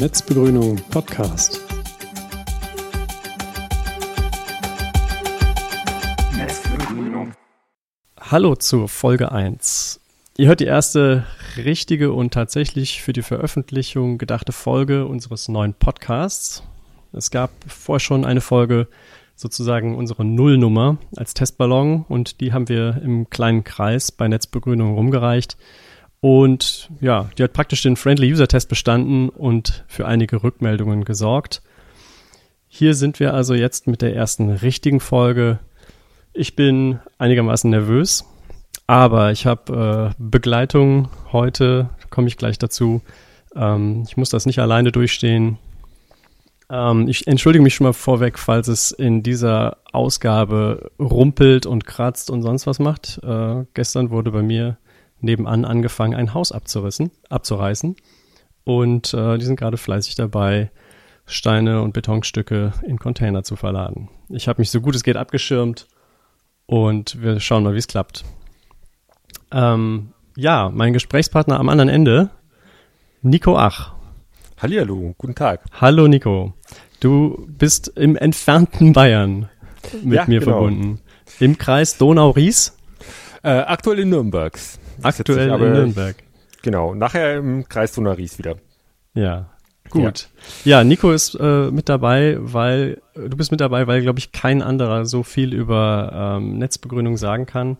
Netzbegrünung Podcast. Netzbegrünung. Hallo zur Folge 1. Ihr hört die erste richtige und tatsächlich für die Veröffentlichung gedachte Folge unseres neuen Podcasts. Es gab vorher schon eine Folge, sozusagen unsere Nullnummer als Testballon und die haben wir im kleinen Kreis bei Netzbegrünung rumgereicht. Und ja, die hat praktisch den Friendly User Test bestanden und für einige Rückmeldungen gesorgt. Hier sind wir also jetzt mit der ersten richtigen Folge. Ich bin einigermaßen nervös, aber ich habe äh, Begleitung heute, komme ich gleich dazu. Ähm, ich muss das nicht alleine durchstehen. Ähm, ich entschuldige mich schon mal vorweg, falls es in dieser Ausgabe rumpelt und kratzt und sonst was macht. Äh, gestern wurde bei mir nebenan angefangen, ein Haus abzurissen, abzureißen. Und äh, die sind gerade fleißig dabei, Steine und Betonstücke in Container zu verladen. Ich habe mich so gut es geht abgeschirmt und wir schauen mal, wie es klappt. Ähm, ja, mein Gesprächspartner am anderen Ende, Nico Ach. Hallihallo, guten Tag. Hallo Nico. Du bist im entfernten Bayern mit Ja, mir genau. verbunden. Im Kreis Donau-Ries, Äh, aktuell in Nürnberg. Aktuell in aber- Nürnberg. Genau, nachher im Kreis Donaries wieder. Ja, gut. Ja, Nico ist äh, mit dabei, weil du bist mit dabei, weil, glaube ich, kein anderer so viel über ähm, Netzbegrünung sagen kann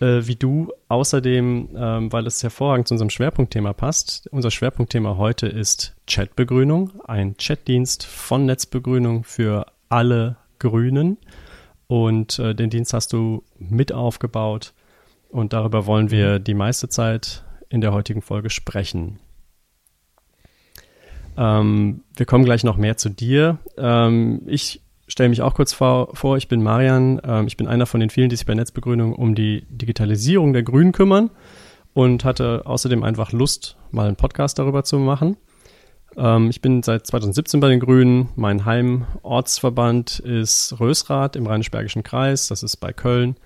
äh, wie du. Außerdem, ähm, weil es hervorragend zu unserem Schwerpunktthema passt. Unser Schwerpunktthema heute ist Chatbegrünung, ein Chatdienst von Netzbegrünung für alle Grünen. Und äh, den Dienst hast du mit aufgebaut. Und darüber wollen wir die meiste Zeit in der heutigen Folge sprechen. Ähm, wir kommen gleich noch mehr zu dir. Ähm, ich stelle mich auch kurz vor, vor. ich bin Marian. Ähm, ich bin einer von den vielen, die sich bei Netzbegrünung um die Digitalisierung der Grünen kümmern und hatte außerdem einfach Lust, mal einen Podcast darüber zu machen. Ähm, ich bin seit 2017 bei den Grünen. Mein Heimortsverband ist Rösrath im Rheinisch-Bergischen Kreis. Das ist bei Köln.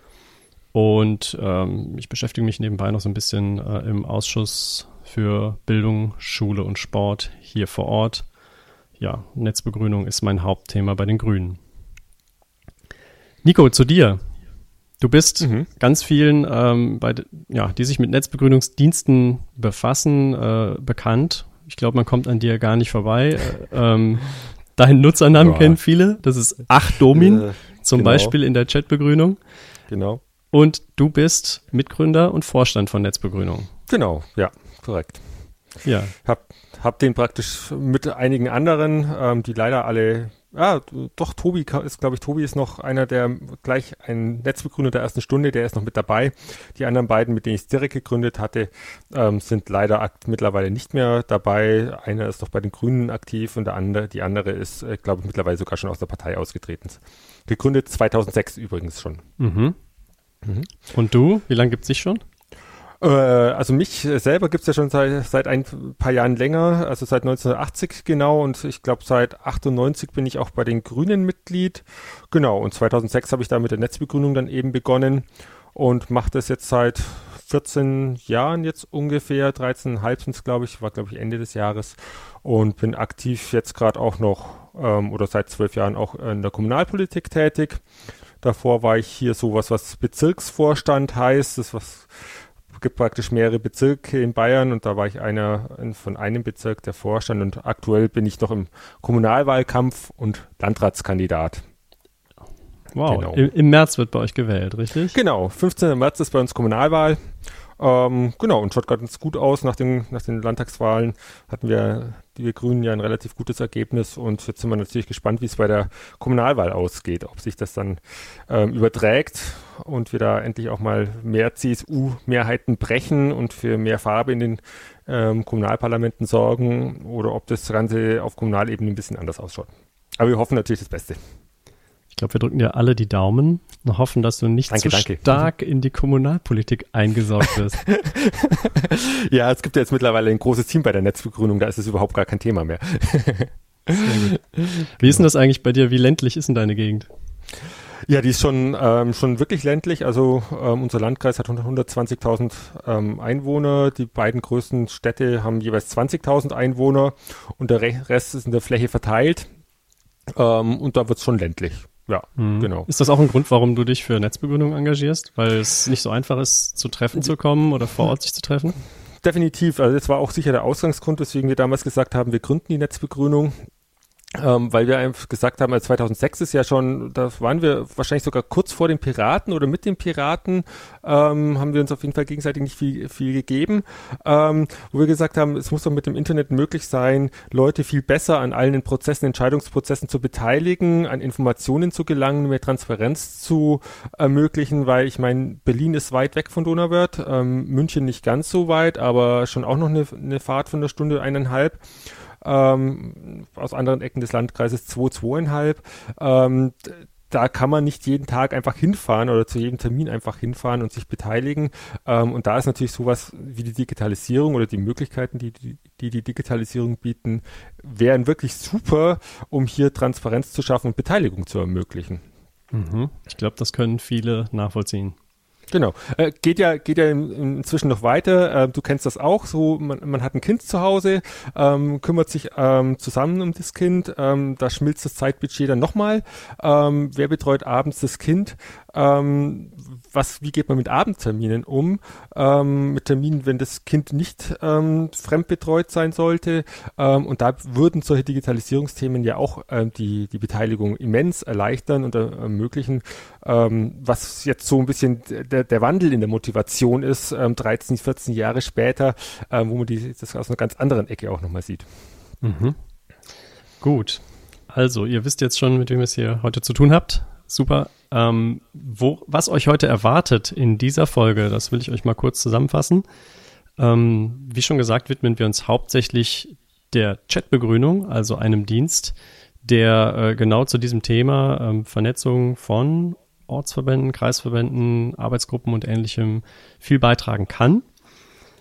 Und ähm, ich beschäftige mich nebenbei noch so ein bisschen äh, im Ausschuss für Bildung, Schule und Sport hier vor Ort. Ja, Netzbegrünung ist mein Hauptthema bei den Grünen. Nico, zu dir. Du bist Mhm. ganz vielen, ähm, bei, ja, die sich mit Netzbegrünungsdiensten befassen, äh, bekannt. Ich glaube, man kommt an dir gar nicht vorbei. Äh, ähm, deinen Nutzernamen Ja. kennen viele. Das ist Achdomin, Äh, zum genau. Beispiel in der Chatbegrünung. Genau. Und du bist Mitgründer und Vorstand von Netzbegrünung. Genau, ja, korrekt. Ja, Hab, hab den praktisch mit einigen anderen, ähm, die leider alle, ja, doch, Tobi ist, glaube ich, Tobi ist noch einer, der gleich ein Netzbegründer der ersten Stunde, der ist noch mit dabei. Die anderen beiden, mit denen ich es direkt gegründet hatte, ähm, sind leider mittlerweile nicht mehr dabei. Einer ist noch bei den Grünen aktiv und der andere, die andere ist, äh, glaube ich, mittlerweile sogar schon aus der Partei ausgetreten. Gegründet 2006 übrigens schon. Mhm. Mhm. Und du? Wie lange gibt's dich schon? Äh, also mich selber gibt's ja schon seit, seit ein paar Jahren länger, also seit 1980 genau und ich glaube seit 98 bin ich auch bei den Grünen Mitglied. Genau, und 2006 habe ich da mit der Netzbegründung dann eben begonnen und mache das jetzt seit 14 Jahren jetzt ungefähr, 13,5 sind es glaube ich, war glaube ich Ende des Jahres und bin aktiv jetzt gerade auch noch ähm, oder seit zwölf Jahren auch in der Kommunalpolitik tätig. Davor war ich hier sowas, was Bezirksvorstand heißt, das was gibt praktisch mehrere Bezirke in Bayern und da war ich einer von einem Bezirk der Vorstand und aktuell bin ich noch im Kommunalwahlkampf und Landratskandidat. Wow, Genau. im, im März wird bei euch gewählt, richtig? Genau, 15. März ist bei uns Kommunalwahl. Ähm, genau, und schaut ganz gut aus. Nach den, nach den Landtagswahlen hatten wir, die Grünen, ja ein relativ gutes Ergebnis. Und jetzt sind wir natürlich gespannt, wie es bei der Kommunalwahl ausgeht. Ob sich das dann ähm, überträgt und wir da endlich auch mal mehr CSU-Mehrheiten brechen und für mehr Farbe in den ähm, Kommunalparlamenten sorgen oder ob das Ganze auf Kommunalebene ein bisschen anders ausschaut. Aber wir hoffen natürlich das Beste. Ich glaube, wir drücken dir alle die Daumen und hoffen, dass du nicht Danke, zu danke. stark in die Kommunalpolitik eingesaugt wirst. Ja, es gibt ja jetzt mittlerweile ein großes Team bei der Netzbegrünung, da ist es überhaupt gar kein Thema mehr. Wie ist denn das eigentlich bei dir? Wie ländlich ist denn deine Gegend? Ja, die ist schon, ähm, schon wirklich ländlich. Also ähm, unser Landkreis hat 120.000 ähm, Einwohner. Die beiden größten Städte haben jeweils 20.000 Einwohner und der Rest ist in der Fläche verteilt. Ähm, und da wird es schon ländlich. Ja, mhm. genau. Ist das auch ein Grund, warum du dich für Netzbegründung engagierst? Weil es nicht so einfach ist, zu Treffen zu kommen oder vor Ort sich zu treffen? Definitiv. Also das war auch sicher der Ausgangsgrund, weswegen wir damals gesagt haben, wir gründen die Netzbegrünung ähm, weil wir einfach gesagt haben, also 2006 ist ja schon, da waren wir wahrscheinlich sogar kurz vor den Piraten oder mit den Piraten, ähm, haben wir uns auf jeden Fall gegenseitig nicht viel, viel gegeben, ähm, wo wir gesagt haben, es muss doch mit dem Internet möglich sein, Leute viel besser an allen Prozessen, Entscheidungsprozessen zu beteiligen, an Informationen zu gelangen, mehr Transparenz zu ermöglichen, weil ich meine, Berlin ist weit weg von Donauwörth, ähm, München nicht ganz so weit, aber schon auch noch eine, eine Fahrt von einer Stunde, eineinhalb ähm, aus anderen Ecken des Landkreises 2, 2,5. Ähm, da kann man nicht jeden Tag einfach hinfahren oder zu jedem Termin einfach hinfahren und sich beteiligen. Ähm, und da ist natürlich sowas wie die Digitalisierung oder die Möglichkeiten, die die, die, die Digitalisierung bieten, wären wirklich super, um hier Transparenz zu schaffen und Beteiligung zu ermöglichen. Mhm. Ich glaube, das können viele nachvollziehen. Genau. Äh, geht ja, geht ja inzwischen noch weiter. Äh, du kennst das auch. So, man, man hat ein Kind zu Hause, ähm, kümmert sich ähm, zusammen um das Kind. Ähm, da schmilzt das Zeitbudget dann nochmal. Ähm, wer betreut abends das Kind? Ähm, was, wie geht man mit Abendterminen um? Ähm, mit Terminen, wenn das Kind nicht ähm, fremdbetreut sein sollte. Ähm, und da würden solche Digitalisierungsthemen ja auch ähm, die, die Beteiligung immens erleichtern und ermöglichen, ähm, was jetzt so ein bisschen der, der Wandel in der Motivation ist, ähm, 13, 14 Jahre später, ähm, wo man die, das aus einer ganz anderen Ecke auch nochmal sieht. Mhm. Gut. Also, ihr wisst jetzt schon, mit wem ihr es hier heute zu tun habt. Super. Ähm, wo, was euch heute erwartet in dieser Folge, das will ich euch mal kurz zusammenfassen. Ähm, wie schon gesagt, widmen wir uns hauptsächlich der Chatbegrünung, also einem Dienst, der äh, genau zu diesem Thema ähm, Vernetzung von Ortsverbänden, Kreisverbänden, Arbeitsgruppen und ähnlichem viel beitragen kann.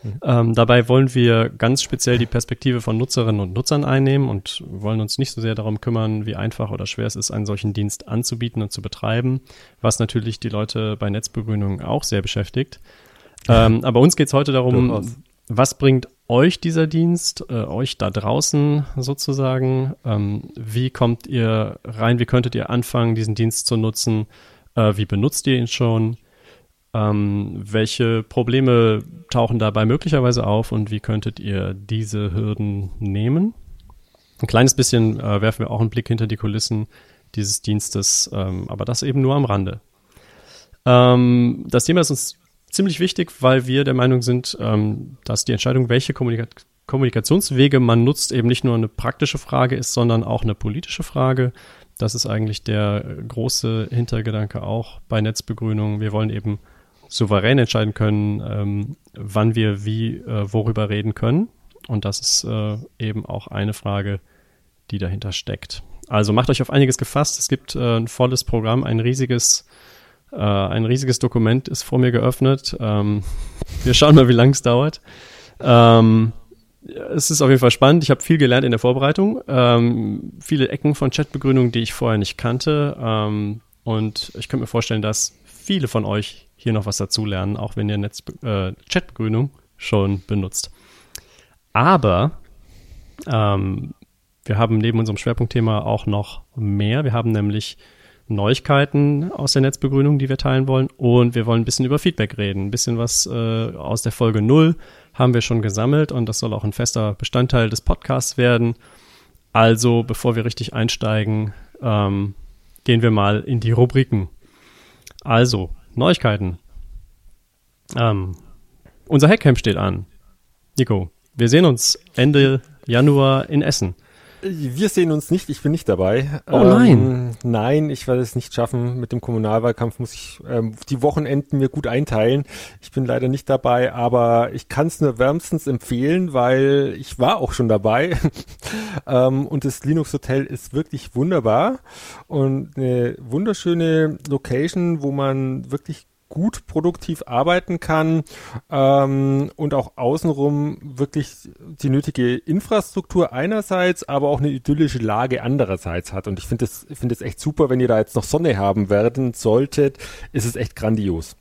Mhm. Ähm, dabei wollen wir ganz speziell die Perspektive von Nutzerinnen und Nutzern einnehmen und wollen uns nicht so sehr darum kümmern, wie einfach oder schwer es ist, einen solchen Dienst anzubieten und zu betreiben, was natürlich die Leute bei Netzbegrünung auch sehr beschäftigt. Ähm, aber uns geht es heute darum, was bringt euch dieser Dienst, äh, euch da draußen sozusagen? Ähm, wie kommt ihr rein? Wie könntet ihr anfangen, diesen Dienst zu nutzen? Äh, wie benutzt ihr ihn schon? Ähm, welche Probleme tauchen dabei möglicherweise auf und wie könntet ihr diese Hürden nehmen? Ein kleines bisschen äh, werfen wir auch einen Blick hinter die Kulissen dieses Dienstes, ähm, aber das eben nur am Rande. Ähm, das Thema ist uns ziemlich wichtig, weil wir der Meinung sind, ähm, dass die Entscheidung, welche Kommunika Kommunikationswege man nutzt, eben nicht nur eine praktische Frage ist, sondern auch eine politische Frage. Das ist eigentlich der große Hintergedanke auch bei Netzbegrünung. Wir wollen eben souverän entscheiden können, ähm, wann wir wie äh, worüber reden können. Und das ist äh, eben auch eine Frage, die dahinter steckt. Also macht euch auf einiges gefasst. Es gibt äh, ein volles Programm, ein riesiges, äh, ein riesiges Dokument ist vor mir geöffnet. Ähm, wir schauen mal, wie lang es dauert. Ähm, es ist auf jeden Fall spannend. Ich habe viel gelernt in der Vorbereitung. Ähm, viele Ecken von Chatbegründung, die ich vorher nicht kannte. Ähm, und ich könnte mir vorstellen, dass viele von euch hier noch was dazulernen, auch wenn ihr Netz, äh, Chatbegrünung schon benutzt. Aber ähm, wir haben neben unserem Schwerpunktthema auch noch mehr. Wir haben nämlich Neuigkeiten aus der Netzbegrünung, die wir teilen wollen. Und wir wollen ein bisschen über Feedback reden. Ein bisschen was äh, aus der Folge 0 haben wir schon gesammelt und das soll auch ein fester Bestandteil des Podcasts werden. Also, bevor wir richtig einsteigen, ähm, gehen wir mal in die Rubriken. Also, Neuigkeiten. Ähm, unser Hackcamp steht an. Nico, wir sehen uns Ende Januar in Essen. Wir sehen uns nicht, ich bin nicht dabei. Oh nein. Ähm, nein, ich werde es nicht schaffen. Mit dem Kommunalwahlkampf muss ich ähm, die Wochenenden mir gut einteilen. Ich bin leider nicht dabei, aber ich kann es nur wärmstens empfehlen, weil ich war auch schon dabei. ähm, und das Linux Hotel ist wirklich wunderbar und eine wunderschöne Location, wo man wirklich gut produktiv arbeiten kann ähm, und auch außenrum wirklich die nötige Infrastruktur einerseits, aber auch eine idyllische Lage andererseits hat. Und ich finde es finde es echt super, wenn ihr da jetzt noch Sonne haben werden solltet, ist es echt grandios.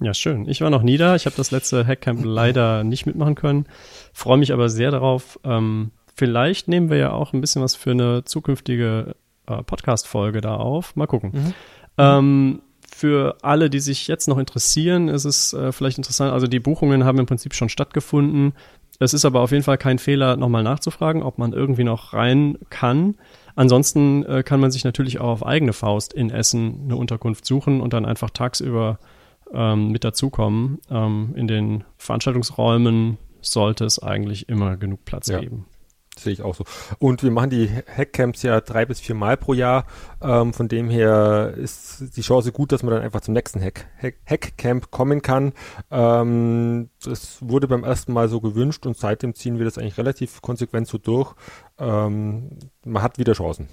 Ja, schön. Ich war noch nie da. Ich habe das letzte Hackcamp leider nicht mitmachen können. Freue mich aber sehr darauf. Ähm, vielleicht nehmen wir ja auch ein bisschen was für eine zukünftige äh, Podcast-Folge da auf. Mal gucken. Mhm. Ähm, für alle, die sich jetzt noch interessieren, ist es äh, vielleicht interessant. Also die Buchungen haben im Prinzip schon stattgefunden. Es ist aber auf jeden Fall kein Fehler, nochmal nachzufragen, ob man irgendwie noch rein kann. Ansonsten äh, kann man sich natürlich auch auf eigene Faust in Essen eine Unterkunft suchen und dann einfach tagsüber ähm, mit dazukommen. Ähm, in den Veranstaltungsräumen sollte es eigentlich immer genug Platz ja. geben. Sehe ich auch so. Und wir machen die Hackcamps ja drei bis vier Mal pro Jahr. Ähm, von dem her ist die Chance gut, dass man dann einfach zum nächsten Hack, Hack, Hackcamp kommen kann. Ähm, das wurde beim ersten Mal so gewünscht und seitdem ziehen wir das eigentlich relativ konsequent so durch. Ähm, man hat wieder Chancen.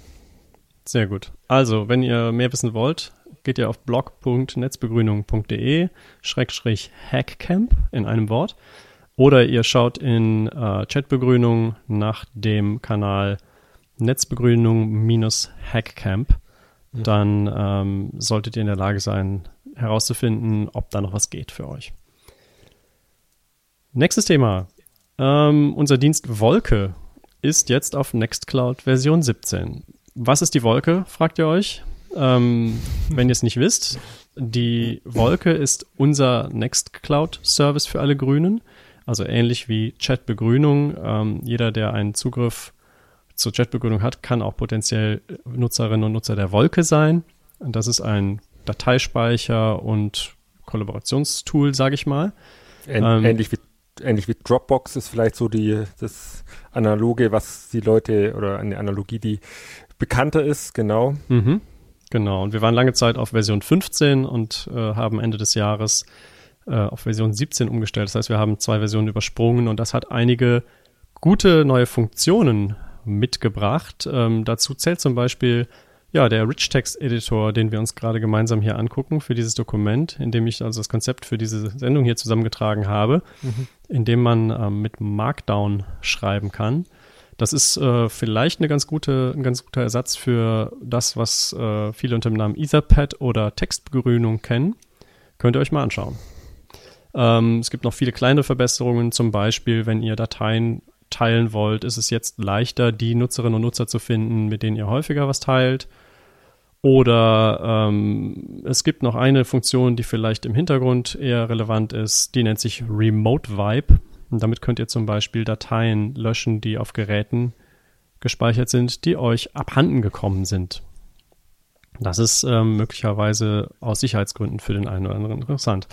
Sehr gut. Also, wenn ihr mehr wissen wollt, geht ihr auf blog.netzbegrünung.de Schrägstrich Hackcamp in einem Wort. Oder ihr schaut in äh, Chatbegrünung nach dem Kanal Netzbegrünung-Hackcamp. Mhm. Dann ähm, solltet ihr in der Lage sein, herauszufinden, ob da noch was geht für euch. Nächstes Thema. Ähm, unser Dienst Wolke ist jetzt auf Nextcloud Version 17. Was ist die Wolke, fragt ihr euch? Ähm, wenn ihr es nicht wisst, die Wolke ist unser Nextcloud-Service für alle Grünen. Also ähnlich wie Chatbegrünung. Ähm, jeder, der einen Zugriff zur Chatbegrünung hat, kann auch potenziell Nutzerinnen und Nutzer der Wolke sein. Und das ist ein Dateispeicher und Kollaborationstool, sage ich mal. Ähn ähm, ähnlich, wie, ähnlich wie Dropbox ist vielleicht so die, das Analoge, was die Leute oder eine Analogie, die bekannter ist, genau. Mhm, genau. Und wir waren lange Zeit auf Version 15 und äh, haben Ende des Jahres äh, auf Version 17 umgestellt. Das heißt, wir haben zwei Versionen übersprungen und das hat einige gute neue Funktionen mitgebracht. Ähm, dazu zählt zum Beispiel ja, der Rich Text Editor, den wir uns gerade gemeinsam hier angucken für dieses Dokument, in dem ich also das Konzept für diese Sendung hier zusammengetragen habe, mhm. in dem man ähm, mit Markdown schreiben kann. Das ist äh, vielleicht eine ganz gute, ein ganz guter Ersatz für das, was äh, viele unter dem Namen Etherpad oder Textbegrünung kennen. Könnt ihr euch mal anschauen. Ähm, es gibt noch viele kleine Verbesserungen, zum Beispiel, wenn ihr Dateien teilen wollt, ist es jetzt leichter, die Nutzerinnen und Nutzer zu finden, mit denen ihr häufiger was teilt. Oder ähm, es gibt noch eine Funktion, die vielleicht im Hintergrund eher relevant ist, die nennt sich Remote Vibe. Und damit könnt ihr zum Beispiel Dateien löschen, die auf Geräten gespeichert sind, die euch abhanden gekommen sind. Das ist ähm, möglicherweise aus Sicherheitsgründen für den einen oder anderen interessant.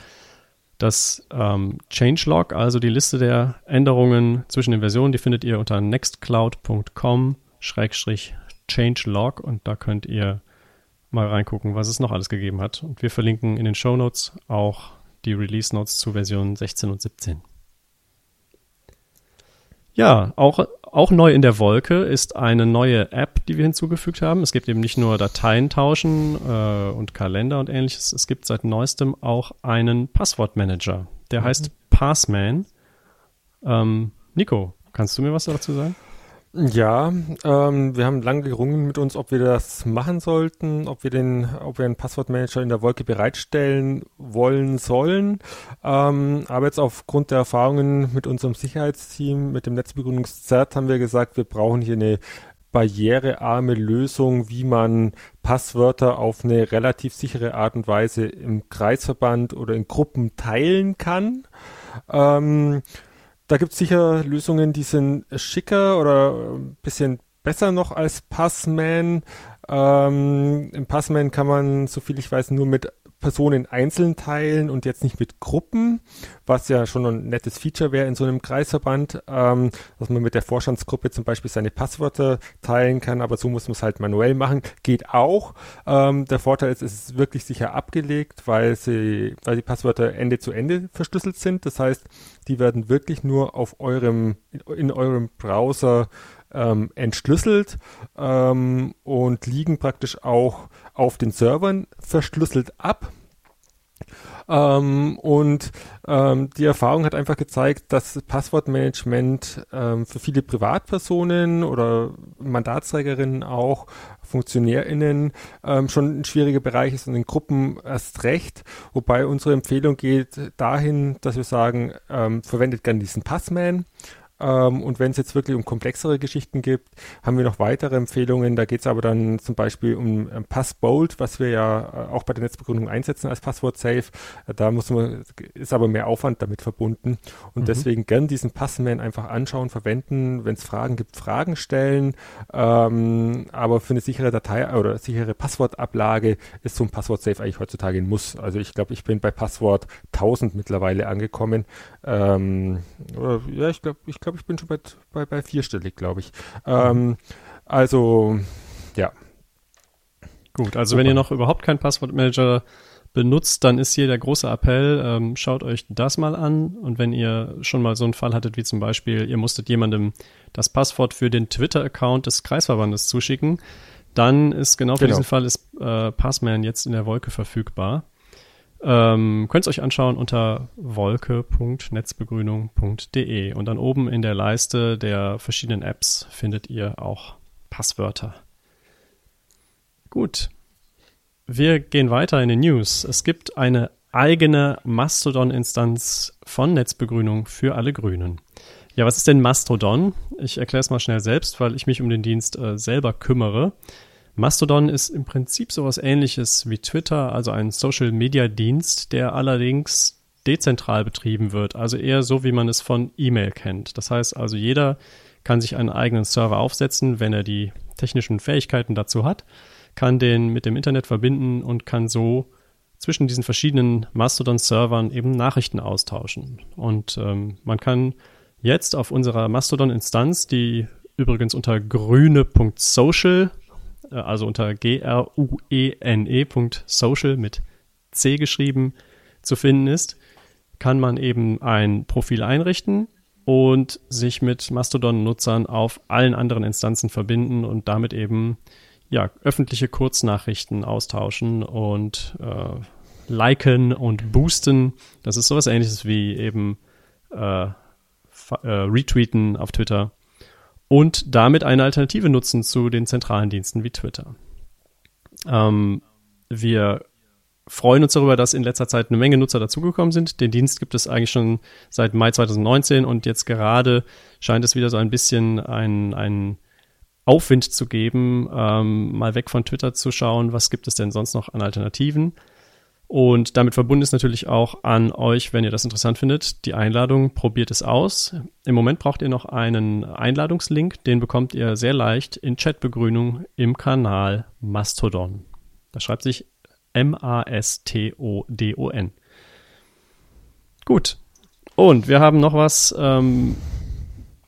Das ähm, Changelog, also die Liste der Änderungen zwischen den Versionen, die findet ihr unter nextcloud.com-changelog und da könnt ihr mal reingucken, was es noch alles gegeben hat. Und wir verlinken in den Show Notes auch die Release Notes zu Version 16 und 17. Ja, auch, auch neu in der Wolke ist eine neue App, die wir hinzugefügt haben. Es gibt eben nicht nur Dateien tauschen äh, und Kalender und ähnliches. Es gibt seit neuestem auch einen Passwortmanager. Der mhm. heißt Passman. Ähm, Nico, kannst du mir was dazu sagen? Ja, ähm, wir haben lange gerungen mit uns, ob wir das machen sollten, ob wir den, ob wir einen Passwortmanager in der Wolke bereitstellen wollen sollen. Ähm, aber jetzt aufgrund der Erfahrungen mit unserem Sicherheitsteam, mit dem Netzbegründungszert, haben wir gesagt, wir brauchen hier eine barrierearme Lösung, wie man Passwörter auf eine relativ sichere Art und Weise im Kreisverband oder in Gruppen teilen kann. Ähm, da gibt es sicher Lösungen, die sind schicker oder ein bisschen besser noch als Passman. Ähm, Im Passman kann man, soviel ich weiß, nur mit Personen einzeln teilen und jetzt nicht mit Gruppen, was ja schon ein nettes Feature wäre in so einem Kreisverband, ähm, dass man mit der Vorstandsgruppe zum Beispiel seine Passwörter teilen kann, aber so muss man es halt manuell machen. Geht auch. Ähm, der Vorteil ist, es ist wirklich sicher abgelegt, weil sie, weil die Passwörter Ende zu Ende verschlüsselt sind. Das heißt, die werden wirklich nur auf eurem, in eurem Browser ähm, entschlüsselt ähm, und liegen praktisch auch auf den Servern verschlüsselt ab. Ähm, und ähm, die Erfahrung hat einfach gezeigt, dass Passwortmanagement ähm, für viele Privatpersonen oder Mandatsträgerinnen auch FunktionärInnen ähm, schon ein schwieriger Bereich ist und in Gruppen erst recht. Wobei unsere Empfehlung geht dahin, dass wir sagen, ähm, verwendet gerne diesen Passman und wenn es jetzt wirklich um komplexere Geschichten gibt, haben wir noch weitere Empfehlungen. Da geht es aber dann zum Beispiel um ähm, Passbolt, was wir ja äh, auch bei der Netzbegründung einsetzen als Passwort Safe. Äh, da muss man, ist aber mehr Aufwand damit verbunden. Und mhm. deswegen gern diesen Passman einfach anschauen, verwenden. Wenn es Fragen gibt, Fragen stellen. Ähm, aber für eine sichere Datei oder sichere Passwortablage ist so ein Passwort Safe eigentlich heutzutage ein Muss. Also ich glaube, ich bin bei Passwort 1000 mittlerweile angekommen. Ähm, ja, ich glaube, ich glaube, ich bin schon bei, bei, bei vierstellig, glaube ich. Ähm, also, ja. Gut, also Super. wenn ihr noch überhaupt keinen Passwortmanager benutzt, dann ist hier der große Appell, ähm, schaut euch das mal an und wenn ihr schon mal so einen Fall hattet, wie zum Beispiel, ihr musstet jemandem das Passwort für den Twitter-Account des Kreisverbandes zuschicken, dann ist genau für genau. diesen Fall ist äh, Passman jetzt in der Wolke verfügbar. Ähm, könnt ihr euch anschauen unter wolke.netzbegrünung.de und dann oben in der Leiste der verschiedenen Apps findet ihr auch Passwörter. Gut. Wir gehen weiter in den News. Es gibt eine eigene Mastodon-Instanz von Netzbegrünung für alle Grünen. Ja, was ist denn Mastodon? Ich erkläre es mal schnell selbst, weil ich mich um den Dienst äh, selber kümmere. Mastodon ist im Prinzip sowas ähnliches wie Twitter, also ein Social-Media-Dienst, der allerdings dezentral betrieben wird, also eher so, wie man es von E-Mail kennt. Das heißt also, jeder kann sich einen eigenen Server aufsetzen, wenn er die technischen Fähigkeiten dazu hat, kann den mit dem Internet verbinden und kann so zwischen diesen verschiedenen Mastodon-Servern eben Nachrichten austauschen. Und ähm, man kann jetzt auf unserer Mastodon-Instanz, die übrigens unter grüne.social also unter g-r-u-e-n-e.social mit C geschrieben zu finden ist, kann man eben ein Profil einrichten und sich mit Mastodon-Nutzern auf allen anderen Instanzen verbinden und damit eben ja, öffentliche Kurznachrichten austauschen und äh, liken und boosten. Das ist sowas ähnliches wie eben äh, äh, retweeten auf Twitter und damit eine Alternative nutzen zu den zentralen Diensten wie Twitter. Ähm, wir freuen uns darüber, dass in letzter Zeit eine Menge Nutzer dazugekommen sind. Den Dienst gibt es eigentlich schon seit Mai 2019 und jetzt gerade scheint es wieder so ein bisschen ein, ein Aufwind zu geben, ähm, mal weg von Twitter zu schauen, was gibt es denn sonst noch an Alternativen. Und damit verbunden ist natürlich auch an euch, wenn ihr das interessant findet, die Einladung, probiert es aus. Im Moment braucht ihr noch einen Einladungslink, den bekommt ihr sehr leicht in Chatbegrünung im Kanal Mastodon. Das schreibt sich M-A-S-T-O-D-O-N. Gut. Und wir haben noch was, ähm,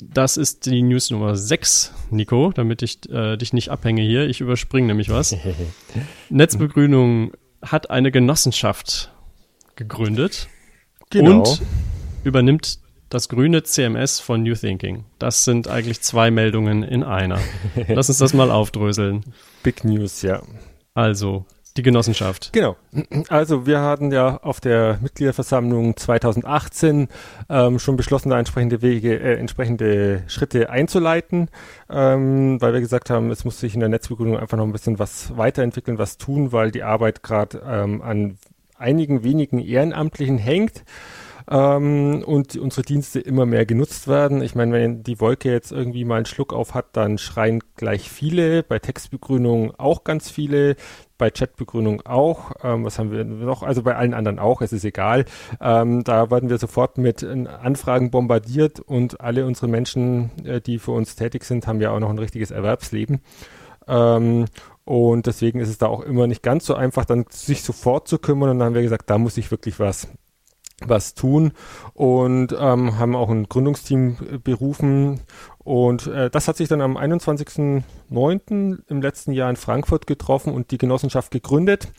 das ist die News Nummer 6, Nico, damit ich äh, dich nicht abhänge hier. Ich überspringe nämlich was. Netzbegrünung hat eine Genossenschaft gegründet genau. und übernimmt das grüne CMS von New Thinking. Das sind eigentlich zwei Meldungen in einer. Lass uns das mal aufdröseln. Big News, ja. Also, die Genossenschaft. Genau. Also wir hatten ja auf der Mitgliederversammlung 2018 ähm, schon beschlossen, da entsprechende Wege, äh, entsprechende Schritte einzuleiten, ähm, weil wir gesagt haben, es muss sich in der Netzbegründung einfach noch ein bisschen was weiterentwickeln, was tun, weil die Arbeit gerade ähm, an einigen wenigen Ehrenamtlichen hängt ähm, und unsere Dienste immer mehr genutzt werden. Ich meine, wenn die Wolke jetzt irgendwie mal einen Schluck auf hat, dann schreien gleich viele, bei Textbegrünung auch ganz viele, bei Chatbegrünung auch. Ähm, was haben wir noch? Also bei allen anderen auch, es ist egal. Ähm, da werden wir sofort mit äh, Anfragen bombardiert und alle unsere Menschen, äh, die für uns tätig sind, haben ja auch noch ein richtiges Erwerbsleben. Ähm, und deswegen ist es da auch immer nicht ganz so einfach, dann sich sofort zu kümmern. Und dann haben wir gesagt, da muss ich wirklich was was tun und ähm, haben auch ein Gründungsteam berufen und äh, das hat sich dann am 21.09. im letzten Jahr in Frankfurt getroffen und die Genossenschaft gegründet.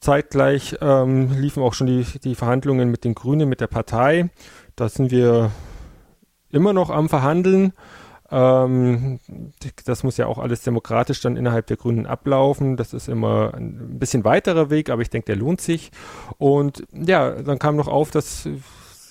Zeitgleich ähm, liefen auch schon die, die Verhandlungen mit den Grünen, mit der Partei. Da sind wir immer noch am Verhandeln. Ähm, das muss ja auch alles demokratisch dann innerhalb der Grünen ablaufen. Das ist immer ein bisschen weiterer Weg, aber ich denke, der lohnt sich. Und ja, dann kam noch auf, dass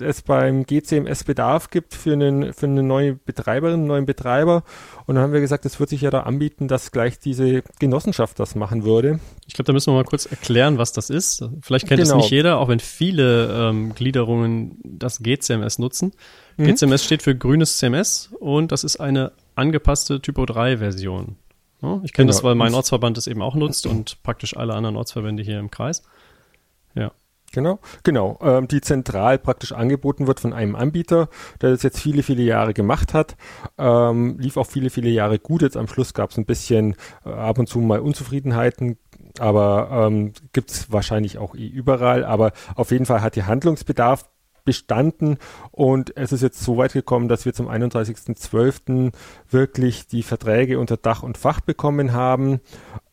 es beim GCMS Bedarf gibt für, einen, für eine neue Betreiberin, einen neuen Betreiber. Und dann haben wir gesagt, es wird sich ja da anbieten, dass gleich diese Genossenschaft das machen würde. Ich glaube, da müssen wir mal kurz erklären, was das ist. Vielleicht kennt es Genau. nicht jeder, auch wenn viele ähm, Gliederungen das GCMS nutzen. Mhm. GCMS steht für grünes CMS und das ist eine angepasste Typo 3 Version. Ich kenne Genau. das, weil mein Ortsverband es eben auch nutzt und praktisch alle anderen Ortsverbände hier im Kreis. Genau, genau. Ähm, die zentral praktisch angeboten wird von einem Anbieter, der das jetzt viele, viele Jahre gemacht hat. Ähm, lief auch viele, viele Jahre gut. Jetzt am Schluss gab es ein bisschen äh, ab und zu mal Unzufriedenheiten, aber ähm, gibt es wahrscheinlich auch eh überall. Aber auf jeden Fall hat hier Handlungsbedarf bestanden und es ist jetzt so weit gekommen, dass wir zum 31.12. wirklich die Verträge unter Dach und Fach bekommen haben,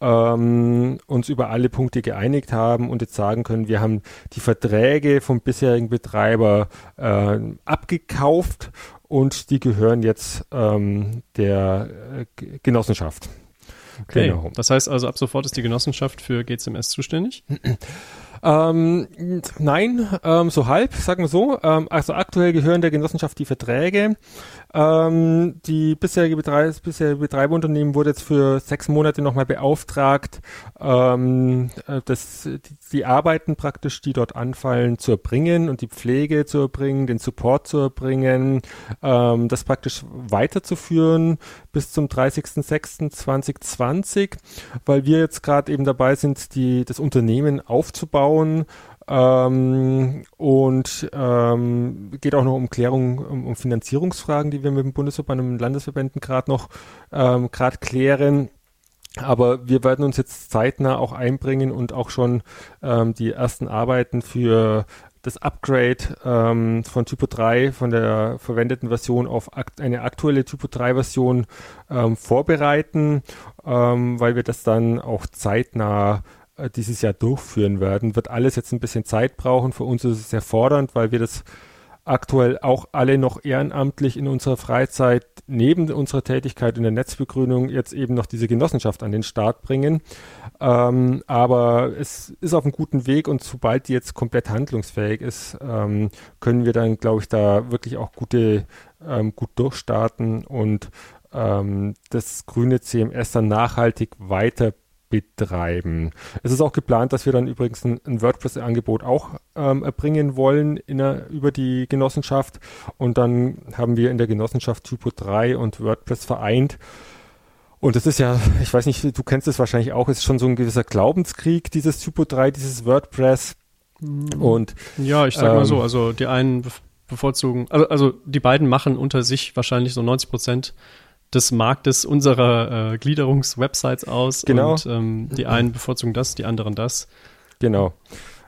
ähm, uns über alle Punkte geeinigt haben und jetzt sagen können, wir haben die Verträge vom bisherigen Betreiber äh, abgekauft und die gehören jetzt ähm, der äh, Genossenschaft. Okay. Genau. Das heißt also, ab sofort ist die Genossenschaft für GCMS zuständig. Ähm, nein, ähm, so halb, sagen wir so. Ähm, also aktuell gehören der Genossenschaft die Verträge. Ähm, die bisherige, Betrei das bisherige Betreiberunternehmen wurde jetzt für sechs Monate nochmal beauftragt, ähm, äh, das, die, die Arbeiten praktisch, die dort anfallen, zu erbringen und die Pflege zu erbringen, den Support zu erbringen, ähm, das praktisch weiterzuführen bis zum 30.06.2020, weil wir jetzt gerade eben dabei sind, die, das Unternehmen aufzubauen. Ähm, und ähm, geht auch noch um Klärung, um, um Finanzierungsfragen, die wir mit dem Bundesverband und den Landesverbänden gerade noch ähm, gerade klären. Aber wir werden uns jetzt zeitnah auch einbringen und auch schon ähm, die ersten Arbeiten für das Upgrade ähm, von Typo 3, von der verwendeten Version auf akt eine aktuelle Typo 3 Version ähm, vorbereiten, ähm, weil wir das dann auch zeitnah dieses Jahr durchführen werden. Wird alles jetzt ein bisschen Zeit brauchen. Für uns ist es sehr fordernd, weil wir das aktuell auch alle noch ehrenamtlich in unserer Freizeit neben unserer Tätigkeit in der Netzbegrünung jetzt eben noch diese Genossenschaft an den Start bringen. Ähm, aber es ist auf einem guten Weg und sobald die jetzt komplett handlungsfähig ist, ähm, können wir dann, glaube ich, da wirklich auch gute, ähm, gut durchstarten und ähm, das grüne CMS dann nachhaltig weiter betreiben. Es ist auch geplant, dass wir dann übrigens ein, ein WordPress-Angebot auch ähm, erbringen wollen der, über die Genossenschaft und dann haben wir in der Genossenschaft Typo 3 und WordPress vereint. Und das ist ja, ich weiß nicht, du kennst es wahrscheinlich auch, ist schon so ein gewisser Glaubenskrieg, dieses Typo 3, dieses WordPress. Und Ja, ich sag mal Ähm, so, also die einen bevorzugen, also, also die beiden machen unter sich wahrscheinlich so 90 Prozent des Marktes unserer äh, Gliederungswebsites aus. Genau. Und ähm, die einen bevorzugen das, die anderen das. Genau.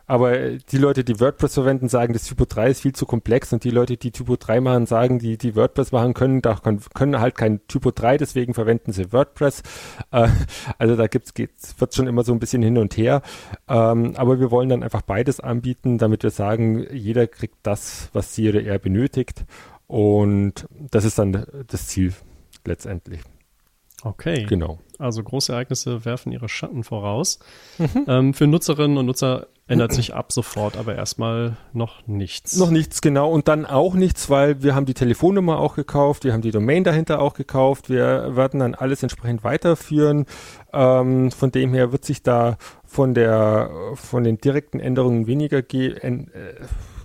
Aber äh, die Leute, die WordPress verwenden, sagen, das Typo 3 ist viel zu komplex und die Leute, die Typo 3 machen, sagen, die, die WordPress machen können, da können, können halt kein Typo 3, deswegen verwenden sie WordPress. Äh, also da gibt's, geht's, wird schon immer so ein bisschen hin und her. Ähm, aber wir wollen dann einfach beides anbieten, damit wir sagen, jeder kriegt das, was sie oder er benötigt. Und das ist dann das Ziel letztendlich. Okay. Genau. Also große Ereignisse werfen ihre Schatten voraus. Mhm. Ähm, für Nutzerinnen und Nutzer ändert sich ab sofort aber erstmal noch nichts. Noch nichts, genau. Und dann auch nichts, weil wir haben die Telefonnummer auch gekauft, wir haben die Domain dahinter auch gekauft, wir werden dann alles entsprechend weiterführen. Ähm, von dem her wird sich da von der, von den direkten Änderungen weniger ge en, äh,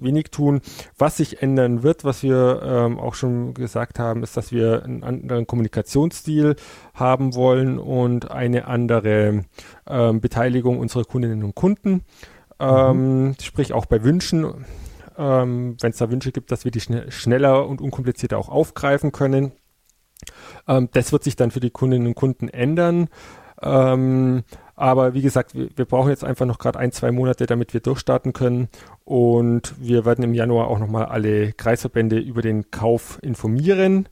wenig tun. Was sich ändern wird, was wir ähm, auch schon gesagt haben, ist, dass wir einen anderen Kommunikationsstil haben wollen und eine andere ähm, Beteiligung unserer Kundinnen und Kunden. Ähm, Sprich auch bei Wünschen, ähm, wenn es da Wünsche gibt, dass wir die schne schneller und unkomplizierter auch aufgreifen können. Ähm, das wird sich dann für die Kundinnen und Kunden ändern. Ähm, aber wie gesagt, wir, wir brauchen jetzt einfach noch gerade ein, zwei Monate, damit wir durchstarten können. Und wir werden im Januar auch nochmal alle Kreisverbände über den Kauf informieren.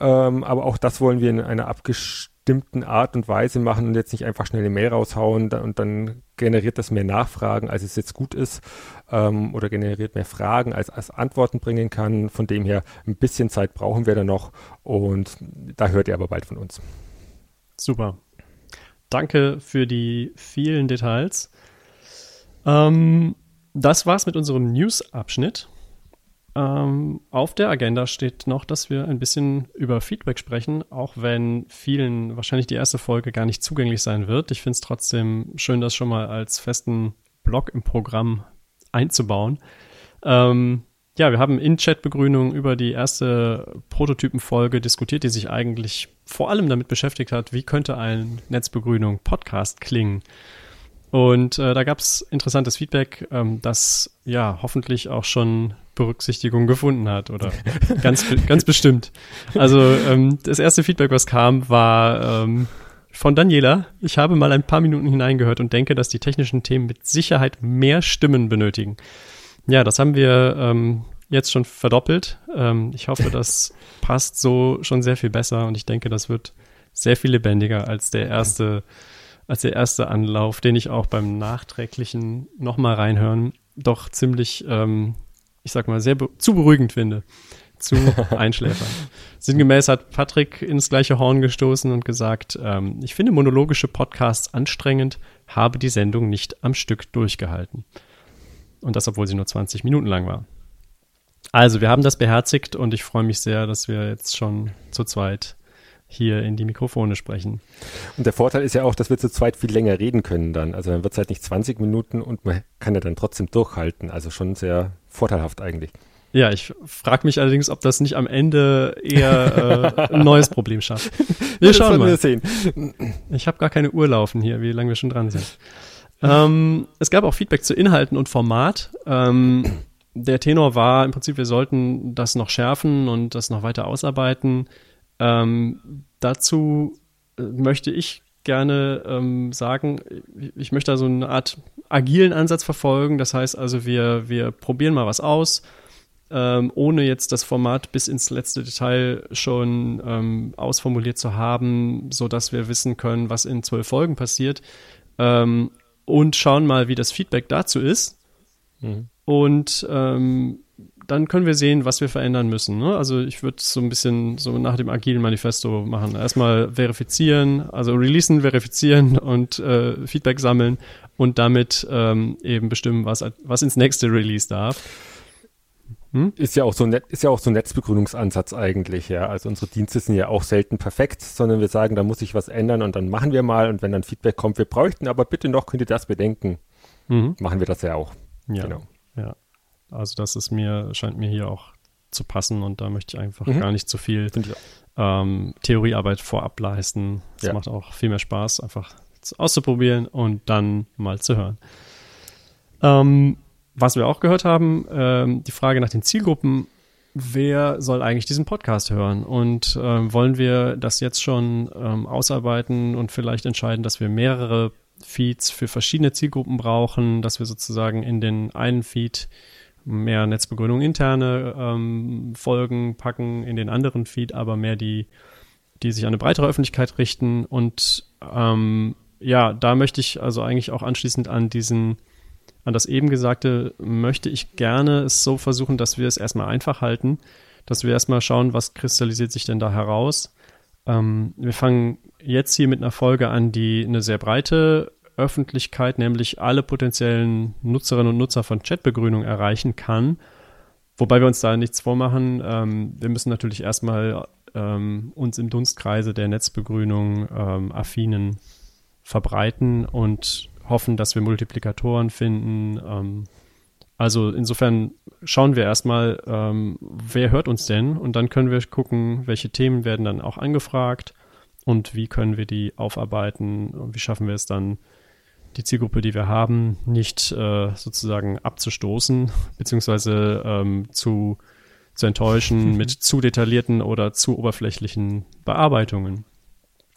Ähm, aber auch das wollen wir in einer bestimmten Art und Weise machen und jetzt nicht einfach schnell eine Mail raushauen und dann generiert das mehr Nachfragen, als es jetzt gut ist ähm, oder generiert mehr Fragen, als, als Antworten bringen kann. Von dem her, ein bisschen Zeit brauchen wir da noch und da hört ihr aber bald von uns. Super. Danke für die vielen Details. Ähm, das war's mit unserem News-Abschnitt. Ähm, auf der Agenda steht noch, dass wir ein bisschen über Feedback sprechen, auch wenn vielen wahrscheinlich die erste Folge gar nicht zugänglich sein wird. Ich finde es trotzdem schön, das schon mal als festen Block im Programm einzubauen. Ähm, ja, wir haben in Chat-Begrünung über die erste Prototypenfolge diskutiert, die sich eigentlich vor allem damit beschäftigt hat, wie könnte ein Netzbegrünung-Podcast klingen. Und äh, da gab es interessantes Feedback, ähm, das ja hoffentlich auch schon Berücksichtigung gefunden hat oder ganz, ganz bestimmt. Also ähm, das erste Feedback, was kam, war ähm, von Daniela. Ich habe mal ein paar Minuten hineingehört und denke, dass die technischen Themen mit Sicherheit mehr Stimmen benötigen. Ja, das haben wir ähm, jetzt schon verdoppelt. Ähm, ich hoffe, das passt so schon sehr viel besser und ich denke, das wird sehr viel lebendiger als der erste, als der erste Anlauf, den ich auch beim nachträglichen nochmal reinhören doch ziemlich, ähm, ich sag mal, sehr be zu beruhigend finde. Zu Einschläfern. Sinngemäß hat Patrick ins gleiche Horn gestoßen und gesagt, ähm, ich finde monologische Podcasts anstrengend, habe die Sendung nicht am Stück durchgehalten. Und das, obwohl sie nur 20 Minuten lang war. Also, wir haben das beherzigt und ich freue mich sehr, dass wir jetzt schon zu zweit hier in die Mikrofone sprechen. Und der Vorteil ist ja auch, dass wir zu zweit viel länger reden können dann. Also dann wird es halt nicht 20 Minuten und man kann ja dann trotzdem durchhalten. Also schon sehr vorteilhaft eigentlich. Ja, ich frage mich allerdings, ob das nicht am Ende eher äh, ein neues Problem schafft. Wir schauen mal. Wir sehen. Ich habe gar keine Uhr laufen hier, wie lange wir schon dran sind. Ähm, es gab auch Feedback zu Inhalten und Format. Ähm, der Tenor war im Prinzip, wir sollten das noch schärfen und das noch weiter ausarbeiten. Ähm, dazu äh, möchte ich gerne ähm, sagen, ich möchte da so eine Art agilen Ansatz verfolgen. Das heißt also, wir, wir probieren mal was aus, ähm, ohne jetzt das Format bis ins letzte Detail schon ähm, ausformuliert zu haben, so dass wir wissen können, was in zwölf Folgen passiert. Ähm, und schauen mal, wie das Feedback dazu ist. Mhm. Und ähm, dann können wir sehen, was wir verändern müssen. Ne? Also ich würde so ein bisschen so nach dem agilen Manifesto machen. Erstmal verifizieren, also releasen, verifizieren und äh, Feedback sammeln und damit ähm, eben bestimmen, was, was ins nächste Release darf. Hm? Ist ja auch so ein ist ja auch so ein Netzbegrünungsansatz eigentlich, ja. Also unsere Dienste sind ja auch selten perfekt, sondern wir sagen, da muss sich was ändern und dann machen wir mal und wenn dann Feedback kommt, wir bräuchten aber bitte noch, könnt ihr das bedenken, mhm. machen wir das ja auch. Ja. Genau. Ja. Also das ist mir, scheint mir hier auch zu passen und da möchte ich einfach mhm. gar nicht zu viel ähm, Theoriearbeit vorab leisten. Es ja. macht auch viel mehr Spaß, einfach auszuprobieren und dann mal zu hören. Ähm, was wir auch gehört haben, ähm, die Frage nach den Zielgruppen. Wer soll eigentlich diesen Podcast hören? Und ähm, wollen wir das jetzt schon ähm, ausarbeiten und vielleicht entscheiden, dass wir mehrere Feeds für verschiedene Zielgruppen brauchen, dass wir sozusagen in den einen Feed mehr Netzbegründung interne ähm, Folgen packen, in den anderen Feed aber mehr die, die sich an eine breitere Öffentlichkeit richten. Und ähm, ja, da möchte ich also eigentlich auch anschließend an diesen, an das eben Gesagte, möchte ich gerne es so versuchen, dass wir es erstmal einfach halten, dass wir erstmal schauen, was kristallisiert sich denn da heraus. Ähm, wir fangen jetzt hier mit einer Folge an, die eine sehr breite Öffentlichkeit, nämlich alle potenziellen Nutzerinnen und Nutzer von Chatbegrünung erreichen kann. Wobei wir uns da nichts vormachen. Ähm, wir müssen natürlich erstmal ähm, uns im Dunstkreise der Netzbegrünung ähm, affinen verbreiten und hoffen, dass wir Multiplikatoren finden. Ähm, also insofern schauen wir erstmal, ähm, wer hört uns denn? Und dann können wir gucken, welche Themen werden dann auch angefragt und wie können wir die aufarbeiten und wie schaffen wir es dann, die Zielgruppe, die wir haben, nicht äh, sozusagen abzustoßen, beziehungsweise ähm, zu, zu enttäuschen mit zu detaillierten oder zu oberflächlichen Bearbeitungen.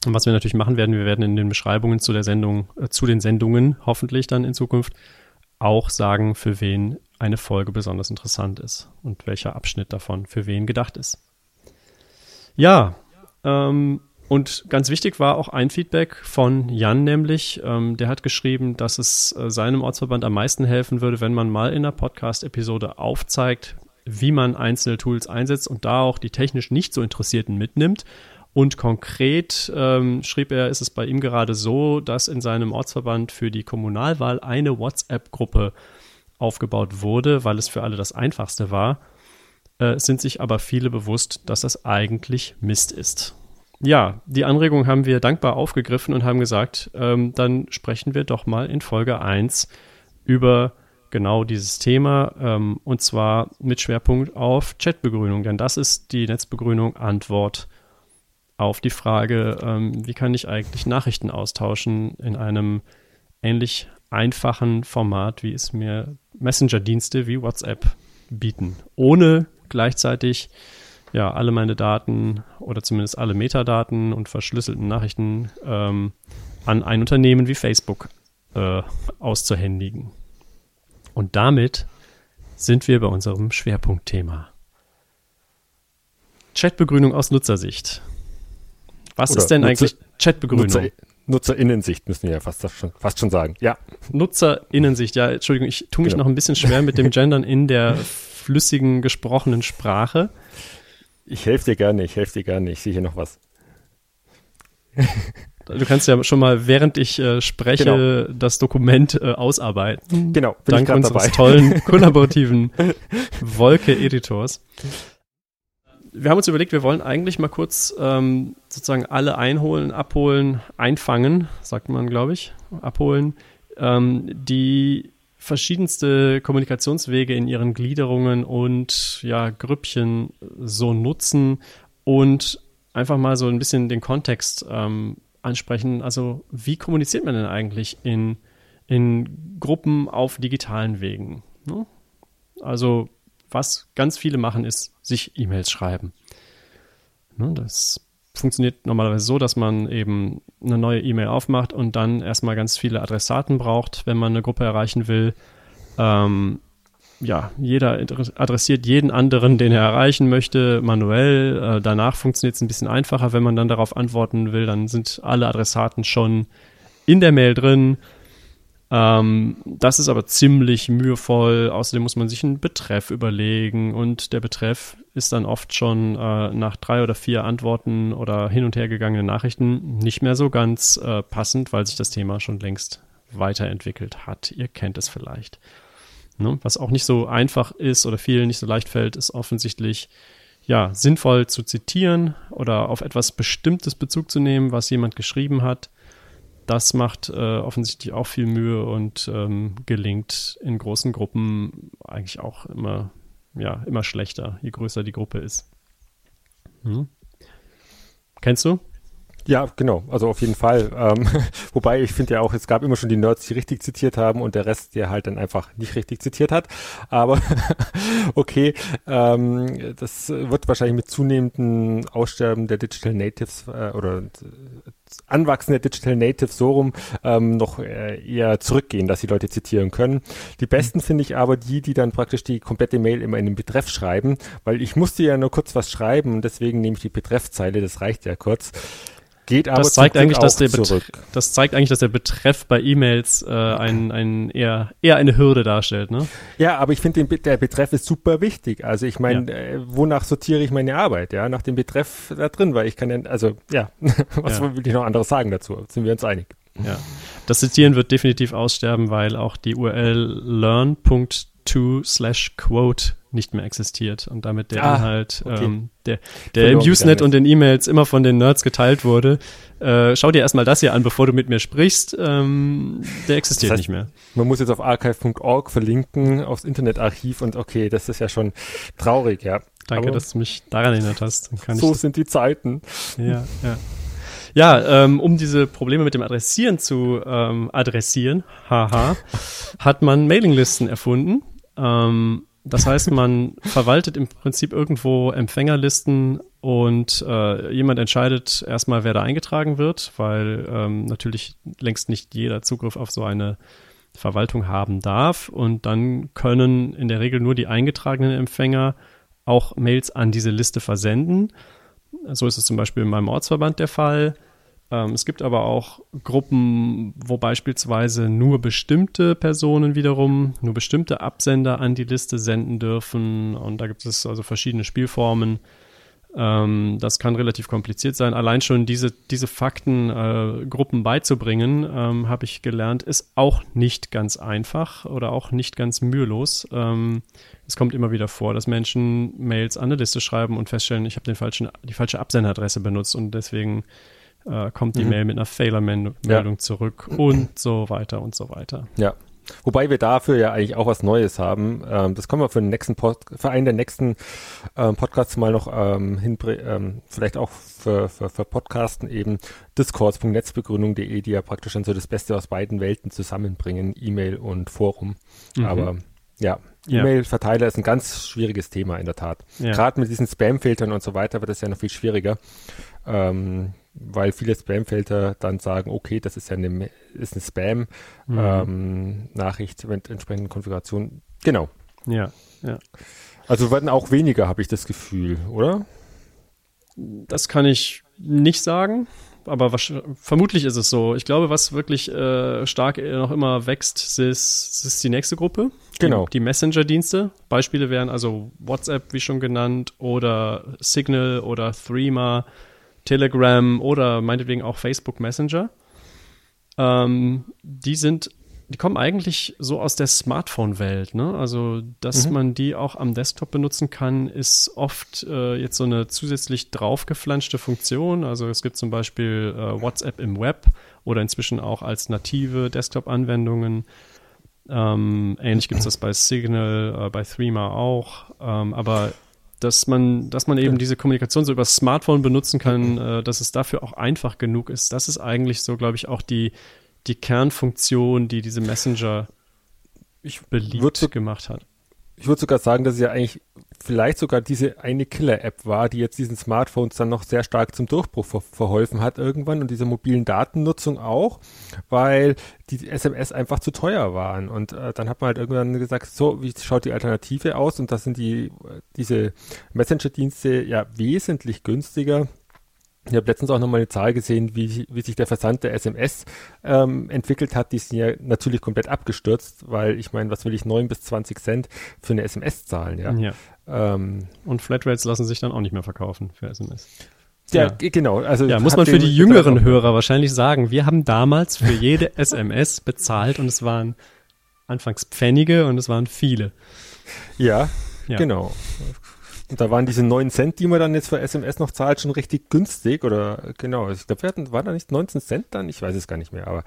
Und was wir natürlich machen werden, wir werden in den Beschreibungen zu der Sendung, äh, zu den Sendungen hoffentlich dann in Zukunft auch sagen, für wen eine Folge besonders interessant ist und welcher Abschnitt davon für wen gedacht ist. Ja, ähm, Und ganz wichtig war auch ein Feedback von Jan, nämlich, ähm, der hat geschrieben, dass es äh, seinem Ortsverband am meisten helfen würde, wenn man mal in einer Podcast-Episode aufzeigt, wie man einzelne Tools einsetzt und da auch die technisch nicht so Interessierten mitnimmt. Und konkret ähm, schrieb er, ist es bei ihm gerade so, dass in seinem Ortsverband für die Kommunalwahl eine WhatsApp-Gruppe aufgebaut wurde, weil es für alle das einfachste war, äh, sind sich aber viele bewusst, dass das eigentlich Mist ist. Ja, die Anregung haben wir dankbar aufgegriffen und haben gesagt, ähm, dann sprechen wir doch mal in Folge 1 über genau dieses Thema ähm, und zwar mit Schwerpunkt auf Chatbegrünung, denn das ist die Netzbegrünung Antwort auf die Frage, ähm, wie kann ich eigentlich Nachrichten austauschen in einem ähnlich einfachen Format, wie es mir Messenger-Dienste wie WhatsApp bieten, ohne gleichzeitig ja, alle meine Daten oder zumindest alle Metadaten und verschlüsselten Nachrichten ähm, an ein Unternehmen wie Facebook äh, auszuhändigen. Und damit sind wir bei unserem Schwerpunktthema. Chatbegrünung aus Nutzersicht. Was Oder ist denn Nutzer, eigentlich Chatbegrünung? Nutzer, Nutzerinnensicht müssen wir ja fast schon, fast schon sagen. Ja. Nutzerinnensicht, ja, Entschuldigung, ich tue mich genau. noch ein bisschen schwer mit dem Gendern in der flüssigen gesprochenen Sprache. Ich helfe dir gerne, ich helfe dir gerne. Ich sehe hier noch was. Du kannst ja schon mal, während ich äh, spreche, genau. das Dokument äh, ausarbeiten. Genau, bin Dank ich unseres dabei. tollen kollaborativen Wolke-Editors. Wir haben uns überlegt, wir wollen eigentlich mal kurz ähm, sozusagen alle einholen, abholen, einfangen, sagt man, glaube ich, abholen, ähm, die verschiedenste Kommunikationswege in ihren Gliederungen und ja, Grüppchen so nutzen und einfach mal so ein bisschen den Kontext ähm, ansprechen. Also wie kommuniziert man denn eigentlich in, in Gruppen auf digitalen Wegen? Ne? Also was ganz viele machen, ist sich E-Mails schreiben. Ne, das funktioniert normalerweise so, dass man eben eine neue E-Mail aufmacht und dann erstmal ganz viele Adressaten braucht, wenn man eine Gruppe erreichen will. Ähm, ja, jeder adressiert jeden anderen, den er erreichen möchte, manuell. Äh, danach funktioniert es ein bisschen einfacher, wenn man dann darauf antworten will. Dann sind alle Adressaten schon in der Mail drin. Ähm, das ist aber ziemlich mühevoll. Außerdem muss man sich einen Betreff überlegen und der Betreff ist dann oft schon äh, nach drei oder vier Antworten oder hin und her gegangenen Nachrichten nicht mehr so ganz äh, passend, weil sich das Thema schon längst weiterentwickelt hat. Ihr kennt es vielleicht. Ne? Was auch nicht so einfach ist oder vielen nicht so leicht fällt, ist offensichtlich ja sinnvoll zu zitieren oder auf etwas Bestimmtes Bezug zu nehmen, was jemand geschrieben hat das macht äh, offensichtlich auch viel Mühe und ähm, gelingt in großen Gruppen eigentlich auch immer, ja, immer schlechter, je größer die Gruppe ist. Hm. Kennst du? Ja, genau, also auf jeden Fall. Ähm, wobei ich finde ja auch, es gab immer schon die Nerds, die richtig zitiert haben und der Rest, der halt dann einfach nicht richtig zitiert hat. Aber okay, ähm, das wird wahrscheinlich mit zunehmendem Aussterben der Digital Natives äh, oder äh, Anwachsen der Digital Natives so rum ähm, noch äh, eher zurückgehen, dass die Leute zitieren können. Die besten mhm. finde ich aber die, die dann praktisch die komplette Mail immer in den Betreff schreiben, weil ich musste ja nur kurz was schreiben und deswegen nehme ich die Betreffzeile, das reicht ja kurz. Geht aber das zeigt eigentlich, dass der zurück. das zeigt eigentlich, dass der Betreff bei E-Mails äh, ein, ein eher, eher eine Hürde darstellt, ne? Ja, aber ich finde, der Betreff ist super wichtig. Also ich meine, ja. äh, wonach sortiere ich meine Arbeit? Ja, nach dem Betreff da drin, weil ich kann ja, also ja, was ja. will ich noch anderes sagen dazu? Sind wir uns einig? Ja, das Zitieren wird definitiv aussterben, weil auch die URL learn.to slash quote nicht mehr existiert und damit der ah, Inhalt, okay. ähm, der, der im Usenet und in E-Mails immer von den Nerds geteilt wurde. Äh, schau dir erstmal das hier an, bevor du mit mir sprichst. Ähm, der existiert das heißt, nicht mehr. Man muss jetzt auf archive.org verlinken, aufs Internetarchiv und okay, das ist ja schon traurig, ja. Danke, Aber dass du mich daran erinnert hast. so sind die Zeiten. Ja, ja. Ja, ähm, um diese Probleme mit dem Adressieren zu ähm, adressieren, haha, hat man Mailinglisten erfunden. Ähm, das heißt, man verwaltet im Prinzip irgendwo Empfängerlisten und äh, jemand entscheidet erstmal, wer da eingetragen wird, weil ähm, natürlich längst nicht jeder Zugriff auf so eine Verwaltung haben darf. Und dann können in der Regel nur die eingetragenen Empfänger auch Mails an diese Liste versenden. So ist es zum Beispiel in meinem Ortsverband der Fall. Ähm, es gibt aber auch Gruppen, wo beispielsweise nur bestimmte Personen wiederum, nur bestimmte Absender an die Liste senden dürfen. Und da gibt es also verschiedene Spielformen. Ähm, das kann relativ kompliziert sein. Allein schon diese, diese Fakten äh, Gruppen beizubringen, ähm, habe ich gelernt, ist auch nicht ganz einfach oder auch nicht ganz mühelos. Ähm, es kommt immer wieder vor, dass Menschen Mails an eine Liste schreiben und feststellen, ich habe falschen, die falsche Absenderadresse benutzt und deswegen äh, kommt die mhm. Mail mit einer Fehlermeldung ja. zurück und so weiter und so weiter. Ja, Wobei wir dafür ja eigentlich auch was Neues haben. Ähm, das können wir für den nächsten Pod für einen der nächsten ähm, Podcasts mal noch ähm, hinbringen, ähm, vielleicht auch für, für, für Podcasten eben discords.netzbegründung.de, die ja praktisch dann so das Beste aus beiden Welten zusammenbringen, E-Mail und Forum. Mhm. Aber ja, E-Mail-Verteiler ist ein ganz schwieriges Thema in der Tat. Ja. Gerade mit diesen Spam-Filtern und so weiter wird es ja noch viel schwieriger. Ähm, weil viele Spam-Filter dann sagen, okay, das ist ja eine, ist eine Spam-Nachricht mhm. ähm, mit entsprechenden Konfigurationen. Genau. Ja, ja. Also werden auch weniger, habe ich das Gefühl, oder? Das kann ich nicht sagen, aber was, vermutlich ist es so. Ich glaube, was wirklich äh, stark noch immer wächst, ist, ist die nächste Gruppe. Genau. Die, die Messenger-Dienste. Beispiele wären also WhatsApp, wie schon genannt, oder Signal oder Threema Telegram oder meinetwegen auch Facebook Messenger. Ähm, die sind, die kommen eigentlich so aus der Smartphone-Welt. Ne? Also, dass mhm. man die auch am Desktop benutzen kann, ist oft äh, jetzt so eine zusätzlich draufgeflanschte Funktion. Also es gibt zum Beispiel äh, WhatsApp im Web oder inzwischen auch als native Desktop-Anwendungen. Ähm, ähnlich gibt es das bei Signal, äh, bei Threema auch. Ähm, aber dass man, dass man eben diese Kommunikation so über das Smartphone benutzen kann, äh, dass es dafür auch einfach genug ist. Das ist eigentlich so, glaube ich, auch die, die Kernfunktion, die diese Messenger ich beliebt so, gemacht hat. Ich würde sogar sagen, dass es ja eigentlich vielleicht sogar diese eine Killer-App war, die jetzt diesen Smartphones dann noch sehr stark zum Durchbruch ver verholfen hat irgendwann und dieser mobilen Datennutzung auch, weil die SMS einfach zu teuer waren. Und äh, dann hat man halt irgendwann gesagt, so, wie schaut die Alternative aus? Und das sind die, diese Messenger-Dienste ja wesentlich günstiger ich habe letztens auch nochmal eine Zahl gesehen, wie, wie sich der Versand der SMS ähm, entwickelt hat. Die sind ja natürlich komplett abgestürzt, weil ich meine, was will ich, 9 bis 20 Cent für eine SMS zahlen, ja. ja. Ähm, Und Flatrates lassen sich dann auch nicht mehr verkaufen für SMS. Ja, ja, genau. Also ja, muss man für die jüngeren Hörer wahrscheinlich sagen, wir haben damals für jede SMS bezahlt und es waren anfangs Pfennige und es waren viele. Ja, ja. genau. Und da waren diese 9 Cent, die man dann jetzt für SMS noch zahlt, schon richtig günstig. Oder genau, ich glaube, wir hatten, war da nicht 19 Cent dann? Ich weiß es gar nicht mehr, aber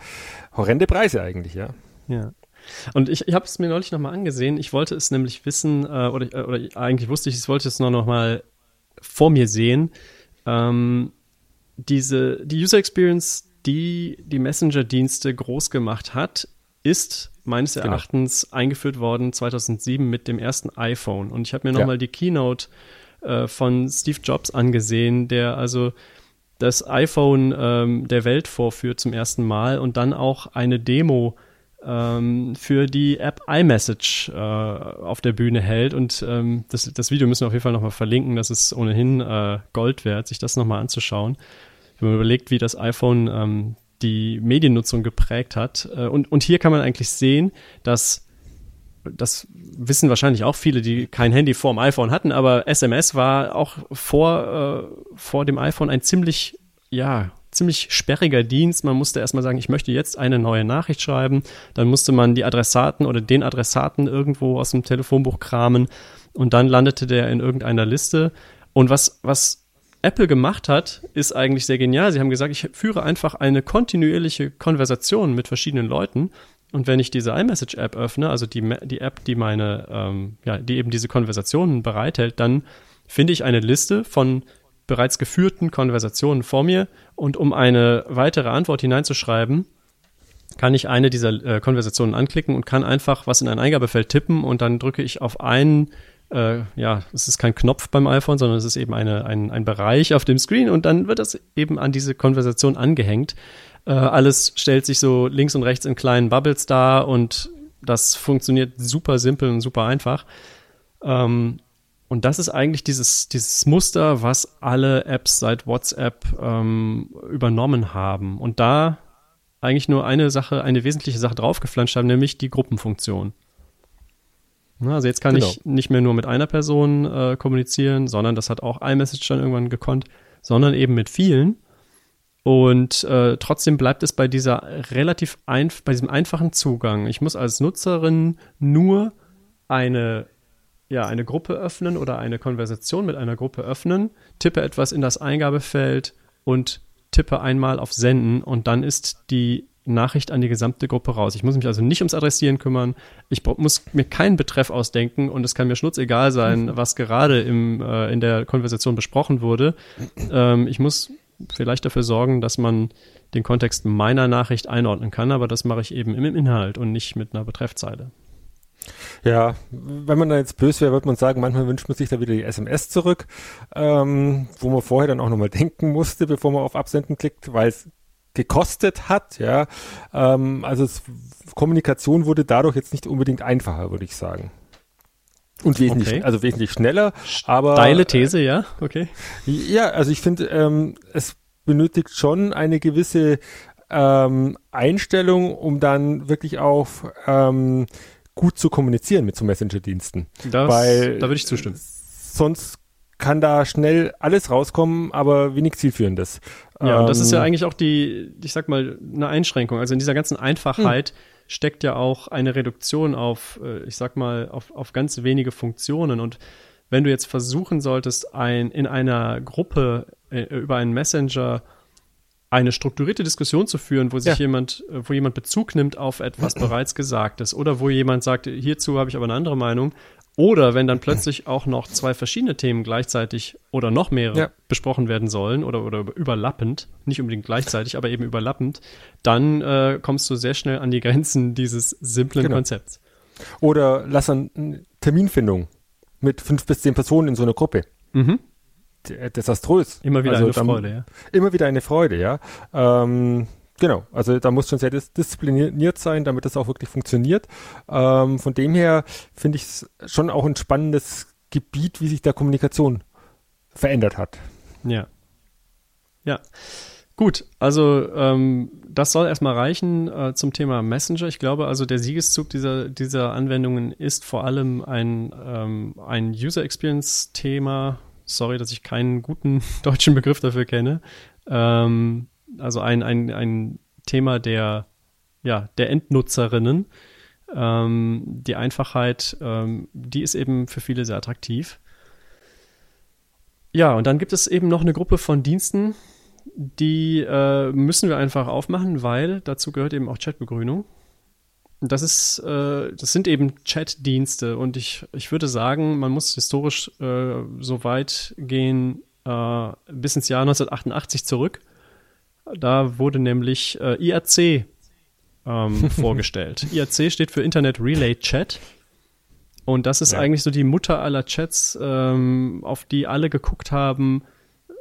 horrende Preise eigentlich, ja. Ja. Und ich, ich habe es mir neulich nochmal angesehen. Ich wollte es nämlich wissen, äh, oder, äh, oder eigentlich wusste ich, ich wollte es nur nochmal vor mir sehen. Ähm, diese, die User Experience, die die Messenger-Dienste groß gemacht hat, ist meines genau. Erachtens eingeführt worden 2007 mit dem ersten iPhone. Und ich habe mir nochmal ja. die Keynote äh, von Steve Jobs angesehen, der also das iPhone ähm, der Welt vorführt zum ersten Mal und dann auch eine Demo ähm, für die App iMessage äh, auf der Bühne hält. Und ähm, das, das Video müssen wir auf jeden Fall nochmal verlinken. Das ist ohnehin äh, Gold wert, sich das nochmal anzuschauen. Wenn man überlegt, wie das iPhone ähm, die Mediennutzung geprägt hat. Äh, und, und hier kann man eigentlich sehen, dass das wissen wahrscheinlich auch viele, die kein Handy vor dem iPhone hatten, aber SMS war auch vor, äh, vor dem iPhone ein ziemlich, ja, ziemlich sperriger Dienst. Man musste erstmal sagen, ich möchte jetzt eine neue Nachricht schreiben. Dann musste man die Adressaten oder den Adressaten irgendwo aus dem Telefonbuch kramen und dann landete der in irgendeiner Liste. Und was, was Apple gemacht hat, ist eigentlich sehr genial. Sie haben gesagt, ich führe einfach eine kontinuierliche Konversation mit verschiedenen Leuten. Und wenn ich diese iMessage-App öffne, also die, die App, die meine, ähm, ja, die eben diese Konversationen bereithält, dann finde ich eine Liste von bereits geführten Konversationen vor mir. Und um eine weitere Antwort hineinzuschreiben, kann ich eine dieser äh, Konversationen anklicken und kann einfach was in ein Eingabefeld tippen und dann drücke ich auf einen äh, ja, es ist kein Knopf beim iPhone, sondern es ist eben eine, ein, ein Bereich auf dem Screen und dann wird das eben an diese Konversation angehängt. Äh, alles stellt sich so links und rechts in kleinen Bubbles dar und das funktioniert super simpel und super einfach. Ähm, Und das ist eigentlich dieses, dieses Muster, was alle Apps seit WhatsApp ähm, übernommen haben. Und da eigentlich nur eine Sache, eine wesentliche Sache draufgeflanscht haben, nämlich die Gruppenfunktion. Also jetzt kann genau. ich nicht mehr nur mit einer Person äh, kommunizieren, sondern das hat auch iMessage dann irgendwann gekonnt, sondern eben mit vielen. Und äh, trotzdem bleibt es bei dieser relativ einf bei diesem einfachen Zugang. Ich muss als Nutzerin nur eine ja, eine Gruppe öffnen oder eine Konversation mit einer Gruppe öffnen, tippe etwas in das Eingabefeld und tippe einmal auf Senden und dann ist die Nachricht an die gesamte Gruppe raus. Ich muss mich also nicht ums Adressieren kümmern. Ich muss mir keinen Betreff ausdenken und es kann mir schnurzegal sein, was gerade im, äh, in der Konversation besprochen wurde. Ähm, ich muss vielleicht dafür sorgen, dass man den Kontext meiner Nachricht einordnen kann, aber das mache ich eben im Inhalt und nicht mit einer Betreffzeile. Ja, wenn man da jetzt böse wäre, würde man sagen, manchmal wünscht man sich da wieder die SMS zurück, ähm, wo man vorher dann auch nochmal denken musste, bevor man auf Absenden klickt, weil es gekostet hat, ja. Ähm, also es, Kommunikation wurde dadurch jetzt nicht unbedingt einfacher, würde ich sagen. Und wesentlich, okay. also wesentlich schneller, aber. Steile These, ja, okay. Ja, also ich finde, ähm, es benötigt schon eine gewisse ähm, Einstellung, um dann wirklich auch ähm, gut zu kommunizieren mit so Messenger-Diensten. Da würde ich zustimmen. Sonst kann da schnell alles rauskommen, aber wenig zielführendes. Ja, ähm, und das ist ja ähm, eigentlich auch die, ich sag mal, eine Einschränkung. Also in dieser ganzen Einfachheit hm. steckt ja auch eine Reduktion auf, äh, ich sag mal, auf, auf ganz wenige Funktionen. Und wenn du jetzt versuchen solltest, ein, in einer Gruppe äh, über einen Messenger eine strukturierte Diskussion zu führen, wo sich ja. jemand, äh, wo jemand Bezug nimmt auf etwas bereits Gesagtes oder wo jemand sagt, hierzu habe ich aber eine andere Meinung. Oder wenn dann plötzlich auch noch zwei verschiedene Themen gleichzeitig oder noch mehrere ja. besprochen werden sollen oder, oder überlappend, nicht unbedingt gleichzeitig, aber eben überlappend, dann äh, kommst du sehr schnell an die Grenzen dieses simplen genau. Konzepts. Oder lass an Terminfindung mit fünf bis zehn Personen in so einer Gruppe. Mhm desaströs. Immer wieder also, eine Freude, ja. Immer wieder eine Freude, ja. Ähm, genau, also da muss schon sehr dis diszipliniert sein, damit das auch wirklich funktioniert. Ähm, von dem her finde ich es schon auch ein spannendes Gebiet, wie sich da Kommunikation verändert hat. Ja. Ja. Gut, also ähm, das soll erstmal reichen äh, zum Thema Messenger. Ich glaube also, der Siegeszug dieser, dieser Anwendungen ist vor allem ein, ähm, ein User Experience-Thema, Sorry, dass ich keinen guten deutschen Begriff dafür kenne. Ähm, also ein, ein, ein Thema der, ja, der Endnutzerinnen. Ähm, die Einfachheit, ähm, die ist eben für viele sehr attraktiv. Ja, und dann gibt es eben noch eine Gruppe von Diensten, die äh, müssen wir einfach aufmachen, weil dazu gehört eben auch Chatbegrünung. Das ist, äh, das sind eben Chat-Dienste und ich, ich würde sagen, man muss historisch äh, so weit gehen äh, bis ins Jahr 1988 zurück. Da wurde nämlich äh, IRC ähm, vorgestellt. IRC steht für Internet Relay Chat. Und das ist ja. eigentlich so die Mutter aller Chats, ähm, auf die alle geguckt haben,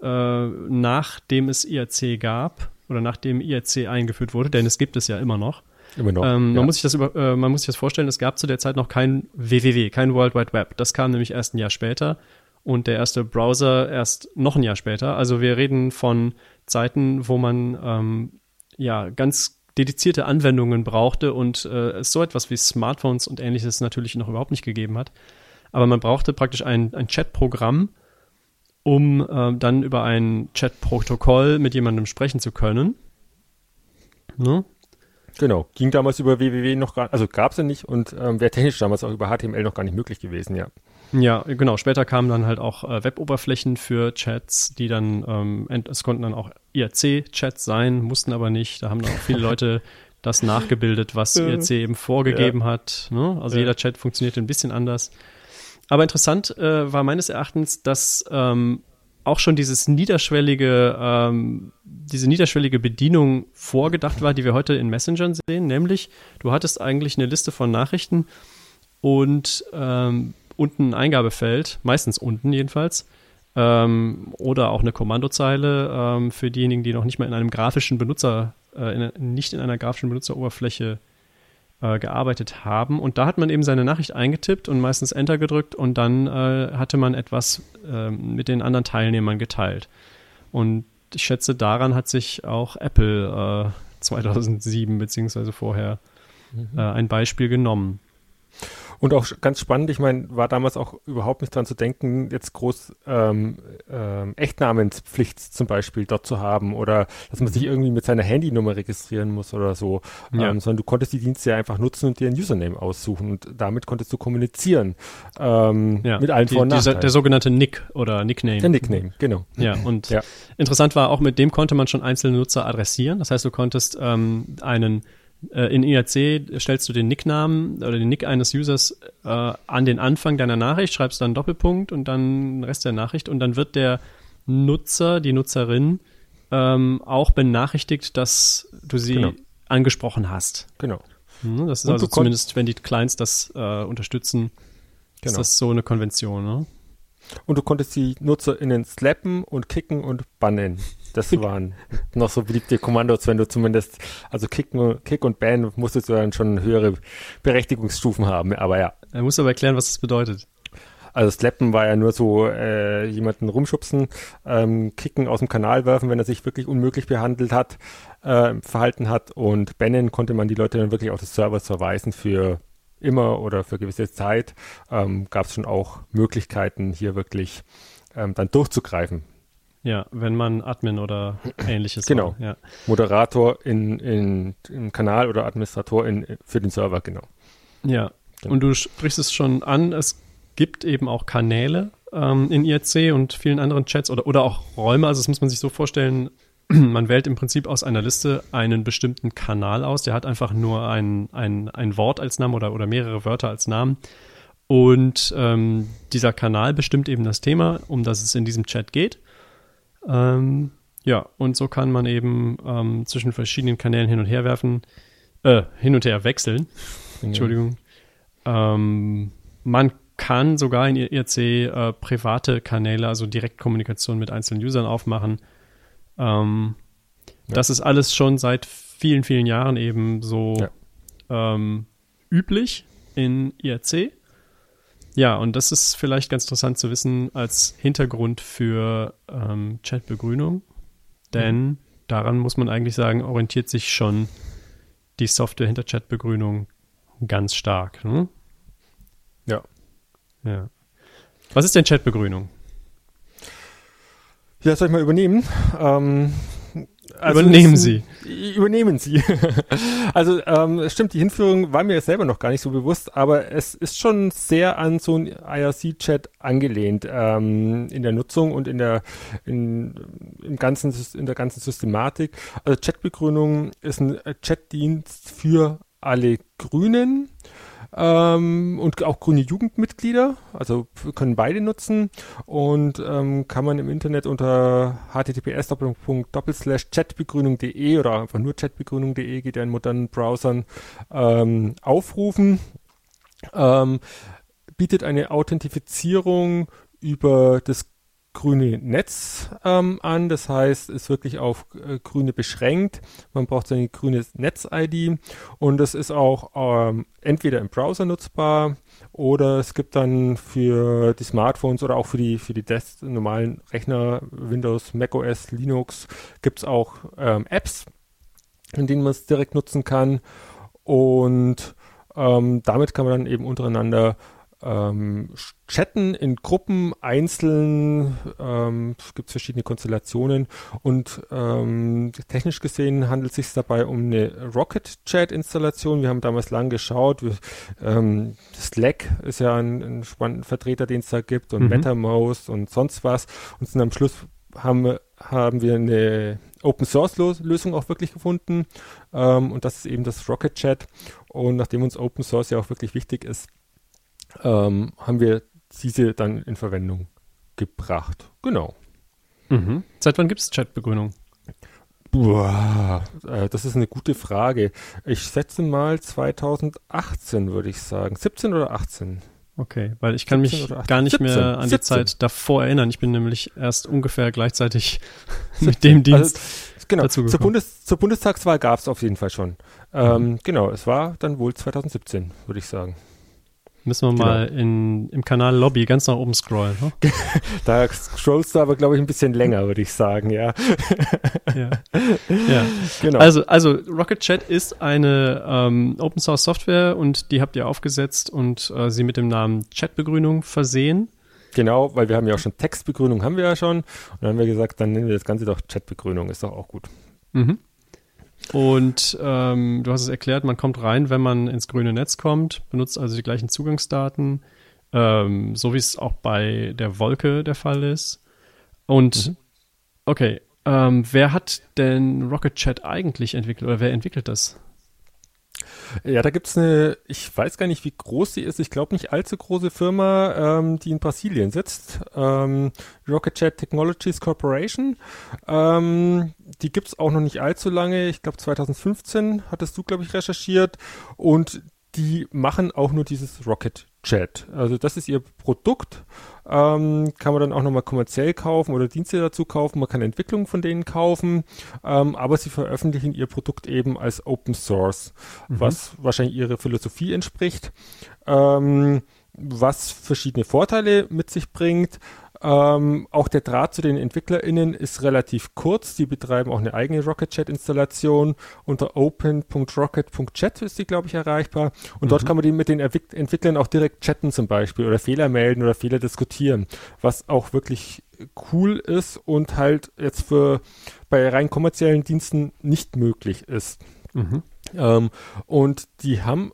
äh, nachdem es IRC gab oder nachdem IRC eingeführt wurde, denn es gibt es ja immer noch. Immer noch. Ähm, ja. man, muss sich das über, äh, man muss sich das vorstellen, es gab zu der Zeit noch kein www, kein World Wide Web. Das kam nämlich erst ein Jahr später und der erste Browser erst noch ein Jahr später. Also wir reden von Zeiten, wo man ähm, ja ganz dedizierte Anwendungen brauchte und äh, es so etwas wie Smartphones und ähnliches natürlich noch überhaupt nicht gegeben hat. Aber man brauchte praktisch ein, ein Chat-Programm, um äh, dann über ein Chat-Protokoll mit jemandem sprechen zu können. Ne? Genau, ging damals über www noch gar, also gab es ja nicht und ähm, wäre technisch damals auch über HTML noch gar nicht möglich gewesen, ja. Ja, genau. Später kamen dann halt auch äh, Web-Oberflächen für Chats, die dann, ähm, es konnten dann auch IRC-Chats sein, mussten aber nicht. Da haben dann auch viele Leute das nachgebildet, was IRC eben vorgegeben ja. hat. Ne? Also ja. jeder Chat funktioniert ein bisschen anders. Aber interessant äh, war meines Erachtens, dass ähm, auch schon dieses niederschwellige, ähm, diese niederschwellige Bedienung vorgedacht war, die wir heute in Messengern sehen, nämlich du hattest eigentlich eine Liste von Nachrichten und ähm, unten ein Eingabefeld, meistens unten jedenfalls, ähm, oder auch eine Kommandozeile ähm, für diejenigen, die noch nicht mal in einem grafischen Benutzer, äh, in, nicht in einer grafischen Benutzeroberfläche äh, gearbeitet haben. Und da hat man eben seine Nachricht eingetippt und meistens Enter gedrückt und dann äh, hatte man etwas äh, mit den anderen Teilnehmern geteilt. Und ich schätze, daran hat sich auch Apple 2007 beziehungsweise vorher mhm. ein Beispiel genommen. Und auch ganz spannend, ich meine, war damals auch überhaupt nicht dran zu denken, jetzt groß ähm, ähm, Echtnamenspflicht zum Beispiel dort zu haben oder dass man sich irgendwie mit seiner Handynummer registrieren muss oder so, ja. ähm, sondern du konntest die Dienste ja einfach nutzen und dir ein Username aussuchen und damit konntest du kommunizieren ähm, ja. mit allen die, Vor- und Nachteilen. Der sogenannte Nick oder Nickname. Der Nickname, genau. Ja, und ja. interessant war auch, mit dem konnte man schon einzelne Nutzer adressieren. Das heißt, du konntest ähm, einen äh, in IRC stellst du den Nicknamen oder den Nick eines Users äh, an den Anfang deiner Nachricht, schreibst dann Doppelpunkt und dann den Rest der Nachricht und dann wird der Nutzer, die Nutzerin ähm, auch benachrichtigt, dass du sie genau. angesprochen hast. Genau. Mhm, das ist und also zumindest, wenn die Clients das äh, unterstützen, genau. ist das so eine Konvention. Ne? Und du konntest die NutzerInnen slappen und kicken und bannen. Das waren noch so beliebte Kommandos, wenn du zumindest, also kicken, Kick und Ban musstest du dann schon höhere Berechtigungsstufen haben, aber ja. Er muss aber erklären, was das bedeutet. Also Slappen war ja nur so äh, jemanden rumschubsen, ähm, Kicken aus dem Kanal werfen, wenn er sich wirklich unmöglich behandelt hat, äh, verhalten hat und bannen konnte man die Leute dann wirklich auf des Servers verweisen für immer oder für gewisse Zeit. Ähm, Gab es schon auch Möglichkeiten, hier wirklich ähm, dann durchzugreifen. Ja, wenn man Admin oder ähnliches Genau. War, ja. Moderator in, in, im Kanal oder Administrator in, für den Server, genau. Ja, genau. und du sprichst es schon an, es gibt eben auch Kanäle ähm, in IRC und vielen anderen Chats oder, oder auch Räume. Also das muss man sich so vorstellen, man wählt im Prinzip aus einer Liste einen bestimmten Kanal aus. Der hat einfach nur ein, ein, ein Wort als Namen oder, oder mehrere Wörter als Namen. Und ähm, dieser Kanal bestimmt eben das Thema, um das es in diesem Chat geht. Ähm, ja, und so kann man eben ähm, zwischen verschiedenen Kanälen hin und her werfen, äh, hin und her wechseln. Entschuldigung. Ähm, man kann sogar in IRC äh, private Kanäle, also Direktkommunikation mit einzelnen Usern aufmachen. Ähm, ja. Das ist alles schon seit vielen, vielen Jahren eben so ja. ähm, üblich in IRC. Ja, und das ist vielleicht ganz interessant zu wissen als Hintergrund für ähm, Chatbegrünung, denn mhm. daran muss man eigentlich sagen, orientiert sich schon die Software hinter Chatbegrünung ganz stark. Ne? Ja. Ja. Was ist denn Chatbegrünung? Ja, soll ich mal übernehmen? Ähm, also übernehmen Sie. Übernehmen Sie. also ähm, stimmt, die Hinführung war mir selber noch gar nicht so bewusst, aber es ist schon sehr an so ein IRC-Chat angelehnt ähm, in der Nutzung und in der in, im ganzen in der ganzen Systematik. Also Chatbegründung ist ein Chatdienst für alle Grünen ähm, und auch grüne Jugendmitglieder, also können beide nutzen und ähm, kann man im Internet unter https chatbegrünung.de oder einfach nur chatbegrünung.de geht ja in modernen Browsern ähm, aufrufen. Ähm, bietet eine Authentifizierung über das grüne Netz ähm, an. Das heißt, ist wirklich auf äh, Grüne beschränkt. Man braucht seine grüne Netz-ID und das ist auch ähm, entweder im Browser nutzbar oder es gibt dann für die Smartphones oder auch für die für die Desk normalen Rechner Windows, macOS, Linux gibt es auch ähm, Apps, in denen man es direkt nutzen kann und ähm, damit kann man dann eben untereinander ähm, chatten in Gruppen, einzeln, ähm, gibt es verschiedene Konstellationen und ähm, technisch gesehen handelt es sich dabei um eine Rocket Chat Installation. Wir haben damals lang geschaut. Wir, ähm, Slack ist ja ein, ein spannender Vertreter, den es da gibt und mhm. MetaMost und sonst was. Und sind am Schluss haben, haben wir eine Open Source Lösung auch wirklich gefunden ähm, und das ist eben das Rocket Chat. Und nachdem uns Open Source ja auch wirklich wichtig ist, ähm, haben wir diese dann in Verwendung gebracht. Genau. Mhm. Seit wann gibt es Chatbegrünung? Boah, äh, das ist eine gute Frage. Ich setze mal 2018, würde ich sagen. 17 oder 18? Okay, weil ich kann mich gar nicht 17, mehr an 17. die Zeit davor erinnern. Ich bin nämlich erst ungefähr gleichzeitig mit dem Dienst. Also, genau. dazu Zur? Bundes zur Bundestagswahl gab es auf jeden Fall schon. Ähm, Genau, es war dann wohl 2017, würde ich sagen. Müssen wir genau. mal in, im Kanal Lobby ganz nach oben scrollen. Ne? Da scrollst du aber, glaube ich, ein bisschen länger, würde ich sagen, ja. ja. ja. Genau. Also, also Rocket Chat ist eine ähm, Open Source Software und die habt ihr aufgesetzt und äh, sie mit dem Namen Chatbegrünung versehen. genau, weil wir haben ja auch schon Textbegrünung, haben wir ja schon. Und dann haben wir gesagt, dann nennen wir das Ganze doch Chatbegrünung, ist doch auch gut. Mhm. Und ähm, du hast es erklärt, man kommt rein, wenn man ins grüne Netz kommt, benutzt also die gleichen Zugangsdaten, ähm, so wie es auch bei der Wolke der Fall ist. Und okay, ähm, wer hat denn Rocket Chat eigentlich entwickelt oder wer entwickelt das? Ja, da gibt's eine, ich weiß gar nicht, wie groß sie ist, ich glaube nicht allzu große Firma, ähm, die in Brasilien sitzt. Ähm, Rocket Chat Technologies Corporation. Ähm, die gibt's auch noch nicht allzu lange. Ich glaube 2015 hattest du, glaube ich, recherchiert. Und die machen auch nur dieses Rocket Chat. Also das ist ihr Produkt. Ähm, kann man dann auch nochmal kommerziell kaufen oder Dienste dazu kaufen. Man kann Entwicklungen von denen kaufen. Ähm, aber sie veröffentlichen ihr Produkt eben als Open Source, was wahrscheinlich ihrer Philosophie entspricht. Ähm, was verschiedene Vorteile mit sich bringt. Ähm, auch der Draht zu den EntwicklerInnen ist relativ kurz. Die betreiben auch eine eigene Rocket Chat Installation. Unter open.rocket.chat ist die, glaube ich, erreichbar. Und dort kann man die mit den Entwicklern auch direkt chatten zum Beispiel oder Fehler melden oder Fehler diskutieren. Was auch wirklich cool ist und halt jetzt für bei rein kommerziellen Diensten nicht möglich ist. Mhm. Ähm, und die haben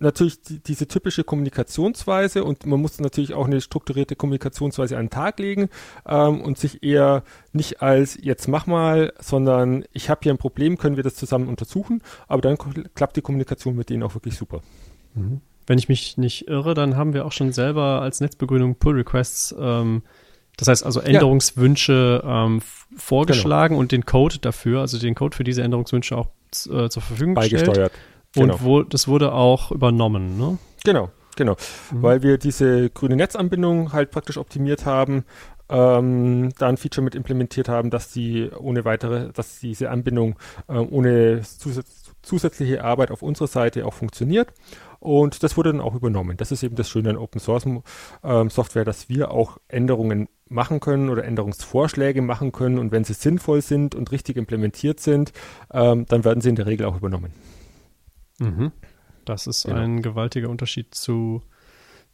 natürlich die, diese typische Kommunikationsweise und man muss natürlich auch eine strukturierte Kommunikationsweise an den Tag legen ähm, und sich eher nicht als jetzt mach mal, sondern ich habe hier ein Problem, können wir das zusammen untersuchen, aber dann klappt die Kommunikation mit denen auch wirklich super. Wenn ich mich nicht irre, dann haben wir auch schon selber als Netzbegrünung Pull Requests, ähm, das heißt also Änderungswünsche ähm, f- vorgeschlagen und den Code dafür, also den Code für diese Änderungswünsche auch äh, zur Verfügung gestellt. Beigesteuert. Genau. Und wo, das wurde auch übernommen, ne? Genau, genau. Weil wir diese grüne Netzanbindung halt praktisch optimiert haben, ähm, da ein Feature mit implementiert haben, dass die ohne weitere, dass diese Anbindung ähm, ohne zusatz zusätzliche Arbeit auf unserer Seite auch funktioniert. Und das wurde dann auch übernommen. Das ist eben das Schöne an Open Source ähm, Software, dass wir auch Änderungen machen können oder Änderungsvorschläge machen können. Und wenn sie sinnvoll sind und richtig implementiert sind, ähm, dann werden sie in der Regel auch übernommen. Mhm. Das ist Genau. ein gewaltiger Unterschied zu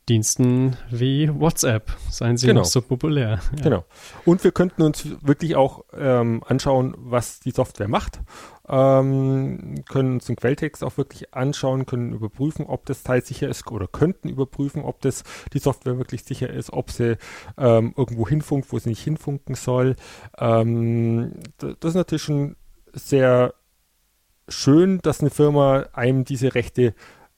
Diensten wie WhatsApp. Seien sie Genau. noch so populär. Ja. Genau. Und wir könnten uns wirklich auch ähm, anschauen, was die Software macht. Ähm, können uns den Quelltext auch wirklich anschauen, können überprüfen, ob das Teil sicher ist oder könnten überprüfen, ob das die Software wirklich sicher ist, ob sie ähm, irgendwo hinfunkt, wo sie nicht hinfunken soll. Ähm, das ist natürlich schon sehr schön, dass eine Firma einem diese Rechte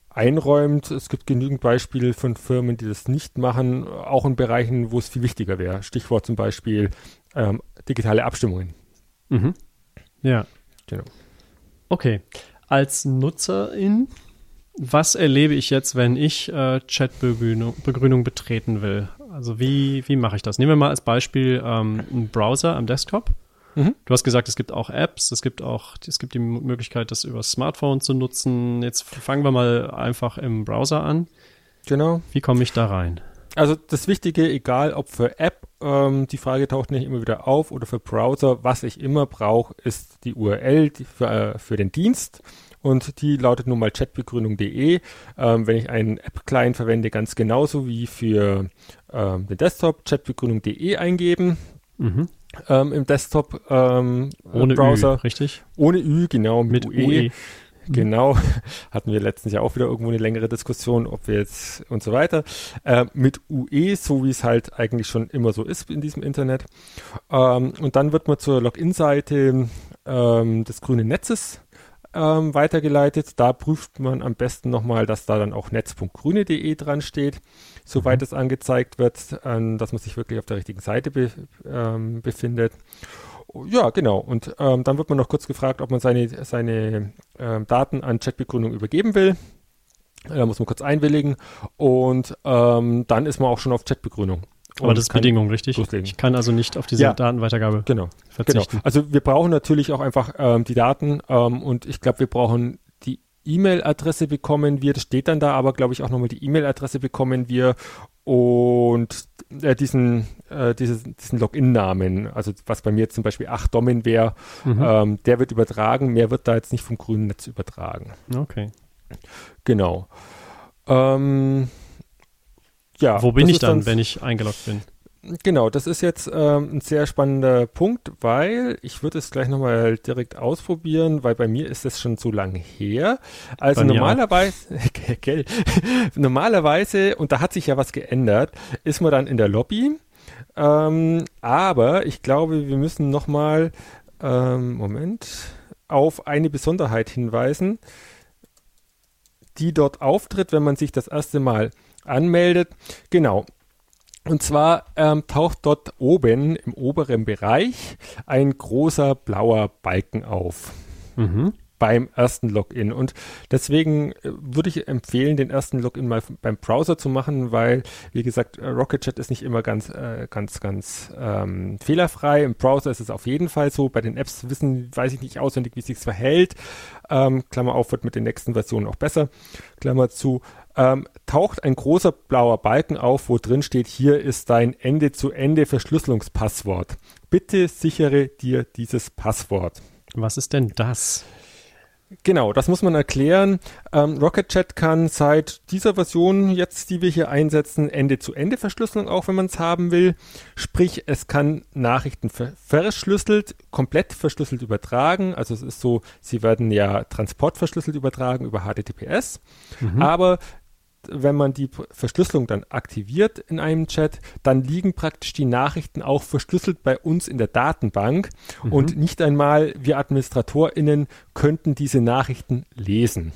einräumt. Es gibt genügend Beispiele von Firmen, die das nicht machen, auch in Bereichen, wo es viel wichtiger wäre. Stichwort zum Beispiel ähm, digitale Abstimmungen. Mhm. Ja. Genau. Okay. Als Nutzerin, was erlebe ich jetzt, wenn ich äh, Chatbegrünung Begrünung betreten will? Also wie, wie mache ich das? Nehmen wir mal als Beispiel ähm, einen Browser am Desktop. Mhm. Du hast gesagt, es gibt auch Apps, es gibt auch, es gibt die Möglichkeit, das über das Smartphone zu nutzen. Jetzt fangen wir mal einfach im Browser an. Genau. Wie komme ich da rein? Also das Wichtige, egal ob für App, ähm, die Frage taucht nicht immer wieder auf, oder für Browser, was ich immer brauche, ist die URL die für, äh, für den Dienst. Und die lautet nun mal chatbegrünung.de. Ähm, wenn ich einen App-Client verwende, ganz genauso wie für ähm, den Desktop, chatbegrünung.de eingeben. Mhm. Ähm, Im Desktop ähm, Ohne Browser. Ü, richtig? Ohne Ü, genau, Mit UE. UE. Genau, hatten wir letztens ja auch wieder irgendwo eine längere Diskussion, ob wir jetzt und so weiter. Äh, mit UE, so wie es halt eigentlich schon immer so ist in diesem Internet. Ähm, und dann wird man zur Login-Seite ähm, des grünen Netzes ähm, weitergeleitet. Da prüft man am besten nochmal, dass da dann auch netz.grüne.de dran steht, soweit es angezeigt wird, ähm, dass man sich wirklich auf der richtigen Seite be ähm, befindet. Ja, genau. Und ähm, dann wird man noch kurz gefragt, ob man seine, seine ähm, Daten an Chatbegründung übergeben will. Da muss man kurz einwilligen und ähm, dann ist man auch schon auf Chatbegründung. Aber das ist Bedingung, richtig? loslegen. Ich kann also nicht auf diese Ja. Datenweitergabe Genau. verzichten. Genau. Also wir brauchen natürlich auch einfach ähm, die Daten ähm, und ich glaube, wir brauchen die E-Mail-Adresse bekommen wir, das steht dann da, aber glaube ich auch nochmal die E-Mail-Adresse bekommen wir und äh, diesen, äh, dieses, diesen Login-Namen, also was bei mir zum Beispiel 8 Domin wäre, Mhm. ähm, der wird übertragen, mehr wird da jetzt nicht vom grünen Netz übertragen. Okay. Genau. Ähm, ja, Wo bin das ich dann, wenn ich eingeloggt bin? Genau, das ist jetzt ähm, ein sehr spannender Punkt, weil ich würde es gleich nochmal direkt ausprobieren, weil bei mir ist es schon so lange her. Also normalerweise, gell, normalerweise, und da hat sich ja was geändert, ist man dann in der Lobby. Ähm, aber ich glaube, wir müssen nochmal, ähm, Moment, auf eine Besonderheit hinweisen, die dort auftritt, wenn man sich das erste Mal anmeldet. Genau. Und zwar ähm, taucht dort oben im oberen Bereich ein großer blauer Balken auf Mhm. beim ersten Login. Und deswegen äh, würde ich empfehlen, den ersten Login mal beim Browser zu machen, weil, wie gesagt, äh, Rocket Chat ist nicht immer ganz, äh, ganz, ganz ähm, fehlerfrei. Im Browser ist es auf jeden Fall so. Bei den Apps wissen, weiß ich nicht auswendig, wie es sich verhält. Ähm, Klammer auf, wird mit den nächsten Versionen auch besser. Klammer zu. Ähm, taucht ein großer blauer Balken auf, wo drin steht, hier ist dein Ende-zu-Ende-Verschlüsselungspasswort. Bitte sichere dir dieses Passwort. Was ist denn das? Genau, das muss man erklären. Ähm, Rocket Chat kann seit dieser Version jetzt, die wir hier einsetzen, Ende-zu-Ende-Verschlüsselung auch, wenn man es haben will. Sprich, es kann Nachrichten ver verschlüsselt, komplett verschlüsselt übertragen. Also es ist so, sie werden ja transportverschlüsselt übertragen über HTTPS. Aber wenn man die Verschlüsselung dann aktiviert in einem Chat, dann liegen praktisch die Nachrichten auch verschlüsselt bei uns in der Datenbank und nicht einmal wir AdministratorInnen könnten diese Nachrichten lesen.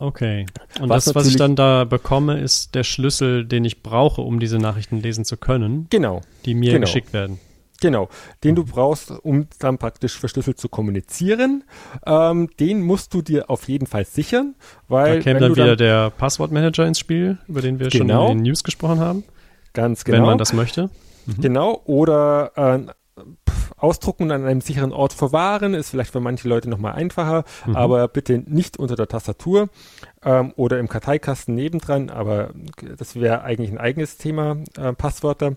Okay. Und Was das, was ich dann da bekomme, ist der Schlüssel, den ich brauche, um diese Nachrichten lesen zu können, Genau, die mir Genau. geschickt werden. Genau. Den du brauchst, um dann praktisch verschlüsselt zu kommunizieren. Ähm, den musst du dir auf jeden Fall sichern, weil Da käme dann wieder der Passwortmanager ins Spiel, über den wir Genau. schon in den News gesprochen haben, ganz genau, wenn man das möchte. Genau, oder äh, ausdrucken und an einem sicheren Ort verwahren, ist vielleicht für manche Leute nochmal einfacher, aber bitte nicht unter der Tastatur ähm, oder im Karteikasten nebendran, aber das wäre eigentlich ein eigenes Thema, äh, Passwörter.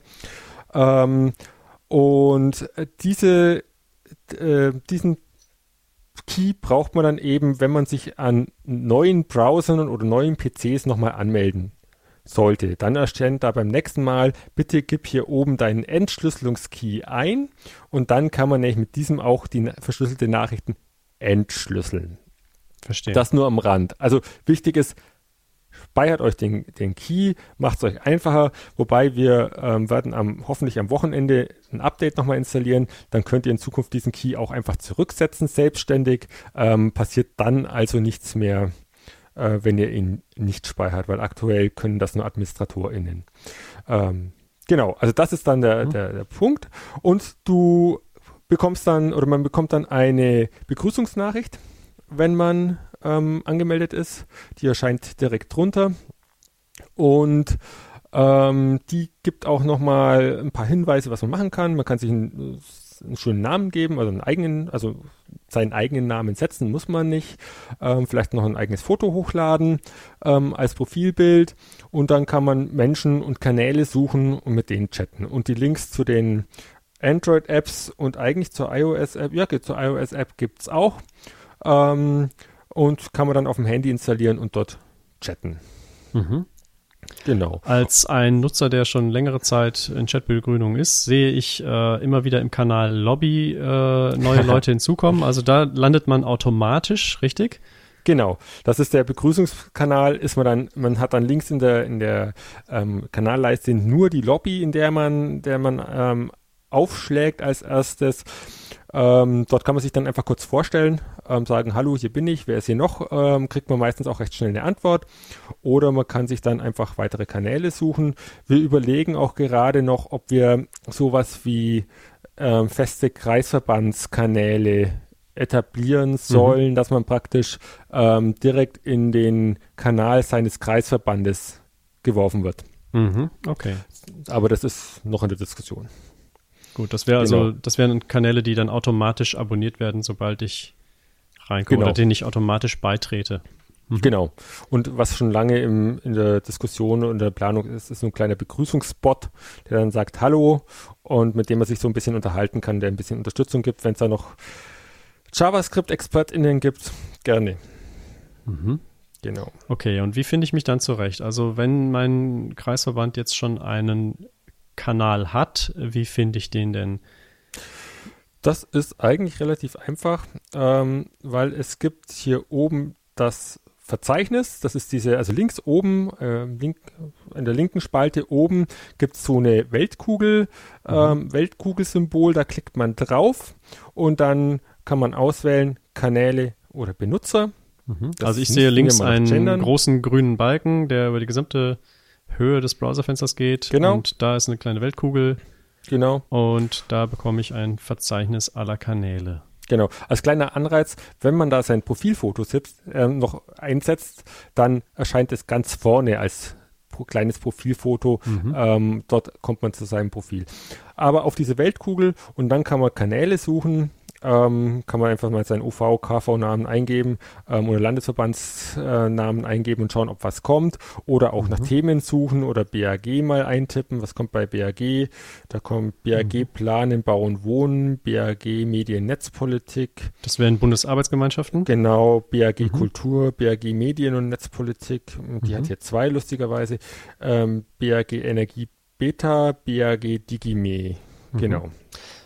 Ähm, und äh, diese, äh, diesen Key braucht man dann eben, wenn man sich an neuen Browsern oder neuen PCs nochmal anmelden sollte. Dann erscheint da beim nächsten Mal, bitte gib hier oben deinen Entschlüsselungskey ein und dann kann man nämlich mit diesem auch die verschlüsselte Nachrichten entschlüsseln. Verstehe. Das nur am Rand. Also wichtig ist, speichert euch den, den Key, macht es euch einfacher, wobei wir ähm, werden am, hoffentlich am Wochenende ein Update nochmal installieren, dann könnt ihr in Zukunft diesen Key auch einfach zurücksetzen, selbstständig, ähm, passiert dann also nichts mehr, äh, wenn ihr ihn nicht speichert, weil aktuell können das nur AdministratorInnen. Ähm, genau, also das ist dann der, der, der Punkt. Und du bekommst dann oder man bekommt dann eine Begrüßungsnachricht, wenn man ähm, angemeldet ist. Die erscheint direkt drunter. Und ähm, die gibt auch nochmal ein paar Hinweise, was man machen kann. Man kann sich einen, einen schönen Namen geben, also einen eigenen, also seinen eigenen Namen setzen muss man nicht. Ähm, vielleicht noch ein eigenes Foto hochladen ähm, als Profilbild und dann kann man Menschen und Kanäle suchen und mit denen chatten. Und die Links zu den Android-Apps und eigentlich zur iOS-App, ja, zur iOS-App gibt's auch. Ähm, und kann man dann auf dem Handy installieren und dort chatten. mhm. Genau. Als ein Nutzer, der schon längere Zeit in Chatbegrünung ist, sehe ich äh, immer wieder im Kanal Lobby äh, neue Leute hinzukommen. Also da landet man automatisch, richtig? Genau, das ist der Begrüßungskanal, ist man dann, man hat dann links in der, in der ähm, Kanalleiste nur die Lobby, in der man, der man ähm, aufschlägt als erstes. Ähm, dort kann man sich dann einfach kurz vorstellen, ähm, sagen, hallo, hier bin ich, wer ist hier noch? Ähm, kriegt man meistens auch recht schnell eine Antwort. Oder man kann sich dann einfach weitere Kanäle suchen. Wir überlegen auch gerade noch, ob wir sowas wie ähm, feste Kreisverbandskanäle etablieren sollen, dass man praktisch ähm, direkt in den Kanal seines Kreisverbandes geworfen wird. Mhm, okay. Aber das ist noch in der Diskussion. Gut, das wäre also, Genau. das wären Kanäle, die dann automatisch abonniert werden, sobald ich reinkomme Genau. oder denen ich automatisch beitrete. Genau. Und was schon lange im, in der Diskussion und der Planung ist, ist so ein kleiner Begrüßungsbot, der dann sagt Hallo und mit dem man sich so ein bisschen unterhalten kann, der ein bisschen Unterstützung gibt, wenn es da noch JavaScript-ExpertInnen gibt. Gerne. Mhm. Genau. Okay, und wie finde ich mich dann zurecht? Also wenn mein Kreisverband jetzt schon einen Kanal hat, wie finde ich den denn? Das ist eigentlich relativ einfach, ähm, weil es gibt hier oben das Verzeichnis, das ist diese, also links oben, äh, link, in der linken Spalte oben gibt es so eine Weltkugel, ähm, Weltkugelsymbol, da klickt man drauf und dann kann man auswählen Kanäle oder Benutzer. Das also ich sehe links einen gendern. großen grünen Balken, der über die gesamte Höhe des Browserfensters geht. Genau. Und da ist eine kleine Weltkugel Genau. und da bekomme ich ein Verzeichnis aller Kanäle. Genau. Als kleiner Anreiz, wenn man da sein Profilfoto sitzt, ähm, noch einsetzt, dann erscheint es ganz vorne als pro kleines Profilfoto. Ähm, dort kommt man zu seinem Profil. Aber auf diese Weltkugel und dann kann man Kanäle suchen. Ähm, kann man einfach mal seinen OV, KV-Namen eingeben ähm, oder Landesverbandsnamen eingeben und schauen, ob was kommt. Oder auch nach Themen suchen oder BAG mal eintippen. Was kommt bei BAG? Da kommt BAG Planen, Bauen, Wohnen, BAG Medien, Netzpolitik, Das wären Bundesarbeitsgemeinschaften. genau, BAG Kultur, BAG Medien und Netzpolitik. Die hat hier zwei lustigerweise. Ähm, BAG Energie Beta, BAG Digime. Genau.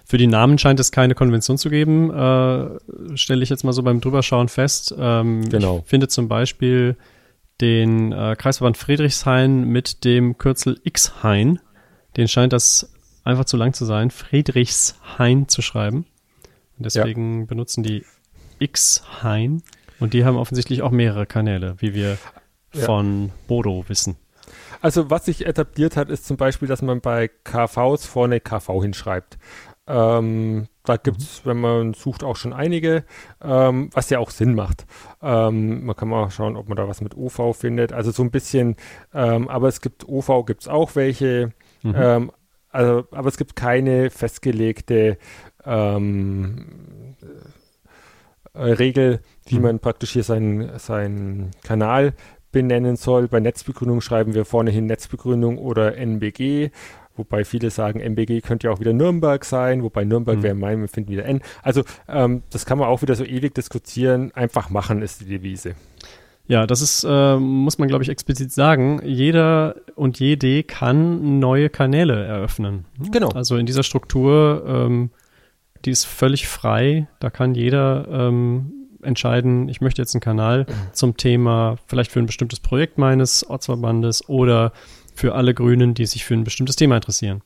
Für die Namen scheint es keine Konvention zu geben, äh, stelle ich jetzt mal so beim Drüberschauen fest. Ähm, Genau. Ich finde zum Beispiel den äh, Kreisverband Friedrichshain mit dem Kürzel X-Hain. Den scheint das einfach zu lang zu sein, Friedrichshain zu schreiben. Und deswegen benutzen die X-Hain. Und die haben offensichtlich auch mehrere Kanäle, wie wir Ja. von Bodo wissen. Also was sich etabliert hat, ist zum Beispiel, dass man bei KVs vorne KV hinschreibt. Ähm, da gibt's, wenn man sucht, auch schon einige, ähm, was ja auch Sinn macht. Ähm, man kann mal schauen, ob man da was mit OV findet. Also so ein bisschen, ähm, aber es gibt OV gibt's auch welche. Ähm, also, aber es gibt keine festgelegte ähm, äh, Regel, wie man praktisch hier seinen, seinen Kanal benennen soll. Bei Netzbegründung schreiben wir vorne hin Netzbegründung oder NBG, wobei viele sagen, NBG könnte ja auch wieder Nürnberg sein, wobei Nürnberg Mhm. wäre in meinem Empfinden wieder N. Also ähm, das kann man auch wieder so ewig diskutieren. Einfach machen ist die Devise. Ja, das ist, äh, muss man, glaube ich, explizit sagen. Jeder und jede kann neue Kanäle eröffnen. Genau. Also in dieser Struktur, ähm, die ist völlig frei. Da kann jeder ähm, entscheiden, ich möchte jetzt einen Kanal zum Thema, vielleicht für ein bestimmtes Projekt meines Ortsverbandes oder für alle Grünen, die sich für ein bestimmtes Thema interessieren.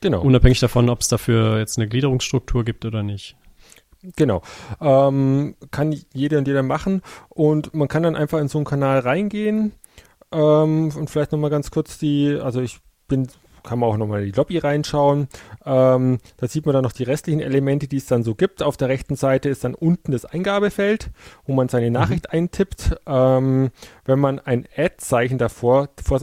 Genau. Unabhängig davon, ob es dafür jetzt eine Gliederungsstruktur gibt oder nicht. Genau. Ähm, kann jeder und jeder machen und man kann dann einfach in so einen Kanal reingehen ähm, und vielleicht nochmal ganz kurz die, also ich bin, kann man auch nochmal in die Lobby reinschauen. Ähm, da sieht man dann noch die restlichen Elemente, die es dann so gibt. Auf der rechten Seite ist dann unten das Eingabefeld, wo man seine Nachricht eintippt. Ähm, wenn man ein Ad-Zeichen davor vor,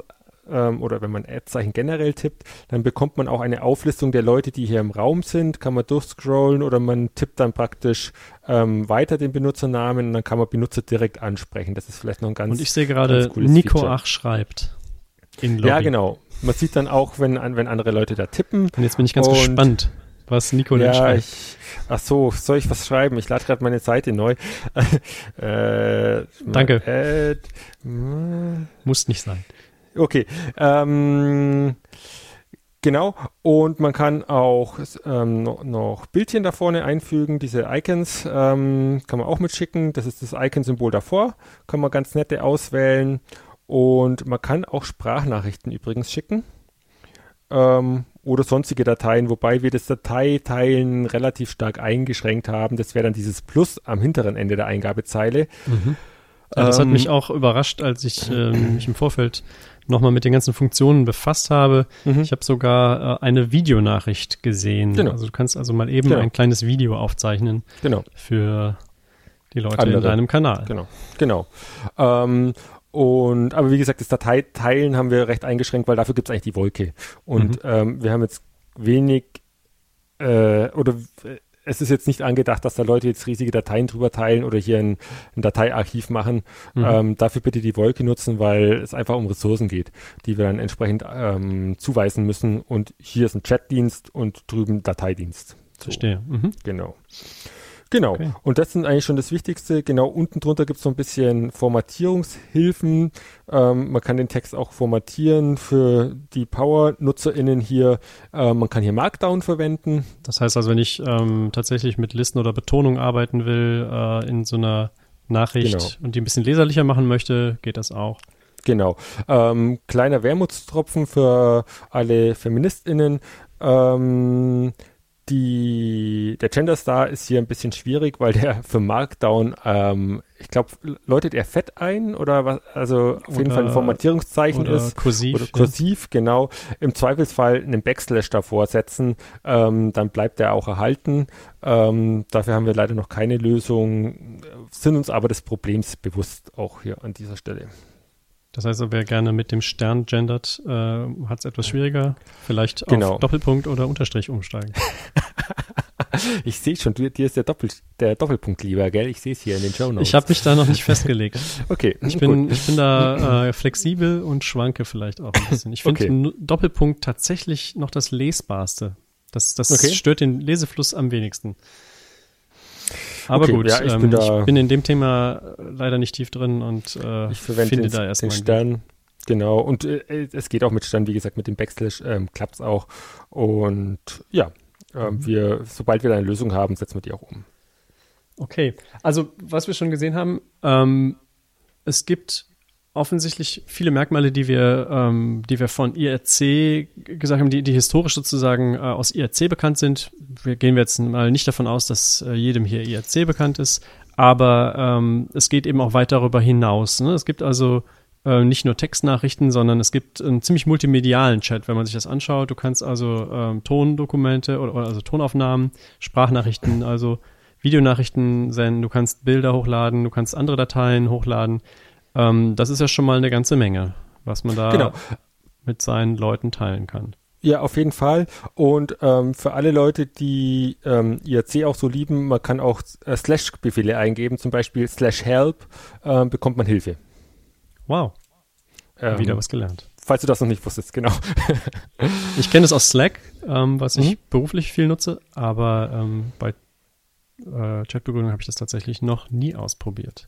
ähm, oder wenn man Ad-Zeichen generell tippt, dann bekommt man auch eine Auflistung der Leute, die hier im Raum sind, kann man durchscrollen oder man tippt dann praktisch ähm, weiter den Benutzernamen und dann kann man Benutzer direkt ansprechen. Das ist vielleicht noch ein ganz Und ich sehe gerade, Nico Feature. Ach schreibt. In Lobby. Ja, genau. Man sieht dann auch, wenn, wenn andere Leute da tippen. Und jetzt bin ich ganz Und- gespannt, was Nico denn Ja, schreibt. ich, ach so, soll ich was schreiben? Ich lade gerade meine Seite neu. äh, Danke. Mm, Muss nicht sein. Okay. Ähm, genau. Und man kann auch ähm, noch, Bildchen da vorne einfügen. Diese Icons ähm, kann man auch mitschicken. Das ist das Icon-Symbol davor. Kann man ganz nette auswählen. Und man kann auch Sprachnachrichten übrigens schicken. Ähm, oder sonstige Dateien, wobei wir das Dateiteilen relativ stark eingeschränkt haben. Das wäre dann dieses Plus am hinteren Ende der Eingabezeile. Ja, das hat Ähm, mich auch überrascht, als ich ähm, mich im Vorfeld nochmal mit den ganzen Funktionen befasst habe. Mhm. Ich habe sogar äh, eine Videonachricht gesehen. Genau. Also du kannst also mal eben Genau. ein kleines Video aufzeichnen Genau. für die Leute Andere. in deinem Kanal. Genau, genau. Ähm, und aber wie gesagt, das Dateiteilen haben wir recht eingeschränkt, weil dafür gibt es eigentlich die Wolke. Und mhm. ähm, wir haben jetzt wenig äh, oder es ist jetzt nicht angedacht, dass da Leute jetzt riesige Dateien drüber teilen oder hier ein, ein Dateiarchiv machen. Mhm. Ähm, dafür bitte die Wolke nutzen, weil es einfach um Ressourcen geht, die wir dann entsprechend ähm, zuweisen müssen. Und hier ist ein Chatdienst und drüben Dateidienst. So. Verstehe. Mhm. Genau. Genau. Okay. Und das sind eigentlich schon das Wichtigste. Genau unten drunter gibt es so ein bisschen Formatierungshilfen. Ähm, man kann den Text auch formatieren für die Power-NutzerInnen hier. Äh, man kann hier Markdown verwenden. Das heißt also, wenn ich ähm, tatsächlich mit Listen oder Betonung arbeiten will äh, in so einer Nachricht genau. und die ein bisschen leserlicher machen möchte, geht das auch. Genau. Ähm, kleiner Wermutstropfen für alle FeministInnen. Ähm, die, der Gender Star ist hier ein bisschen schwierig, weil der für Markdown, ähm, ich glaube, läutet er fett ein oder was, also auf oder, jeden Fall ein Formatierungszeichen ist. Kursiv. Oder kursiv, ja. genau. Im Zweifelsfall einen Backslash davor setzen, ähm, dann bleibt er auch erhalten. Ähm, dafür haben wir leider noch keine Lösung, sind uns aber des Problems bewusst auch hier an dieser Stelle. Das heißt, wer gerne mit dem Stern gendert, äh, hat es etwas schwieriger. Vielleicht genau. auf Doppelpunkt oder Unterstrich umsteigen. ich sehe schon, dir ist der, Doppel, der Doppelpunkt lieber, gell? Ich sehe es hier in den Show Notes. Ich habe mich da noch nicht festgelegt. okay. Ich bin, ich bin da äh, flexibel und schwanke vielleicht auch ein bisschen. Ich finde okay. Doppelpunkt tatsächlich noch das Lesbarste. Das, das okay. stört den Lesefluss am wenigsten. Aber okay, gut, ja, ich, ähm, bin ich, bin in dem Thema leider nicht tief drin und äh, ich verwende finde den, da erstmal den Stern. Genau, und äh, es geht auch mit Stern, wie gesagt, mit dem Backslash ähm, klappt es auch. Und ja, äh, mhm. wir, sobald wir da eine Lösung haben, setzen wir die auch um. Okay, also was wir schon gesehen haben, ähm, es gibt offensichtlich viele Merkmale, die wir, ähm, die wir von IRC gesagt haben, die, die historisch sozusagen äh, aus IRC bekannt sind. Wir gehen jetzt mal nicht davon aus, dass äh, jedem hier IRC bekannt ist, aber ähm, es geht eben auch weit darüber hinaus. Ne? Es gibt also äh, nicht nur Textnachrichten, sondern es gibt einen ziemlich multimedialen Chat, wenn man sich das anschaut. Du kannst also ähm, Tondokumente oder, oder also Tonaufnahmen, Sprachnachrichten, also Videonachrichten senden, du kannst Bilder hochladen, du kannst andere Dateien hochladen. Ähm, das ist ja schon mal eine ganze Menge, was man da genau. mit seinen Leuten teilen kann. Ja, auf jeden Fall. Und ähm, für alle Leute, die ähm, IRC auch so lieben, man kann auch äh, Slash-Befehle eingeben, zum Beispiel Slash Help, äh, bekommt man Hilfe. Wow. Ähm, Wieder was gelernt. Falls du das noch nicht wusstest, genau. ich kenne es aus Slack, ähm, was ich mhm. beruflich viel nutze, aber ähm, bei äh, Chatbegründung habe ich das tatsächlich noch nie ausprobiert.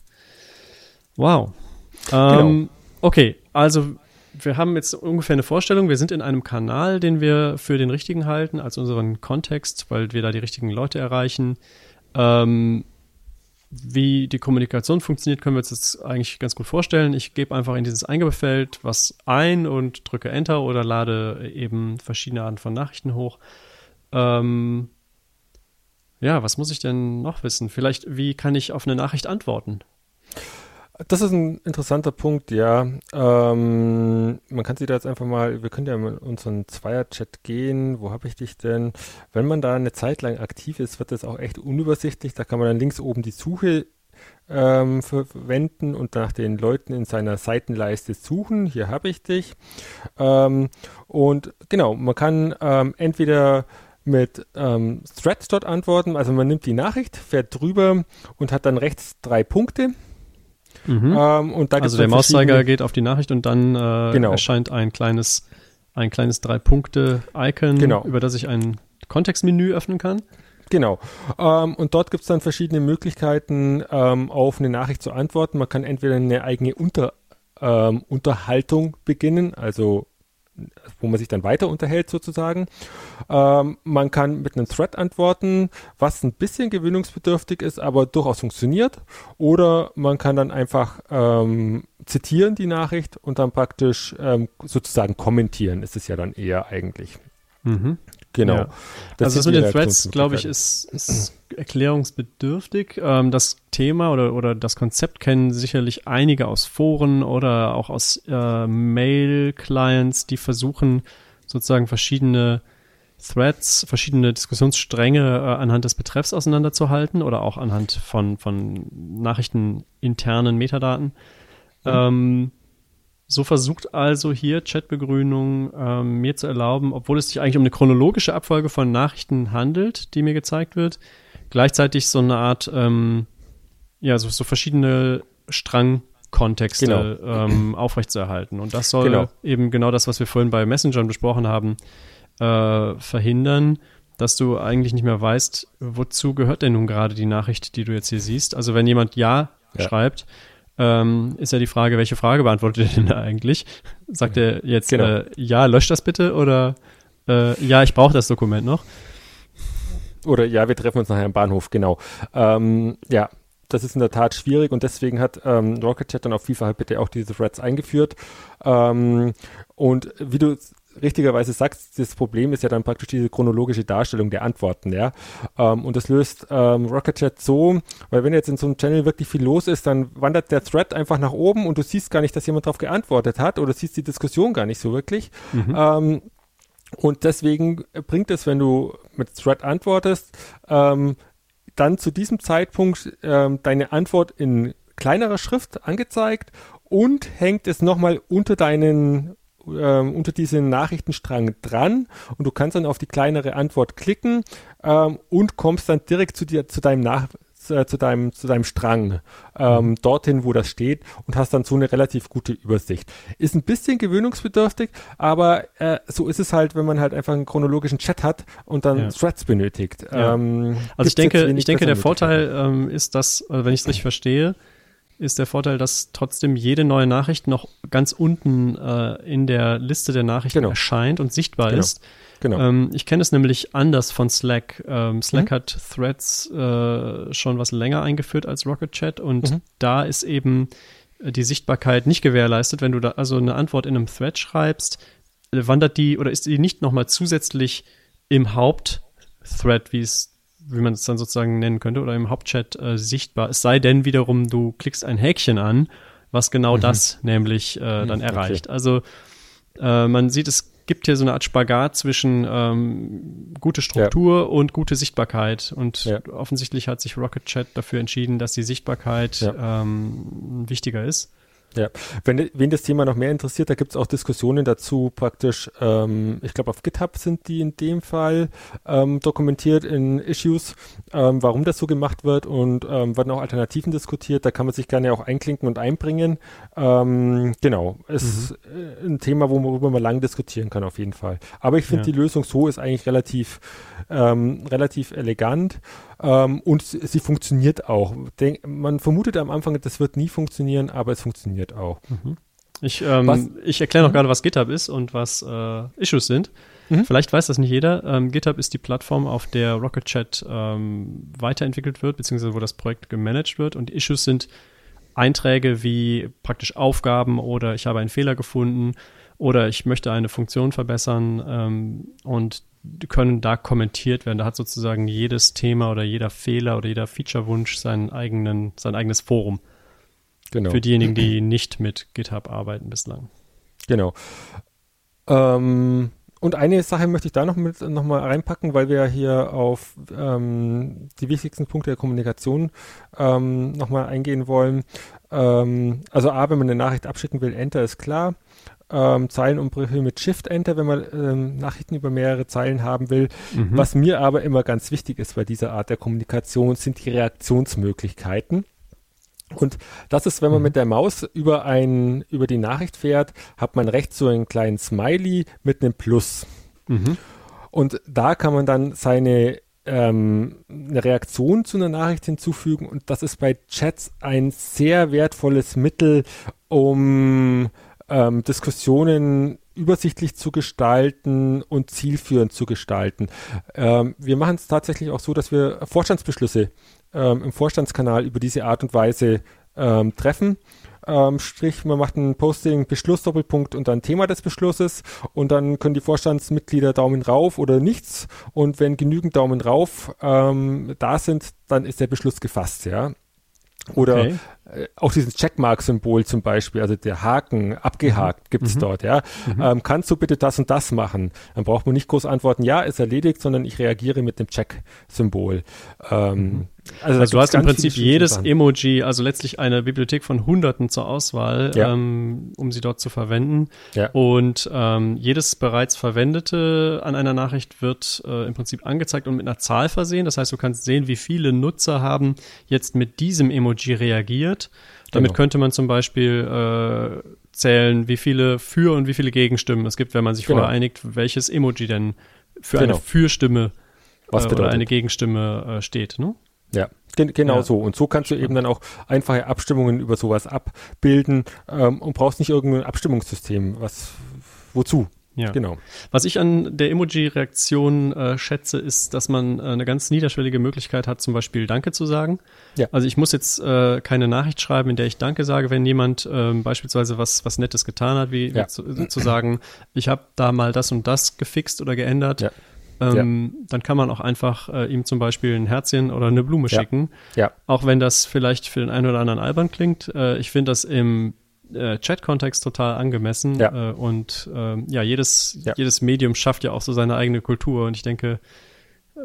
Wow. Genau. Ähm, okay, also wir haben jetzt ungefähr eine Vorstellung. Wir sind in einem Kanal, den wir für den richtigen halten, als unseren Kontext, weil wir da die richtigen Leute erreichen. Ähm, wie die Kommunikation funktioniert, können wir uns jetzt eigentlich ganz gut vorstellen. Ich gebe einfach in dieses Eingebefeld was ein und drücke Enter oder lade eben verschiedene Arten von Nachrichten hoch. Ähm, ja, was muss ich denn noch wissen? Vielleicht, wie kann ich auf eine Nachricht antworten? Das ist ein interessanter Punkt, ja. Ähm, man kann sich da jetzt einfach mal, wir können ja in unseren Zweier-Chat gehen. Wo habe ich dich denn? Wenn man da eine Zeit lang aktiv ist, wird das auch echt unübersichtlich. Da kann man dann links oben die Suche ähm, verwenden und nach den Leuten in seiner Seitenleiste suchen. Hier habe ich dich. Ähm, und genau, man kann ähm, entweder mit ähm, Threads dort antworten, also man nimmt die Nachricht, fährt drüber und hat dann rechts drei Punkte Mhm. Ähm, und da also der Mauszeiger geht auf die Nachricht und dann äh, genau. erscheint ein kleines, ein kleines Drei-Punkte-Icon, genau. über das ich ein Kontextmenü öffnen kann. Genau. Ähm, und dort gibt es dann verschiedene Möglichkeiten, ähm, auf eine Nachricht zu antworten. Man kann entweder eine eigene Unter, ähm, Unterhaltung beginnen, also wo man sich dann weiter unterhält sozusagen. Ähm, man kann mit einem Thread antworten, was ein bisschen gewöhnungsbedürftig ist, aber durchaus funktioniert. Oder man kann dann einfach ähm, zitieren die Nachricht und dann praktisch ähm, sozusagen kommentieren, ist es ja dann eher eigentlich. Mhm. Genau. Ja. Das also das mit den Threads, glaube ich, ist, ist erklärungsbedürftig. Ähm, das Thema oder, oder das Konzept kennen sicherlich einige aus Foren oder auch aus äh, Mail-Clients, die versuchen sozusagen verschiedene Threads, verschiedene Diskussionsstränge äh, anhand des Betreffs auseinanderzuhalten oder auch anhand von, von Nachrichten internen Metadaten. Ähm, so versucht also hier Chatbegrünung ähm, mir zu erlauben, obwohl es sich eigentlich um eine chronologische Abfolge von Nachrichten handelt, die mir gezeigt wird, gleichzeitig so eine Art, ähm, ja, so, so verschiedene Strangkontexte Genau. ähm, aufrechtzuerhalten. Und das soll Genau. eben genau das, was wir vorhin bei Messengern besprochen haben, äh, verhindern, dass du eigentlich nicht mehr weißt, wozu gehört denn nun gerade die Nachricht, die du jetzt hier siehst. Also wenn jemand Ja, Ja. schreibt, ähm, ist ja die Frage, welche Frage beantwortet er denn da eigentlich? Sagt er jetzt Genau. äh, Ja, lösch das bitte oder äh, Ja, ich brauche das Dokument noch? Oder ja, wir treffen uns nachher im Bahnhof, genau. Ähm, ja, das ist in der Tat schwierig und deswegen hat ähm, Rocket Chat dann auf vielfach bitte auch diese Threads eingeführt. Ähm, und wie du richtigerweise sagst, das Problem ist ja dann praktisch diese chronologische Darstellung der Antworten, ja. Ähm, und das löst ähm, Rocket Chat so, weil wenn jetzt in so einem Channel wirklich viel los ist, dann wandert der Thread einfach nach oben und du siehst gar nicht, dass jemand darauf geantwortet hat oder siehst die Diskussion gar nicht so wirklich. Ähm, und deswegen bringt es, wenn du mit Thread antwortest, ähm, dann zu diesem Zeitpunkt ähm, deine Antwort in kleinerer Schrift angezeigt und hängt es nochmal unter deinen ähm, unter diesen Nachrichtenstrang dran und du kannst dann auf die kleinere Antwort klicken ähm, und kommst dann direkt zu dir zu deinem Nach zu, zu deinem zu deinem Strang ähm, dorthin, wo das steht und hast dann so eine relativ gute Übersicht. Ist ein bisschen gewöhnungsbedürftig, aber äh, so ist es halt, wenn man halt einfach einen chronologischen Chat hat und dann Ja. Threads benötigt. Ja. Ähm, Also ich denke, ich denke, der Vorteil ähm, ist, dass, äh, wenn ich es richtig verstehe, ist der Vorteil, dass trotzdem jede neue Nachricht noch ganz unten äh, in der Liste der Nachrichten Genau. erscheint und sichtbar Genau. ist. Genau. Ähm, ich kenne es nämlich anders von Slack. Ähm, Slack Mhm. hat Threads äh, schon was länger eingeführt als Rocket Chat und Mhm. da ist eben die Sichtbarkeit nicht gewährleistet. Wenn du da also eine Antwort in einem Thread schreibst, wandert die oder ist die nicht nochmal zusätzlich im Hauptthread, wie es wie man es dann sozusagen nennen könnte, oder im Hauptchat äh, sichtbar. Es sei denn wiederum, du klickst ein Häkchen an, was genau das nämlich äh, dann Mhm, okay. erreicht. Also äh, man sieht, es gibt hier so eine Art Spagat zwischen ähm, gute Struktur und gute Sichtbarkeit. Und Ja. offensichtlich hat sich Rocket Chat dafür entschieden, dass die Sichtbarkeit Ja. ähm, wichtiger ist. Ja, wenn wen das Thema noch mehr interessiert, da gibt es auch Diskussionen dazu praktisch. Ähm, ich glaube, auf GitHub sind die in dem Fall ähm, dokumentiert in Issues, ähm, warum das so gemacht wird und ähm, werden auch Alternativen diskutiert. Da kann man sich gerne auch einklinken und einbringen. Ähm, genau, ist äh, ein Thema, worüber man lang diskutieren kann auf jeden Fall. Aber ich finde Ja. die Lösung so ist eigentlich relativ ähm, relativ elegant und sie, sie funktioniert auch. Denk, man vermutet am Anfang, das wird nie funktionieren, aber es funktioniert auch. Ich, ähm, ich erkläre noch gerade, was GitHub ist und was äh, Issues sind. Mhm. Vielleicht weiß das nicht jeder. Ähm, GitHub ist die Plattform, auf der Rocket Chat ähm, weiterentwickelt wird, beziehungsweise wo das Projekt gemanagt wird. Und Issues sind Einträge wie praktisch Aufgaben oder ich habe einen Fehler gefunden oder ich möchte eine Funktion verbessern ähm, und können da kommentiert werden. Da hat sozusagen jedes Thema oder jeder Fehler oder jeder Feature-Wunsch seinen eigenen, sein eigenes Forum. Genau. Für diejenigen, die nicht mit GitHub arbeiten bislang. Genau. Ähm, und eine Sache möchte ich da noch mit noch mal reinpacken, weil wir ja hier auf ähm, die wichtigsten Punkte der Kommunikation ähm, nochmal eingehen wollen. Ähm, also A, wenn man eine Nachricht abschicken will, Enter ist klar. Ähm, Zeilenumbrüche mit Shift Enter, wenn man ähm, Nachrichten über mehrere Zeilen haben will. Mhm. Was mir aber immer ganz wichtig ist bei dieser Art der Kommunikation, sind die Reaktionsmöglichkeiten. Und das ist, wenn man mit der Maus über, ein, über die Nachricht fährt, hat man rechts so einen kleinen Smiley mit einem Plus. Mhm. Und da kann man dann seine ähm, eine Reaktion zu einer Nachricht hinzufügen. Und das ist bei Chats ein sehr wertvolles Mittel, um ähm, Diskussionen übersichtlich zu gestalten und zielführend zu gestalten. Ähm, wir machen es tatsächlich auch so, dass wir Vorstandsbeschlüsse ähm, im Vorstandskanal über diese Art und Weise ähm, treffen. Ähm, Strich, man macht ein Posting, Beschluss, Doppelpunkt und dann Thema des Beschlusses und dann können die Vorstandsmitglieder Daumen rauf oder nichts und wenn genügend Daumen rauf ähm, da sind, dann ist der Beschluss gefasst, ja. Oder Okay. Äh, auch dieses Checkmark-Symbol zum Beispiel, also der Haken abgehakt gibt's dort, ja. Ähm, kannst du bitte das und das machen? Dann braucht man nicht groß antworten, ja, ist erledigt, sondern ich reagiere mit dem Check-Symbol. Ähm, Also, also du hast im Prinzip jedes Emoji, also letztlich eine Bibliothek von Hunderten zur Auswahl, ja. ähm, um sie dort zu verwenden. Ja. Und ähm, jedes bereits verwendete an einer Nachricht wird äh, im Prinzip angezeigt und mit einer Zahl versehen. Das heißt, du kannst sehen, wie viele Nutzer haben jetzt mit diesem Emoji reagiert. Damit genau. könnte man zum Beispiel äh, zählen, wie viele Für- und wie viele Gegenstimmen es gibt, wenn man sich genau. vorher einigt, welches Emoji denn für genau. eine Fürstimme Was äh, oder eine Gegenstimme äh, steht. Ne? Ja, gen genau ja. so. Und so kannst du eben dann auch einfache Abstimmungen über sowas abbilden ähm, und brauchst nicht irgendein Abstimmungssystem. Was, wozu? Ja, genau. Was ich an der Emoji-Reaktion äh, schätze, ist, dass man äh, eine ganz niederschwellige Möglichkeit hat, zum Beispiel Danke zu sagen. Ja. Also ich muss jetzt äh, keine Nachricht schreiben, in der ich Danke sage, wenn jemand ähm, beispielsweise was was Nettes getan hat, wie ja. zu, zu, sagen, ich habe da mal das und das gefixt oder geändert. Ja ähm, ja. dann kann man auch einfach äh, ihm zum Beispiel ein Herzchen oder eine Blume ja. schicken. Ja. Auch wenn das vielleicht für den einen oder anderen albern klingt. Äh, ich finde das im äh, Chat-Kontext total angemessen. Ja. Äh, und ähm, ja, jedes, ja. jedes Medium schafft ja auch so seine eigene Kultur. Und ich denke,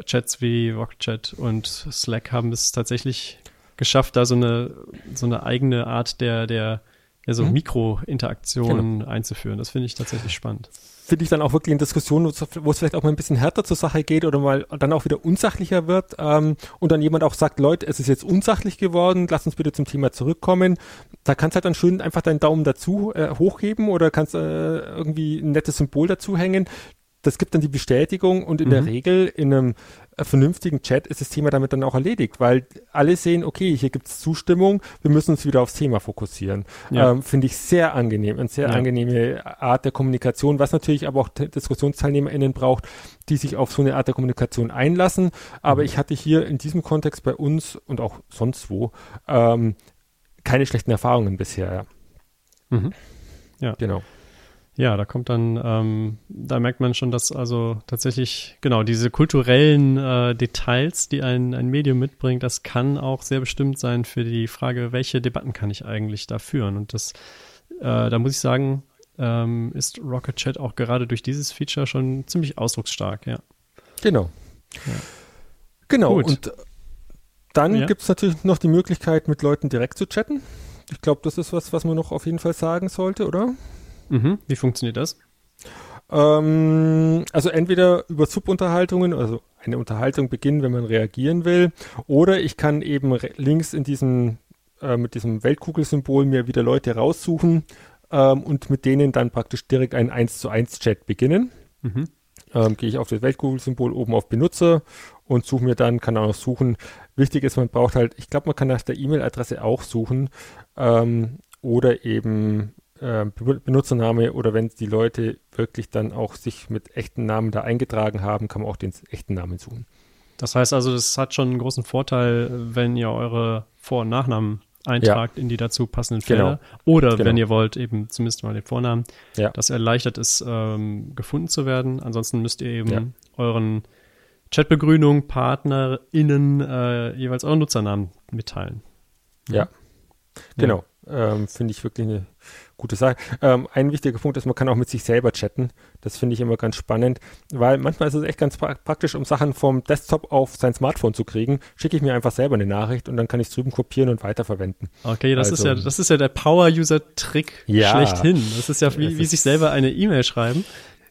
Chats wie Rockchat und Slack haben es tatsächlich geschafft, da so eine, so eine eigene Art der, der ja, so mhm. Mikrointeraktionen genau. einzuführen. Das finde ich tatsächlich spannend finde ich dann auch wirklich in Diskussionen, wo es vielleicht auch mal ein bisschen härter zur Sache geht oder mal dann auch wieder unsachlicher wird ähm, und dann jemand auch sagt, Leute, es ist jetzt unsachlich geworden, lass uns bitte zum Thema zurückkommen. Da kannst halt dann schön einfach deinen Daumen dazu äh, hochheben oder kannst äh, irgendwie ein nettes Symbol dazu hängen das gibt dann die Bestätigung und in mhm. der Regel in einem vernünftigen Chat ist das Thema damit dann auch erledigt, weil alle sehen, okay, hier gibt es Zustimmung, wir müssen uns wieder aufs Thema fokussieren. Ja. Ähm, Finde ich sehr angenehm, eine sehr ja. angenehme Art der Kommunikation, was natürlich aber auch DiskussionsteilnehmerInnen braucht, die sich auf so eine Art der Kommunikation einlassen. Aber mhm. ich hatte hier in diesem Kontext bei uns und auch sonst wo ähm, keine schlechten Erfahrungen bisher. Mhm. Ja. Genau. Ja, da kommt dann, ähm, da merkt man schon, dass also tatsächlich, genau, diese kulturellen äh, Details, die ein, ein Medium mitbringt, das kann auch sehr bestimmt sein für die Frage, welche Debatten kann ich eigentlich da führen. Und das, äh, da muss ich sagen, ähm, ist Rocket Chat auch gerade durch dieses Feature schon ziemlich ausdrucksstark, ja. Genau. Ja. Genau, Gut. und dann ja. gibt es natürlich noch die Möglichkeit, mit Leuten direkt zu chatten. Ich glaube, das ist was, was man noch auf jeden Fall sagen sollte, oder? Mhm. Wie funktioniert das? Ähm, also entweder über Subunterhaltungen, also eine Unterhaltung beginnen, wenn man reagieren will, oder ich kann eben links in diesem äh, mit diesem Weltkugelsymbol mir wieder Leute raussuchen ähm, und mit denen dann praktisch direkt einen 1 zu 1 Chat beginnen. Mhm. Ähm, Gehe ich auf das Weltkugelsymbol oben auf Benutzer und suche mir dann, kann auch noch suchen. Wichtig ist, man braucht halt, ich glaube, man kann nach der E-Mail-Adresse auch suchen ähm, oder eben äh, Benutzername oder wenn die Leute wirklich dann auch sich mit echten Namen da eingetragen haben, kann man auch den echten Namen suchen. Das heißt also, das hat schon einen großen Vorteil, wenn ihr eure Vor- und Nachnamen eintragt ja. in die dazu passenden Felder. Genau. Oder genau. wenn ihr wollt, eben zumindest mal den Vornamen. Ja. Das erleichtert es, ähm, gefunden zu werden. Ansonsten müsst ihr eben ja. euren Chatbegrünung, PartnerInnen äh, jeweils euren Nutzernamen mitteilen. Ja, genau. Ähm, Finde ich wirklich eine gute Sache. Ähm, ein wichtiger Punkt ist, man kann auch mit sich selber chatten. Das finde ich immer ganz spannend, weil manchmal ist es echt ganz pra praktisch, um Sachen vom Desktop auf sein Smartphone zu kriegen. Schicke ich mir einfach selber eine Nachricht und dann kann ich es drüben kopieren und weiterverwenden. Okay, das also, ist ja, das ist ja der Power-User-Trick ja, schlechthin. Das ist ja wie, wie sich selber eine E-Mail schreiben.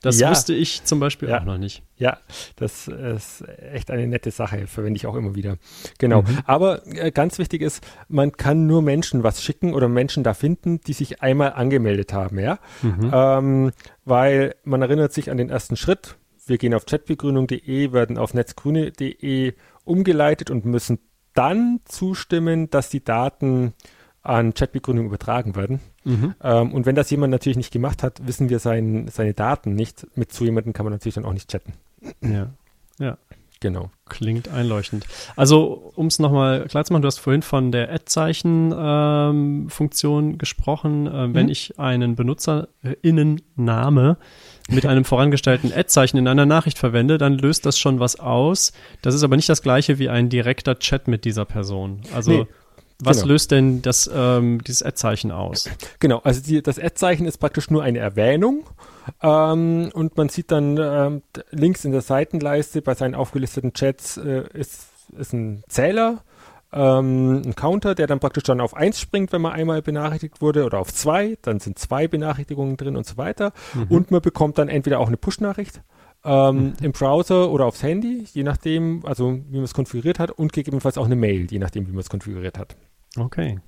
Das ja. wusste ich zum Beispiel ja. auch noch nicht. Ja, das ist echt eine nette Sache, verwende ich auch immer wieder. Genau. Mhm. Aber äh, ganz wichtig ist, man kann nur Menschen was schicken oder Menschen da finden, die sich einmal angemeldet haben, ja. Mhm. Ähm, weil man erinnert sich an den ersten Schritt. Wir gehen auf chatbegrünung.de, werden auf netzgrüne.de umgeleitet und müssen dann zustimmen, dass die Daten an Chatbegründung übertragen werden. Mhm. Ähm, und wenn das jemand natürlich nicht gemacht hat, wissen wir sein, seine Daten nicht. Mit so jemandem kann man natürlich dann auch nicht chatten. Ja, ja. Genau. Klingt einleuchtend. Also, um es nochmal klar zu machen, du hast vorhin von der Ad-Zeichen-Funktion ähm, gesprochen. Äh, mhm. Wenn ich einen BenutzerInnen-Name mit einem vorangestellten Ad-Zeichen in einer Nachricht verwende, dann löst das schon was aus. Das ist aber nicht das gleiche wie ein direkter Chat mit dieser Person. Also, nee. Was genau. löst denn das, ähm, dieses Ad-Zeichen aus? Genau, also die, das Ad-Zeichen ist praktisch nur eine Erwähnung ähm, und man sieht dann ähm, links in der Seitenleiste bei seinen aufgelisteten Chats äh, ist, ist ein Zähler ähm, einen Counter, der dann praktisch dann auf eins springt, wenn man einmal benachrichtigt wurde, oder auf zwei, dann sind zwei Benachrichtigungen drin und so weiter. Mhm. Und man bekommt dann entweder auch eine Push-Nachricht ähm, mhm. im Browser oder aufs Handy, je nachdem, also wie man es konfiguriert hat, und gegebenenfalls auch eine Mail, je nachdem, wie man es konfiguriert hat. Okay.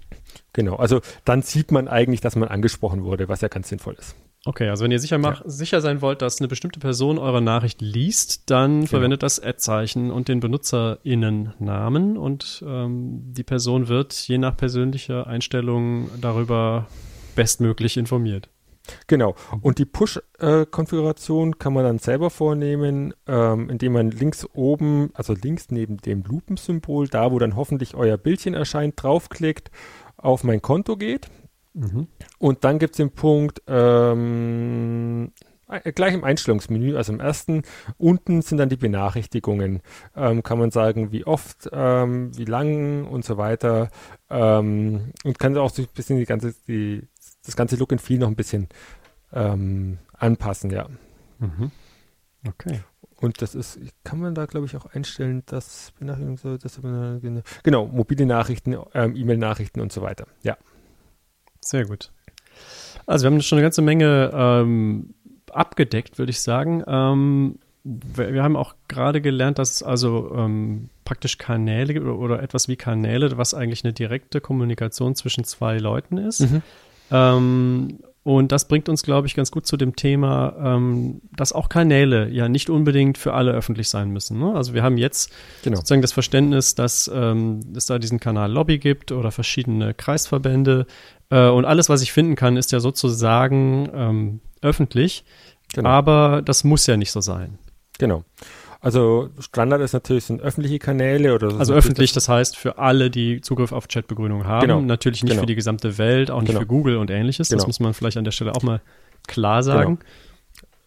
Genau, also dann sieht man eigentlich, dass man angesprochen wurde, was ja ganz sinnvoll ist. Okay, also wenn ihr sicher, mach, ja. sicher sein wollt, dass eine bestimmte Person eure Nachricht liest, dann genau. verwendet das Ad-Zeichen und den BenutzerInnen-Namen und ähm, die Person wird je nach persönlicher Einstellung darüber bestmöglich informiert. Genau. Und die Push-Konfiguration kann man dann selber vornehmen, ähm, indem man links oben, also links neben dem Lupensymbol, da wo dann hoffentlich euer Bildchen erscheint, draufklickt, auf mein Konto geht. Mhm. Und dann gibt es den Punkt, ähm, äh, gleich im Einstellungsmenü, also im ersten, unten sind dann die Benachrichtigungen. Ähm, kann man sagen, wie oft, ähm, wie lang und so weiter. Ähm, und kann auch so ein bisschen die ganze, die, das ganze Look and Feel noch ein bisschen ähm, anpassen, ja. Mhm. Okay. Und das ist, kann man da glaube ich auch einstellen, dass Benachrichtigungen so, dass, genau, mobile Nachrichten, ähm, E-Mail-Nachrichten und so weiter, ja. Sehr gut. Also wir haben schon eine ganze Menge ähm, abgedeckt, würde ich sagen. Ähm, wir, wir, haben auch gerade gelernt, dass es also ähm, praktisch Kanäle oder, oder, etwas wie Kanäle, was eigentlich eine direkte Kommunikation zwischen zwei Leuten ist. Mhm. Ähm, und das bringt uns, glaube ich, ganz gut zu dem Thema, ähm, dass auch Kanäle ja nicht unbedingt für alle öffentlich sein müssen. Ne? Also wir haben jetzt genau. sozusagen das Verständnis, dass ähm, es da diesen Kanal Lobby gibt oder verschiedene Kreisverbände. Äh, und alles, was ich finden kann, ist ja sozusagen ähm, öffentlich. Genau. Aber das muss ja nicht so sein. Genau. Also Standard ist natürlich sind öffentliche Kanäle oder Also öffentlich, das heißt für alle, die Zugriff auf Chatbegründung haben. Genau. Natürlich nicht genau. für die gesamte Welt, auch nicht genau. für Google und ähnliches. Das genau. muss man vielleicht an der Stelle auch mal klar sagen.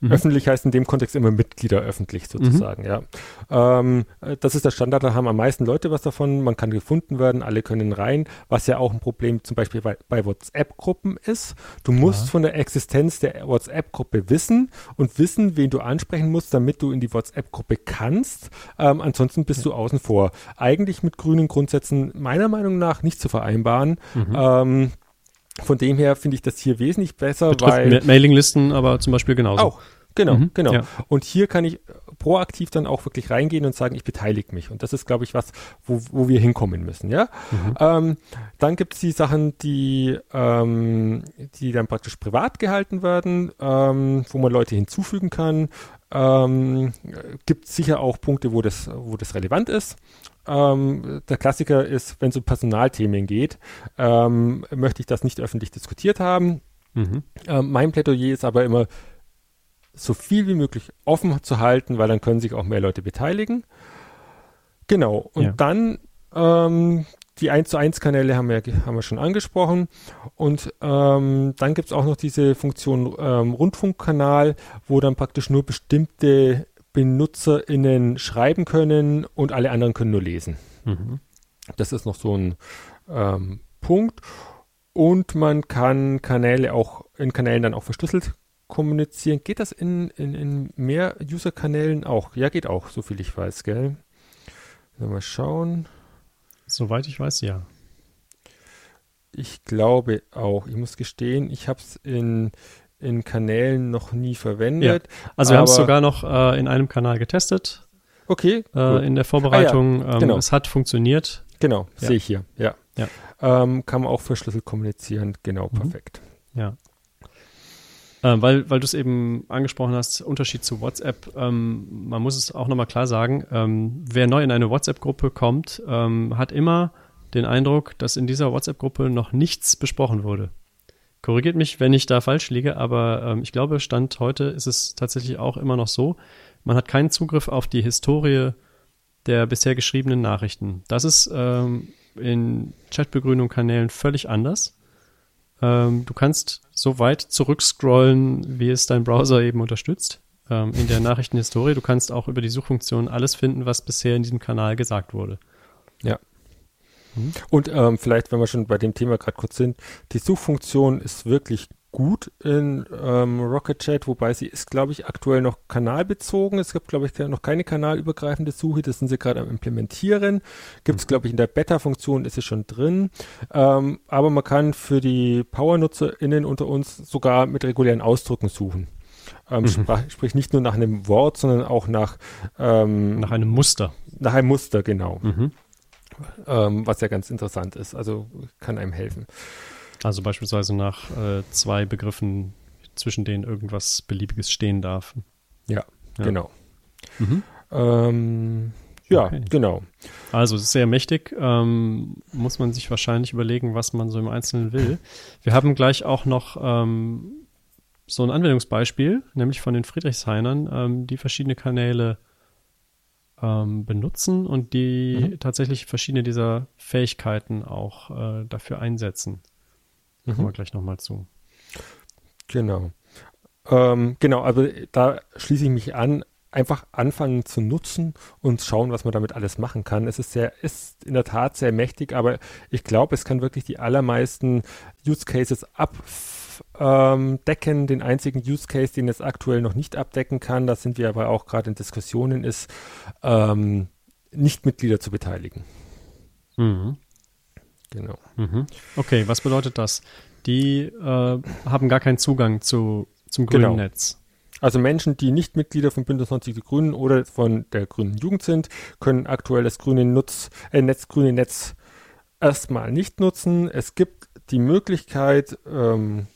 Mhm. Öffentlich heißt in dem Kontext immer Mitglieder öffentlich sozusagen, mhm. ja. Ähm, das ist der Standard, da haben am meisten Leute was davon, man kann gefunden werden, alle können rein, was ja auch ein Problem zum Beispiel bei, bei WhatsApp-Gruppen ist. Du musst ja. von der Existenz der WhatsApp-Gruppe wissen und wissen, wen du ansprechen musst, damit du in die WhatsApp-Gruppe kannst. Ähm, ansonsten bist ja. du außen vor. Eigentlich mit grünen Grundsätzen meiner Meinung nach nicht zu vereinbaren. Mhm. Ähm, von dem her finde ich das hier wesentlich besser, Betrifft weil Mailinglisten aber zum Beispiel genauso. Auch, genau, mhm, genau. Ja. Und hier kann ich proaktiv dann auch wirklich reingehen und sagen, ich beteilige mich. Und das ist, glaube ich, was, wo, wo wir hinkommen müssen, ja. Mhm. Ähm, dann gibt es die Sachen, die, ähm, die dann praktisch privat gehalten werden, ähm, wo man Leute hinzufügen kann. Ähm, gibt sicher auch Punkte, wo das, wo das relevant ist. Ähm, der Klassiker ist, wenn es um Personalthemen geht, ähm, möchte ich das nicht öffentlich diskutiert haben. Mhm. Ähm, mein Plädoyer ist aber immer, so viel wie möglich offen zu halten, weil dann können sich auch mehr Leute beteiligen. Genau. Und ja. dann ähm, die 1 zu 1 Kanäle haben wir, haben wir schon angesprochen. Und ähm, dann gibt es auch noch diese Funktion ähm, Rundfunkkanal, wo dann praktisch nur bestimmte BenutzerInnen schreiben können und alle anderen können nur lesen. Mhm. Das ist noch so ein ähm, Punkt. Und man kann Kanäle auch in Kanälen dann auch verschlüsselt kommunizieren. Geht das in, in, in mehr User-Kanälen auch? Ja, geht auch, so viel ich weiß, gell? Mal schauen. Soweit ich weiß, ja. Ich glaube auch. Ich muss gestehen, ich habe es in in Kanälen noch nie verwendet. Ja. Also wir haben es sogar noch äh, in einem Kanal getestet. Okay. Äh, in der Vorbereitung. Ah, ja. Ähm, genau. es hat funktioniert. Genau, ja. sehe ich hier. Ja. Ähm, kann man auch verschlüsselt kommunizieren. Genau, mhm. perfekt. Ja. Äh, weil weil du es eben angesprochen hast, Unterschied zu WhatsApp. Ähm, man muss es auch nochmal klar sagen. Ähm, wer neu in eine WhatsApp-Gruppe kommt, ähm, hat immer den Eindruck, dass in dieser WhatsApp-Gruppe noch nichts besprochen wurde. Korrigiert mich, wenn ich da falsch liege, aber ähm, ich glaube, Stand heute ist es tatsächlich auch immer noch so. Man hat keinen Zugriff auf die Historie der bisher geschriebenen Nachrichten. Das ist ähm, in Chatbegrünung-Kanälen völlig anders. Ähm, du kannst so weit zurückscrollen, wie es dein Browser eben unterstützt ähm, in der Nachrichtenhistorie. Du kannst auch über die Suchfunktion alles finden, was bisher in diesem Kanal gesagt wurde. Ja, und ähm, vielleicht, wenn wir schon bei dem Thema gerade kurz sind, die Suchfunktion ist wirklich gut in ähm, Rocket Chat, wobei sie ist, glaube ich, aktuell noch kanalbezogen. Es gibt, glaube ich, noch keine kanalübergreifende Suche. Das sind sie gerade am Implementieren. Gibt es, glaube ich, in der Beta-Funktion ist es schon drin. Ähm, aber man kann für die Power-NutzerInnen unter uns sogar mit regulären Ausdrücken suchen. Ähm, mhm. sprach, sprich nicht nur nach einem Wort, sondern auch nach ähm, nach einem Muster. Nach einem Muster, genau. Mhm. Ähm, was ja ganz interessant ist. Also kann einem helfen. Also beispielsweise nach äh, zwei Begriffen, zwischen denen irgendwas Beliebiges stehen darf. Ja, ja. genau. Mhm. Ähm, ja, okay. genau. Also es ist sehr mächtig. Ähm, muss man sich wahrscheinlich überlegen, was man so im Einzelnen will. Wir haben gleich auch noch ähm, so ein Anwendungsbeispiel, nämlich von den Friedrichshainern, ähm, die verschiedene Kanäle ähm, benutzen und die mhm. tatsächlich verschiedene dieser Fähigkeiten auch äh, dafür einsetzen. Mhm. Kommen wir gleich nochmal zu. Genau. Ähm, genau, also da schließe ich mich an, einfach anfangen zu nutzen und schauen, was man damit alles machen kann. Es ist sehr, ist in der Tat sehr mächtig, aber ich glaube, es kann wirklich die allermeisten Use Cases abdecken. Den einzigen Use Case, den es aktuell noch nicht abdecken kann, da sind wir aber auch gerade in Diskussionen, ist, ähm, Nichtmitglieder zu beteiligen. Mhm. Genau. Mhm. Okay, was bedeutet das? Die äh, haben gar keinen Zugang zu, zum grünen genau. Netz. Also Menschen, die nicht Mitglieder von Bündnis 90 Die Grünen oder von der Grünen Jugend sind, können aktuell das grüne Nutz, äh, Netz, grüne Netz erstmal nicht nutzen. Es gibt die Möglichkeit, ähm,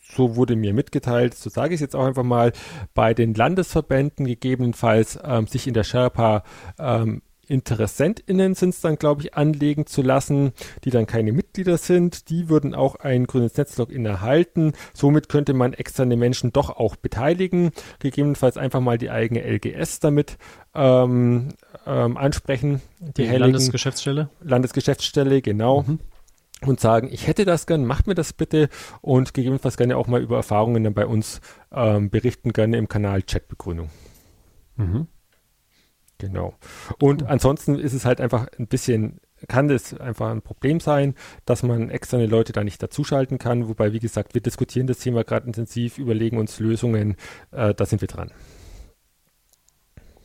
so wurde mir mitgeteilt, so sage ich es jetzt auch einfach mal, bei den Landesverbänden gegebenenfalls ähm, sich in der Sherpa ähm, InteressentInnen sind es dann, glaube ich, anlegen zu lassen, die dann keine Mitglieder sind. Die würden auch ein grünes Netzlogin erhalten. Somit könnte man externe Menschen doch auch beteiligen. Gegebenenfalls einfach mal die eigene LGS damit ähm, ähm, ansprechen. Die, die Landesgeschäftsstelle? Landesgeschäftsstelle, genau. Mhm. Und sagen, ich hätte das gern, macht mir das bitte und gegebenenfalls gerne auch mal über Erfahrungen dann bei uns ähm, berichten, gerne im Kanal Chatbegründung. Mhm. Genau. Und ansonsten ist es halt einfach ein bisschen, kann das einfach ein Problem sein, dass man externe Leute da nicht dazuschalten kann. Wobei, wie gesagt, wir diskutieren das Thema gerade intensiv, überlegen uns Lösungen. Äh, da sind wir dran.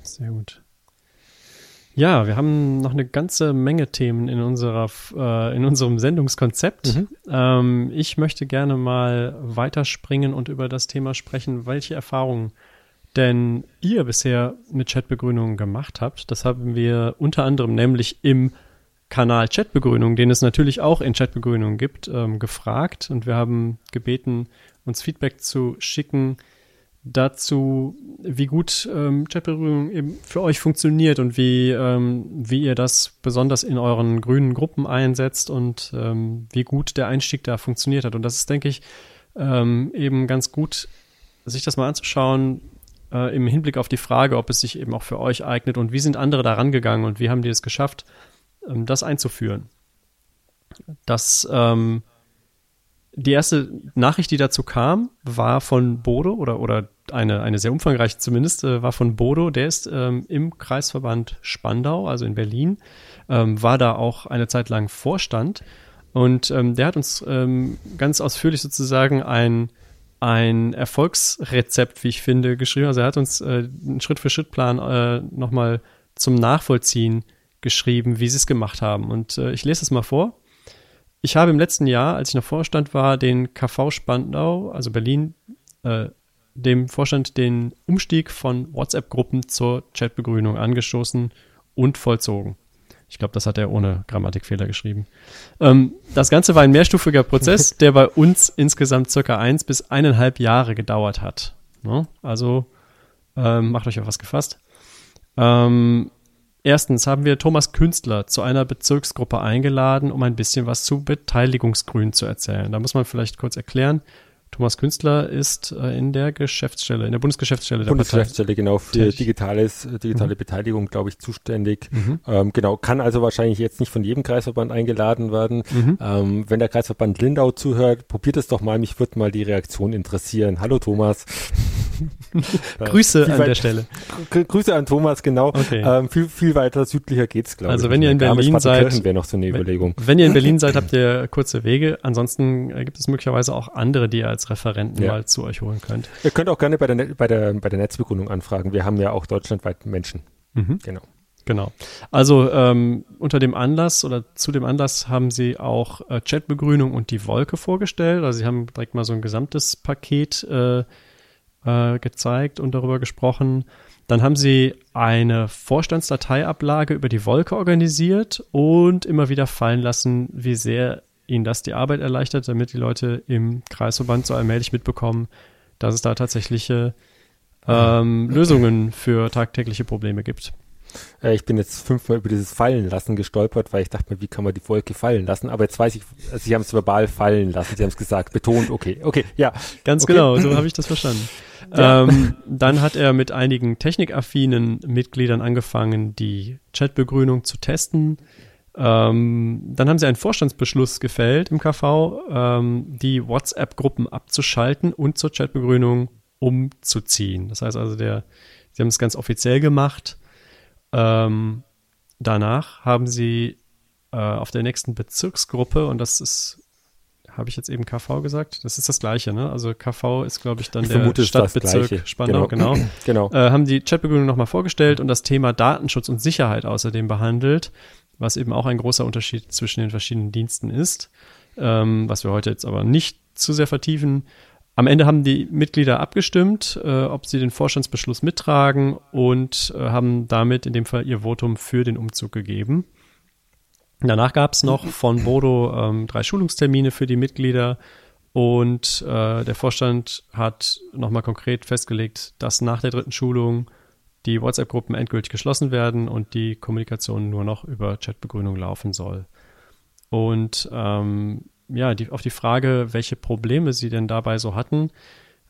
Sehr gut. Ja, wir haben noch eine ganze Menge Themen in unserer äh, in unserem Sendungskonzept. Mhm. Ähm, ich möchte gerne mal weiterspringen und über das Thema sprechen, welche Erfahrungen denn ihr bisher mit Chatbegrünungen gemacht habt. Das haben wir unter anderem nämlich im Kanal Chatbegrünung, den es natürlich auch in Chatbegrünungen gibt, ähm, gefragt und wir haben gebeten, uns Feedback zu schicken dazu, wie gut ähm, Chatbegrünung eben für euch funktioniert und wie, ähm, wie ihr das besonders in euren grünen Gruppen einsetzt und ähm, wie gut der Einstieg da funktioniert hat. Und das ist, denke ich, ähm, eben ganz gut, sich das mal anzuschauen, äh, im Hinblick auf die Frage, ob es sich eben auch für euch eignet und wie sind andere da rangegangen und wie haben die es geschafft, ähm, das einzuführen. Das, ähm, die erste Nachricht, die dazu kam, war von Bodo oder, oder eine, eine sehr umfangreiche zumindest, äh, war von Bodo. Der ist ähm, im Kreisverband Spandau, also in Berlin, ähm, war da auch eine Zeit lang Vorstand. Und ähm, der hat uns ähm, ganz ausführlich sozusagen ein ein Erfolgsrezept, wie ich finde, geschrieben. Also er hat uns äh, einen Schritt-für-Schritt-Plan äh, nochmal zum Nachvollziehen geschrieben, wie sie es gemacht haben. Und äh, ich lese es mal vor. Ich habe im letzten Jahr, als ich noch Vorstand war, den KV Spandau, also Berlin, äh, dem Vorstand den Umstieg von WhatsApp-Gruppen zur Chatbegrünung angestoßen und vollzogen. Ich glaube, das hat er ohne Grammatikfehler geschrieben. Ähm, das Ganze war ein mehrstufiger Prozess, der bei uns insgesamt circa eins bis eineinhalb Jahre gedauert hat. Ne? Also ähm, macht euch auf was gefasst. Ähm, erstens haben wir Thomas Künstler zu einer Bezirksgruppe eingeladen, um ein bisschen was zu Beteiligungsgrün zu erzählen. Da muss man vielleicht kurz erklären. Thomas Künstler ist äh, in der Geschäftsstelle, in der Bundesgeschäftsstelle der Bundesgeschäftsstelle, genau, für digitales, äh, digitale mhm. Beteiligung, glaube ich, zuständig. Mhm. Ähm, genau, kann also wahrscheinlich jetzt nicht von jedem Kreisverband eingeladen werden. Mhm. Ähm, wenn der Kreisverband Lindau zuhört, probiert es doch mal, mich würde mal die Reaktion interessieren. Hallo Thomas. Grüße an weit- der Stelle. Grü- Grüße an Thomas, genau. Okay. Ähm, viel, viel weiter südlicher geht's, glaube Also ich. wenn ihr in Berlin seid- wäre noch so eine Überlegung. Wenn ihr in Berlin seid, habt ihr kurze Wege. Ansonsten äh, gibt es möglicherweise auch andere, die ihr als Referenten Ja. mal zu euch holen könnt. Ihr könnt auch gerne bei der, Net- bei der, bei der Netzbegründung anfragen. Wir haben ja auch deutschlandweit Menschen. Mhm. Genau. Genau. Also ähm, unter dem Anlass oder zu dem Anlass haben sie auch äh, Chatbegrünung und die Wolke vorgestellt. Also sie haben direkt mal so ein gesamtes Paket äh, äh, gezeigt und darüber gesprochen. Dann haben sie eine Vorstandsdateiablage über die Wolke organisiert und immer wieder fallen lassen, wie sehr ihnen das die Arbeit erleichtert, damit die Leute im Kreisverband so allmählich mitbekommen, dass es da tatsächliche ähm, Lösungen für tagtägliche Probleme gibt. Äh, ich bin jetzt fünfmal über dieses Fallen lassen gestolpert, weil ich dachte mir, wie kann man die Wolke fallen lassen? Aber jetzt weiß ich, also sie haben es verbal fallen lassen, sie haben es gesagt, betont, okay, okay, ja. Ganz Okay. genau, so habe ich das verstanden. Ja. Ähm, dann hat er mit einigen technikaffinen Mitgliedern angefangen, die Chatbegrünung zu testen. Ähm, dann haben sie einen Vorstandsbeschluss gefällt im KV, ähm, die WhatsApp-Gruppen abzuschalten und zur Chatbegrünung umzuziehen. Das heißt also, der, sie haben es ganz offiziell gemacht. Ähm, danach haben sie äh, auf der nächsten Bezirksgruppe, und das ist, habe ich jetzt eben KV gesagt? Das ist das Gleiche, ne? Also KV ist, glaube ich, dann Ich der Stadtbezirk. Spandau, genau. Genau. Äh, haben die Chatbegründung nochmal vorgestellt und das Thema Datenschutz und Sicherheit außerdem behandelt, was eben auch ein großer Unterschied zwischen den verschiedenen Diensten ist, ähm, was wir heute jetzt aber nicht zu sehr vertiefen. Am Ende haben die Mitglieder abgestimmt, äh, ob sie den Vorstandsbeschluss mittragen und äh, haben damit in dem Fall ihr Votum für den Umzug gegeben. Danach gab es noch von Bodo ähm, drei Schulungstermine für die Mitglieder und äh, der Vorstand hat nochmal konkret festgelegt, dass nach der dritten Schulung die WhatsApp-Gruppen endgültig geschlossen werden und die Kommunikation nur noch über Chatbegrünung laufen soll. Und ähm, ja, die, auf die Frage, welche Probleme sie denn dabei so hatten,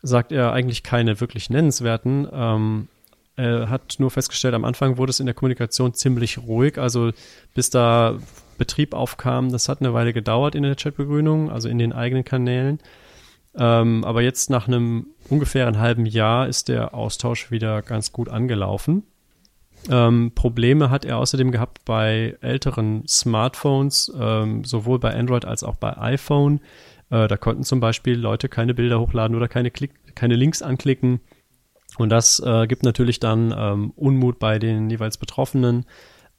sagt er eigentlich keine wirklich nennenswerten. Ähm, er hat nur festgestellt, am Anfang wurde es in der Kommunikation ziemlich ruhig. Also bis da Betrieb aufkam, das hat eine Weile gedauert in der Chatbegrünung, also in den eigenen Kanälen. Ähm, aber jetzt nach einem ungefähren halben Jahr ist der Austausch wieder ganz gut angelaufen. Ähm, Probleme hat er außerdem gehabt bei älteren Smartphones, ähm, sowohl bei Android als auch bei iPhone. Äh, da konnten zum Beispiel Leute keine Bilder hochladen oder keine, Klick keine Links anklicken. Und das äh, gibt natürlich dann ähm, Unmut bei den jeweils Betroffenen.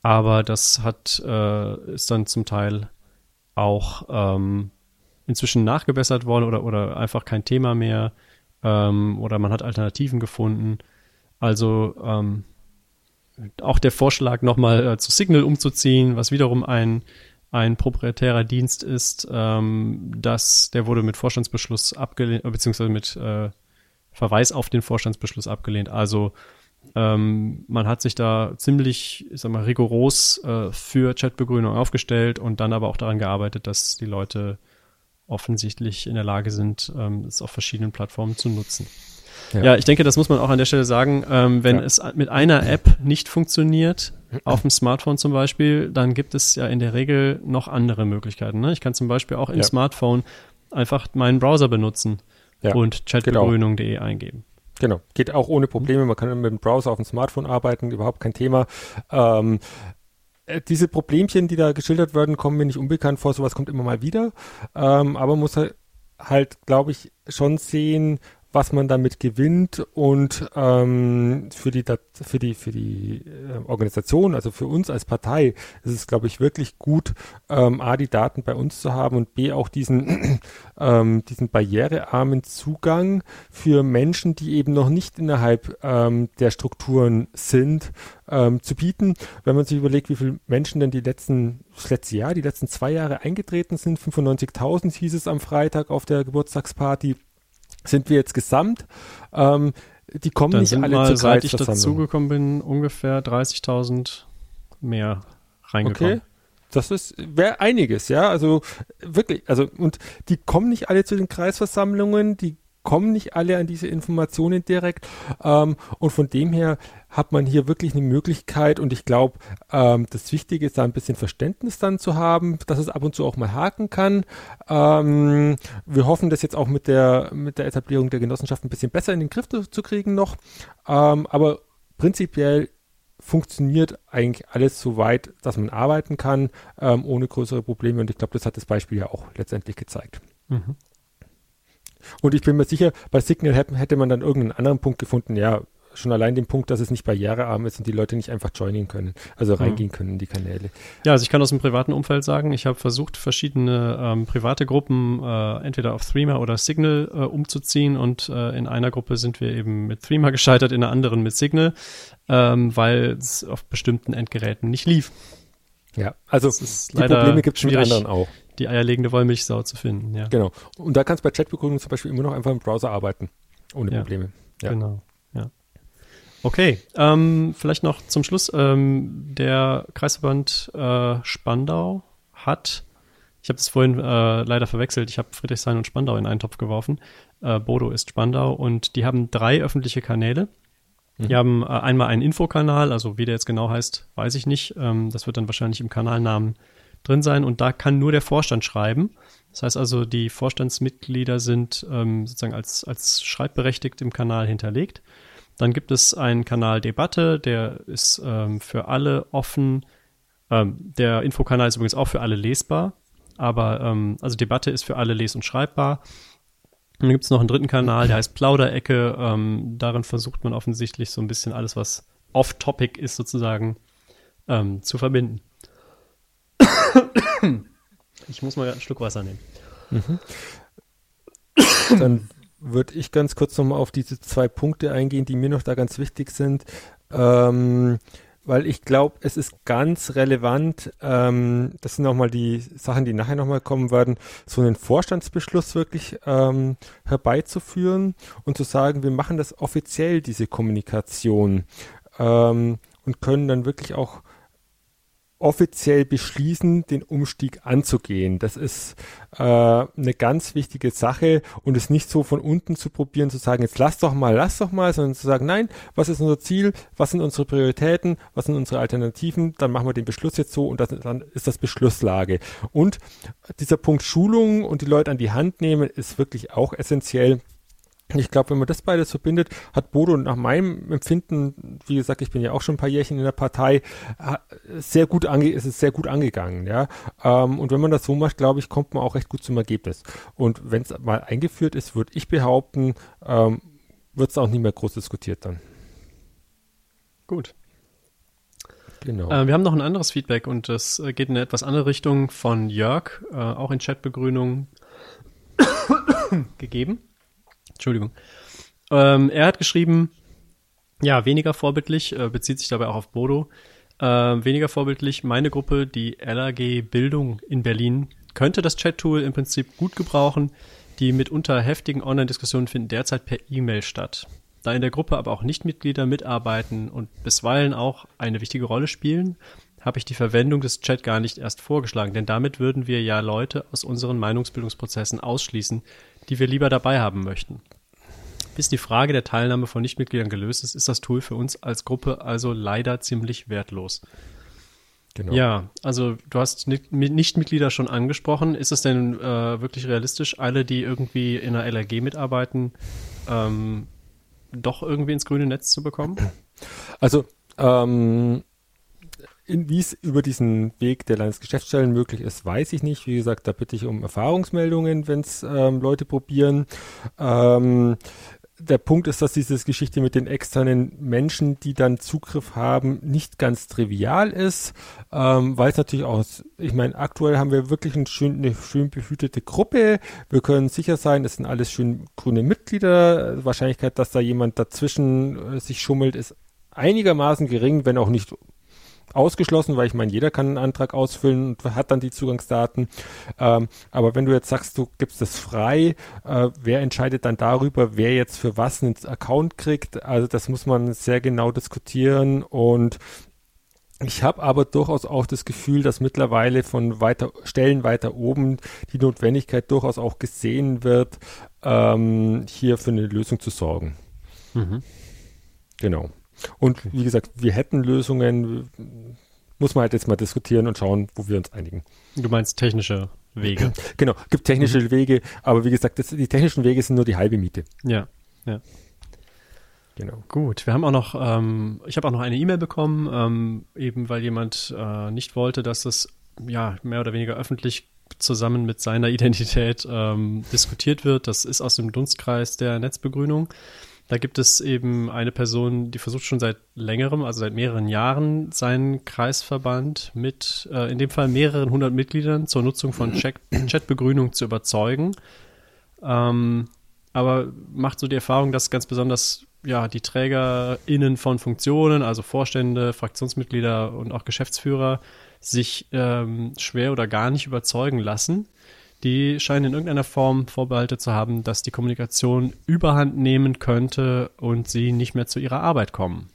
Aber das hat, äh, ist dann zum Teil auch ähm, inzwischen nachgebessert worden oder, oder einfach kein Thema mehr. Ähm, oder man hat Alternativen gefunden. Also ähm, auch der Vorschlag, nochmal äh, zu Signal umzuziehen, was wiederum ein, ein proprietärer Dienst ist, ähm, das, der wurde mit Vorstandsbeschluss abgelehnt, äh, beziehungsweise mit äh, Verweis auf den Vorstandsbeschluss abgelehnt. Also ähm, man hat sich da ziemlich, ich sag mal, rigoros äh, für Chatbegrünung aufgestellt und dann aber auch daran gearbeitet, dass die Leute offensichtlich in der Lage sind, ähm, es auf verschiedenen Plattformen zu nutzen. Ja. Ja. ich denke, das muss man auch an der Stelle sagen. Ähm, wenn Ja. es mit einer App nicht funktioniert, auf dem Smartphone zum Beispiel, dann gibt es ja in der Regel noch andere Möglichkeiten. Ne? Ich kann zum Beispiel auch im Ja. Smartphone einfach meinen Browser benutzen und chatbegrünung.de eingeben. Genau, geht auch ohne Probleme. Man kann mit dem Browser auf dem Smartphone arbeiten, überhaupt kein Thema. Ähm, äh, diese Problemchen, die da geschildert werden, kommen mir nicht unbekannt vor. Sowas kommt immer mal wieder. Ähm, aber man muss halt, halt glaube ich, schon sehen, was man damit gewinnt und ähm, für die für die für die äh, Organisation, also für uns als Partei, ist es glaube ich wirklich gut, ähm, a die Daten bei uns zu haben und b auch diesen ähm, diesen barrierearmen Zugang für Menschen, die eben noch nicht innerhalb ähm, der Strukturen sind, ähm, zu bieten. Wenn man sich überlegt, wie viele Menschen denn die letzten das letzte Jahr, die letzten zwei Jahre eingetreten sind, 95.000 hieß es am Freitag auf der Geburtstagsparty sind wir jetzt gesamt. Ähm, die kommen Dann nicht alle mal, zur seit ich dazugekommen bin, ungefähr 30.000 mehr reingekommen. Okay. Das ist wäre einiges, ja. Also wirklich, also und die kommen nicht alle zu den Kreisversammlungen, die kommen nicht alle an diese Informationen direkt. Ähm, und von dem her hat man hier wirklich eine Möglichkeit und ich glaube, ähm, das Wichtige ist da ein bisschen Verständnis dann zu haben, dass es ab und zu auch mal haken kann. Ähm, wir hoffen, das jetzt auch mit der, mit der Etablierung der Genossenschaft ein bisschen besser in den Griff zu, zu kriegen noch. Ähm, aber prinzipiell funktioniert eigentlich alles so weit, dass man arbeiten kann, ähm, ohne größere Probleme. Und ich glaube, das hat das Beispiel ja auch letztendlich gezeigt. Mhm. Und ich bin mir sicher, bei Signal hätte man dann irgendeinen anderen Punkt gefunden, ja, schon allein den Punkt, dass es nicht barrierearm ist und die Leute nicht einfach joinen können, also mhm. reingehen können in die Kanäle. Ja, also ich kann aus dem privaten Umfeld sagen, ich habe versucht, verschiedene ähm, private Gruppen äh, entweder auf Threema oder Signal äh, umzuziehen und äh, in einer Gruppe sind wir eben mit Threema gescheitert, in der anderen mit Signal, ähm, weil es auf bestimmten Endgeräten nicht lief. Ja, also die Probleme gibt es mit anderen auch die eierlegende Wollmilchsau zu finden. Ja. Genau. Und da kannst du bei Chatbegründung zum Beispiel immer noch einfach im Browser arbeiten. Ohne ja. Probleme. Ja. Genau. Ja. Okay. Ähm, vielleicht noch zum Schluss. Ähm, der Kreisverband äh, Spandau hat, ich habe das vorhin äh, leider verwechselt, ich habe Friedrichshain und Spandau in einen Topf geworfen. Äh, Bodo ist Spandau und die haben drei öffentliche Kanäle. Mhm. Die haben äh, einmal einen Infokanal, also wie der jetzt genau heißt, weiß ich nicht. Ähm, das wird dann wahrscheinlich im Kanalnamen drin sein und da kann nur der Vorstand schreiben. Das heißt also, die Vorstandsmitglieder sind ähm, sozusagen als, als schreibberechtigt im Kanal hinterlegt. Dann gibt es einen Kanal Debatte, der ist ähm, für alle offen. Ähm, der Infokanal ist übrigens auch für alle lesbar, aber ähm, also Debatte ist für alle les- und schreibbar. Und dann gibt es noch einen dritten Kanal, der heißt Plauderecke. Ähm, darin versucht man offensichtlich so ein bisschen alles, was off-topic ist, sozusagen ähm, zu verbinden. Ich muss mal einen Schluck Wasser nehmen. Mhm. Dann würde ich ganz kurz nochmal auf diese zwei Punkte eingehen, die mir noch da ganz wichtig sind. Ähm, weil ich glaube, es ist ganz relevant, ähm, das sind nochmal die Sachen, die nachher nochmal kommen werden, so einen Vorstandsbeschluss wirklich ähm, herbeizuführen und zu sagen, wir machen das offiziell, diese Kommunikation ähm, und können dann wirklich auch offiziell beschließen, den Umstieg anzugehen. Das ist äh, eine ganz wichtige Sache und es nicht so von unten zu probieren, zu sagen, jetzt lass doch mal, lass doch mal, sondern zu sagen, nein, was ist unser Ziel, was sind unsere Prioritäten, was sind unsere Alternativen, dann machen wir den Beschluss jetzt so und das, dann ist das Beschlusslage. Und dieser Punkt Schulung und die Leute an die Hand nehmen ist wirklich auch essentiell ich glaube, wenn man das beides verbindet, hat Bodo nach meinem Empfinden, wie gesagt, ich bin ja auch schon ein paar Jährchen in der Partei, sehr gut ange ist es sehr gut angegangen, ja. Ähm, und wenn man das so macht, glaube ich, kommt man auch recht gut zum Ergebnis. Und wenn es mal eingeführt ist, würde ich behaupten, ähm, wird es auch nicht mehr groß diskutiert dann. Gut. Genau. Äh, wir haben noch ein anderes Feedback und das äh, geht in eine etwas andere Richtung von Jörg, äh, auch in Chatbegrünung gegeben. Entschuldigung. Ähm, er hat geschrieben, ja, weniger vorbildlich, äh, bezieht sich dabei auch auf Bodo. Äh, weniger vorbildlich, meine Gruppe, die LAG Bildung in Berlin, könnte das Chat-Tool im Prinzip gut gebrauchen. Die mitunter heftigen Online-Diskussionen finden derzeit per E-Mail statt. Da in der Gruppe aber auch Nichtmitglieder mitarbeiten und bisweilen auch eine wichtige Rolle spielen, habe ich die Verwendung des Chat gar nicht erst vorgeschlagen, denn damit würden wir ja Leute aus unseren Meinungsbildungsprozessen ausschließen, die wir lieber dabei haben möchten. Bis die Frage der Teilnahme von Nichtmitgliedern gelöst ist, ist das Tool für uns als Gruppe also leider ziemlich wertlos. Genau. Ja, also du hast Nichtmitglieder schon angesprochen. Ist es denn äh, wirklich realistisch, alle, die irgendwie in der LRG mitarbeiten, ähm, doch irgendwie ins grüne Netz zu bekommen? Also ähm, wie es über diesen Weg der Landesgeschäftsstellen möglich ist, weiß ich nicht. Wie gesagt, da bitte ich um Erfahrungsmeldungen, wenn es ähm, Leute probieren. Ähm, der Punkt ist, dass diese Geschichte mit den externen Menschen, die dann Zugriff haben, nicht ganz trivial ist, ähm, weil es natürlich auch, ich meine, aktuell haben wir wirklich ein schön, eine schön behütete Gruppe. Wir können sicher sein, es sind alles schön grüne Mitglieder. Die Wahrscheinlichkeit, dass da jemand dazwischen äh, sich schummelt, ist einigermaßen gering, wenn auch nicht ausgeschlossen, weil ich meine, jeder kann einen Antrag ausfüllen und hat dann die Zugangsdaten. Ähm, aber wenn du jetzt sagst, du gibst es frei, äh, wer entscheidet dann darüber, wer jetzt für was einen Account kriegt? Also das muss man sehr genau diskutieren und Ich habe aber durchaus auch das Gefühl, dass mittlerweile von weiter Stellen weiter oben die Notwendigkeit durchaus auch gesehen wird, ähm, hier für eine Lösung zu sorgen. Mhm. Genau. Und wie gesagt, wir hätten Lösungen, muss man halt jetzt mal diskutieren und schauen, wo wir uns einigen. Du meinst technische Wege. Genau, gibt technische mhm. Wege, aber wie gesagt, das, die technischen Wege sind nur die halbe Miete. Ja, ja. Genau. Gut, wir haben auch noch, ähm, ich habe auch noch eine E-Mail bekommen, ähm, eben weil jemand äh, nicht wollte, dass es ja mehr oder weniger öffentlich zusammen mit seiner Identität ähm, diskutiert wird. Das ist aus dem Dunstkreis der Netzbegrünung. Da gibt es eben eine Person, die versucht schon seit längerem, also seit mehreren Jahren, seinen Kreisverband mit, äh, in dem Fall mehreren hundert Mitgliedern zur Nutzung von Chatbegrünung zu überzeugen. Ähm, aber macht so die Erfahrung, dass ganz besonders ja, die TrägerInnen von Funktionen, also Vorstände, Fraktionsmitglieder und auch Geschäftsführer, sich ähm, schwer oder gar nicht überzeugen lassen. Die scheinen in irgendeiner Form Vorbehalte zu haben, dass die Kommunikation überhand nehmen könnte und sie nicht mehr zu ihrer Arbeit kommen.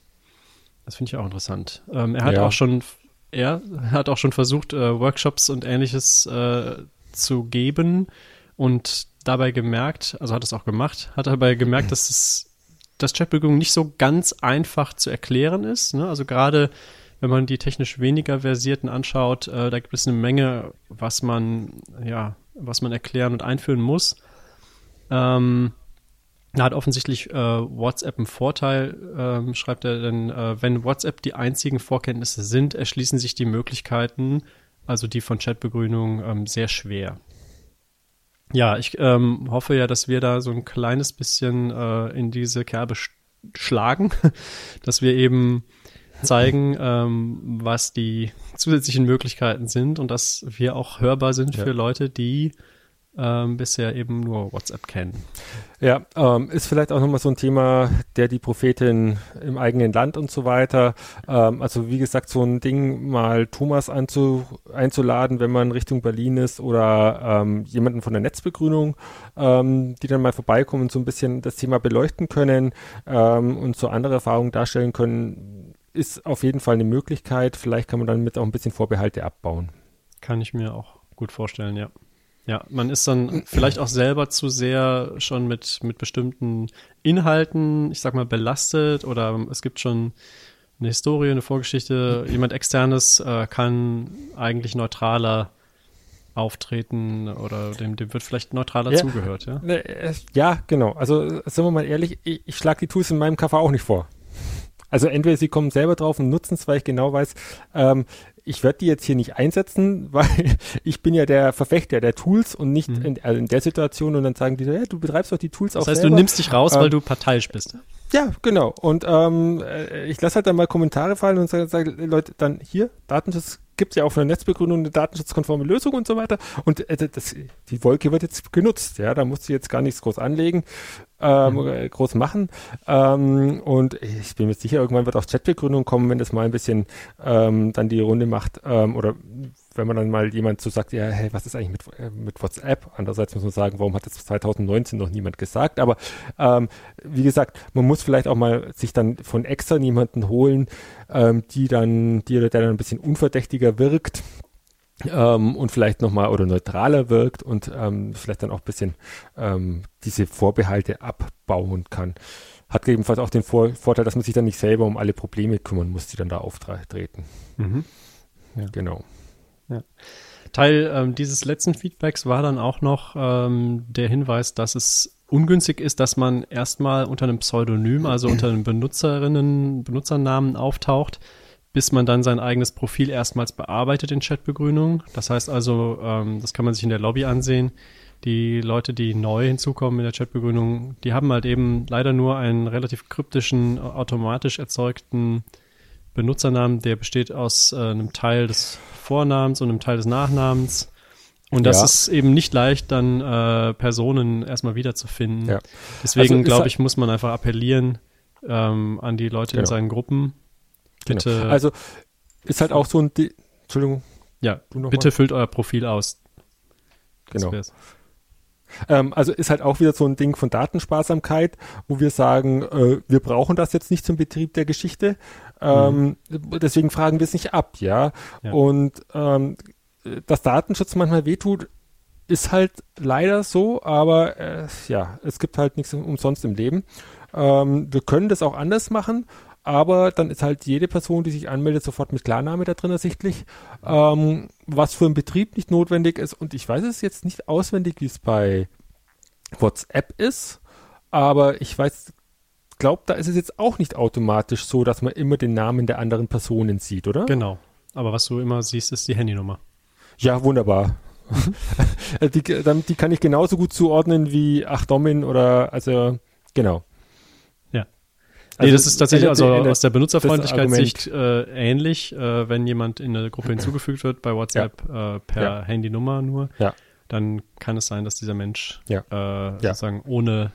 Das finde ich auch interessant. Ähm, er hat ja. auch schon, er hat auch schon versucht, äh, Workshops und ähnliches äh, zu geben und dabei gemerkt, also hat es auch gemacht, hat dabei gemerkt, dass es dass Chatbegründung nicht so ganz einfach zu erklären ist. Ne? Also gerade wenn man die technisch weniger versierten anschaut, äh, da gibt es eine Menge, was man, ja, was man erklären und einführen muss. Ähm, da hat offensichtlich äh, WhatsApp einen Vorteil, ähm, schreibt er, denn äh, wenn WhatsApp die einzigen Vorkenntnisse sind, erschließen sich die Möglichkeiten, also die von Chatbegrünung, ähm, sehr schwer. Ja, ich ähm, hoffe ja, dass wir da so ein kleines bisschen äh, in diese Kerbe sch schlagen, dass wir eben zeigen, ähm, was die zusätzlichen Möglichkeiten sind und dass wir auch hörbar sind ja. für Leute, die ähm, bisher eben nur WhatsApp kennen. Ja, ähm, ist vielleicht auch nochmal so ein Thema, der die Prophetin im eigenen Land und so weiter. Ähm, also wie gesagt, so ein Ding mal Thomas einzu, einzuladen, wenn man Richtung Berlin ist oder ähm, jemanden von der Netzbegrünung, ähm, die dann mal vorbeikommen und so ein bisschen das Thema beleuchten können ähm, und so andere Erfahrungen darstellen können, ist auf jeden Fall eine Möglichkeit. Vielleicht kann man dann mit auch ein bisschen Vorbehalte abbauen. Kann ich mir auch gut vorstellen, ja. Ja, man ist dann vielleicht auch selber zu sehr schon mit, mit bestimmten Inhalten, ich sag mal, belastet oder es gibt schon eine Historie, eine Vorgeschichte. Jemand externes äh, kann eigentlich neutraler auftreten oder dem, dem wird vielleicht neutraler ja, zugehört, ja? Ne, ja, genau. Also sind wir mal ehrlich, ich, ich schlage die Tools in meinem Kaffer auch nicht vor. Also entweder sie kommen selber drauf und nutzen es, weil ich genau weiß, ähm, ich werde die jetzt hier nicht einsetzen, weil ich bin ja der Verfechter der Tools und nicht mhm. in, also in, der Situation und dann sagen die, ja, du betreibst doch die Tools das auch heißt, selber. du nimmst dich raus, ähm, weil du parteiisch bist. Ja, genau. Und ähm, äh, ich lasse halt dann mal Kommentare fallen und sage, sag, Leute, dann hier, Datenschutz gibt es ja auch für eine Netzbegründung eine datenschutzkonforme Lösung und so weiter. Und äh, das, die Wolke wird jetzt genutzt, ja, da musst du jetzt gar nichts groß anlegen, ähm, mhm. groß machen. Ähm, und ich bin mir sicher, irgendwann wird auch Chatbegründung kommen, wenn das mal ein bisschen ähm, dann die Runde macht ähm, oder wenn man dann mal jemand so sagt, ja, hey, was ist eigentlich mit, äh, mit WhatsApp? Andererseits muss man sagen, warum hat das 2019 noch niemand gesagt? Aber ähm, wie gesagt, man muss vielleicht auch mal sich dann von extra jemanden holen, ähm, die dann, die der dann ein bisschen unverdächtiger wirkt. Ähm, und vielleicht nochmal oder neutraler wirkt und ähm, vielleicht dann auch ein bisschen ähm, diese Vorbehalte abbauen kann. Hat ebenfalls auch den Vor Vorteil, dass man sich dann nicht selber um alle Probleme kümmern muss, die dann da auftreten. Mhm. Ja. Genau. Ja. Teil ähm, dieses letzten Feedbacks war dann auch noch ähm, der Hinweis, dass es ungünstig ist, dass man erstmal unter einem Pseudonym, also unter einem Benutzerinnen, Benutzernamen auftaucht, bis man dann sein eigenes Profil erstmals bearbeitet in Chatbegrünung. Das heißt also, ähm, das kann man sich in der Lobby ansehen. Die Leute, die neu hinzukommen in der Chatbegrünung, die haben halt eben leider nur einen relativ kryptischen, automatisch erzeugten Benutzernamen, der besteht aus äh, einem Teil des Vornamens und einem Teil des Nachnamens. Und das ja. ist eben nicht leicht, dann äh, Personen erstmal wiederzufinden. Ja. Deswegen, also glaube halt ich, muss man einfach appellieren ähm, an die Leute genau. in seinen Gruppen. Genau. Bitte. Genau. Also ist halt auch so ein. De Entschuldigung. Ja, bitte mal. füllt euer Profil aus. Genau. Ähm, also ist halt auch wieder so ein Ding von Datensparsamkeit, wo wir sagen, äh, wir brauchen das jetzt nicht zum Betrieb der Geschichte. Ähm, mhm. Deswegen fragen wir es nicht ab, ja. ja. Und ähm, dass Datenschutz manchmal wehtut, ist halt leider so, aber äh, ja, es gibt halt nichts umsonst im Leben. Ähm, wir können das auch anders machen, aber dann ist halt jede Person, die sich anmeldet, sofort mit Klarname da drin ersichtlich, ähm, was für einen Betrieb nicht notwendig ist. Und ich weiß es jetzt nicht auswendig, wie es bei WhatsApp ist, aber ich weiß, glaube, da ist es jetzt auch nicht automatisch so, dass man immer den Namen der anderen Personen sieht, oder? Genau. Aber was du immer siehst, ist die Handynummer. Ja, wunderbar. die, die kann ich genauso gut zuordnen wie Achdomin oder, also, genau. Ja. Also, nee, das ist tatsächlich also aus der Benutzerfreundlichkeitssicht äh, ähnlich, äh, wenn jemand in eine Gruppe hinzugefügt wird, bei WhatsApp ja. äh, per ja. Handynummer nur, ja. dann kann es sein, dass dieser Mensch. Äh, sozusagen ohne,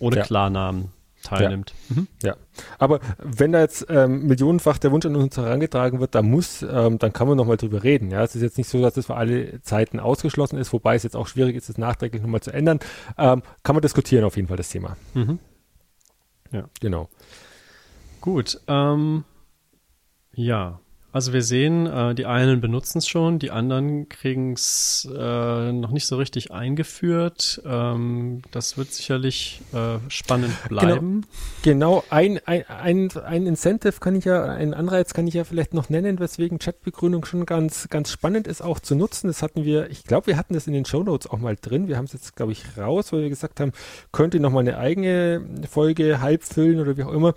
ohne Klarnamen teilnimmt. Ja. Mhm. ja. Aber wenn da jetzt ähm, millionenfach der Wunsch an uns herangetragen wird, da muss, ähm, dann kann man nochmal drüber reden. Ja, es ist jetzt nicht so, dass das für alle Zeiten ausgeschlossen ist, wobei es jetzt auch schwierig ist, das nachträglich nochmal zu ändern. Ähm, kann man diskutieren auf jeden Fall das Thema. Mhm. Ja. Genau. Gut. Ähm, ja. Also wir sehen, äh, die einen benutzen es schon, die anderen kriegen es äh, noch nicht so richtig eingeführt. Ähm, das wird sicherlich äh, spannend genau. bleiben. Genau, genau. Ein, ein, ein, ein Incentive kann ich ja, ein Anreiz kann ich ja vielleicht noch nennen, weswegen Chatbegründung schon ganz, ganz spannend ist auch zu nutzen. Das hatten wir, ich glaube, wir hatten das in den Show Notes auch mal drin. Wir haben es jetzt, glaube ich, raus, weil wir gesagt haben, könnte noch mal eine eigene Folge halb füllen oder wie auch immer.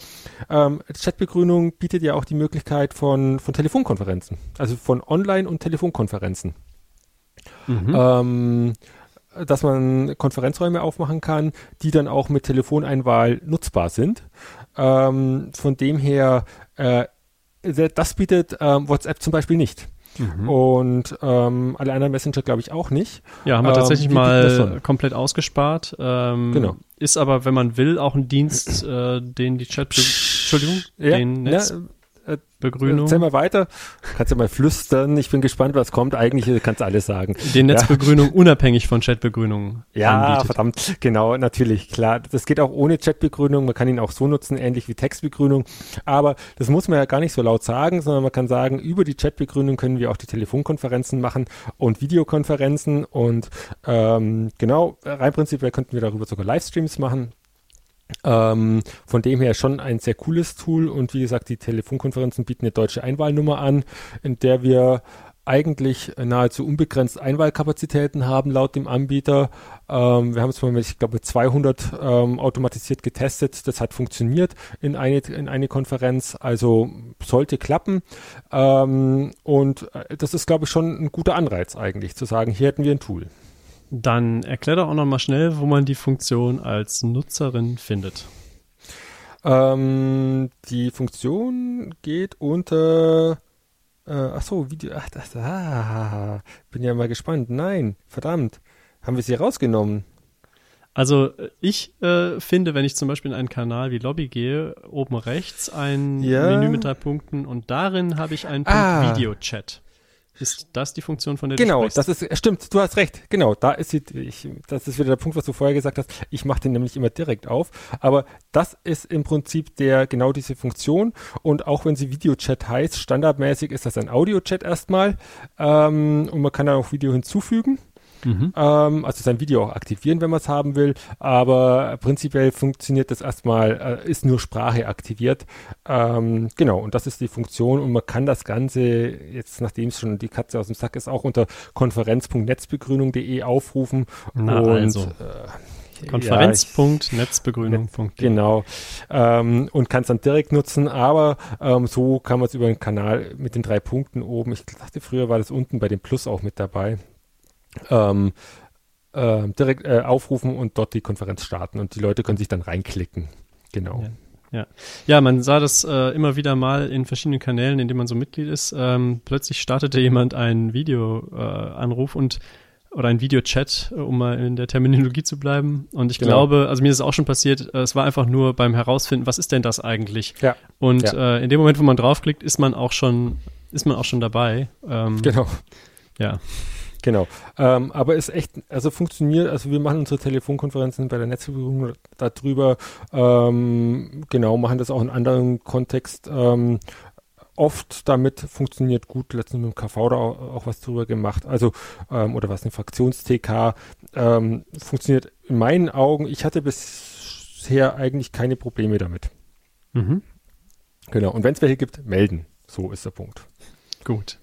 Ähm, Chatbegründung bietet ja auch die Möglichkeit von, von Telefonkonferenzen, also von Online- und Telefonkonferenzen. Mhm. Ähm, dass man Konferenzräume aufmachen kann, die dann auch mit Telefoneinwahl nutzbar sind. Ähm, von dem her, äh, das bietet ähm, WhatsApp zum Beispiel nicht. Mhm. Und ähm, alle anderen Messenger glaube ich auch nicht. Ja, haben wir tatsächlich ähm, mal komplett ausgespart. Ähm, genau. Ist aber, wenn man will, auch ein Dienst, äh, den die Chat, Entschuldigung, ja, den Netz, ja, Begrünung. Erzähl mal weiter. Kannst du mal flüstern. Ich bin gespannt, was kommt. Eigentlich kannst du alles sagen. Den Netzbegrünung ja. unabhängig von Chatbegrünung. Ja, anbietet. verdammt. Genau, natürlich. Klar. Das geht auch ohne Chatbegrünung. Man kann ihn auch so nutzen, ähnlich wie Textbegrünung. Aber das muss man ja gar nicht so laut sagen, sondern man kann sagen, über die Chatbegrünung können wir auch die Telefonkonferenzen machen und Videokonferenzen. Und ähm, genau, rein prinzipiell könnten wir darüber sogar Livestreams machen. Ähm, von dem her schon ein sehr cooles Tool und wie gesagt, die Telefonkonferenzen bieten eine deutsche Einwahlnummer an, in der wir eigentlich nahezu unbegrenzt Einwahlkapazitäten haben laut dem Anbieter. Ähm, wir haben es mal ich glaube, 200 ähm, automatisiert getestet. Das hat funktioniert in eine, in eine Konferenz, also sollte klappen. Ähm, und äh, das ist, glaube ich, schon ein guter Anreiz eigentlich, zu sagen, hier hätten wir ein Tool. Dann erklär doch auch nochmal schnell, wo man die Funktion als Nutzerin findet. Ähm, die Funktion geht unter. Äh, ach so, Video. Ach, das, ah, bin ja mal gespannt. Nein, verdammt. Haben wir sie rausgenommen? Also ich äh, finde, wenn ich zum Beispiel in einen Kanal wie Lobby gehe, oben rechts ein ja. Menü mit drei Punkten und darin habe ich einen Punkt ah. Video-Chat. Ist das die Funktion, von der genau, du sprichst? Genau, das ist, stimmt, du hast recht. Genau, da ist sie, ich, das ist wieder der Punkt, was du vorher gesagt hast. Ich mache den nämlich immer direkt auf. Aber das ist im Prinzip der, genau diese Funktion. Und auch wenn sie Videochat heißt, standardmäßig ist das ein Audiochat erstmal. Ähm, und man kann dann auch Video hinzufügen. Mhm. Ähm, also sein Video auch aktivieren, wenn man es haben will. Aber prinzipiell funktioniert das erstmal, äh, ist nur Sprache aktiviert. Ähm, genau, und das ist die Funktion. Und man kann das Ganze jetzt, nachdem es schon die Katze aus dem Sack ist, auch unter konferenz.netzbegrünung.de aufrufen. Na, und also. äh, Konferenz.netzbegrünung.de. Genau. Ähm, und kann es dann direkt nutzen, aber ähm, so kann man es über den Kanal mit den drei Punkten oben. Ich dachte, früher war das unten bei dem Plus auch mit dabei ähm, äh, direkt äh, aufrufen und dort die Konferenz starten und die Leute können sich dann reinklicken. Genau. Ja. Ja, ja man sah das äh, immer wieder mal in verschiedenen Kanälen, in denen man so Mitglied ist. Ähm, plötzlich startete jemand einen Videoanruf äh, und oder ein Videochat, äh, um mal in der Terminologie zu bleiben. Und ich genau. glaube, also mir ist es auch schon passiert, äh, es war einfach nur beim Herausfinden, was ist denn das eigentlich? Ja. Und ja. Äh, in dem Moment, wo man draufklickt, ist man auch schon, ist man auch schon dabei. Ähm, genau. Ja. Genau. Ähm, aber ist echt, also funktioniert, also wir machen unsere Telefonkonferenzen bei der Netzverfügung darüber, ähm, genau, machen das auch in anderen Kontext. Ähm, oft damit funktioniert gut. Letztens mit dem KV da auch, auch was drüber gemacht. Also, ähm, oder was eine Fraktions-TK ähm, funktioniert in meinen Augen. Ich hatte bisher eigentlich keine Probleme damit. Mhm. Genau. Und wenn es welche gibt, melden. So ist der Punkt. Gut.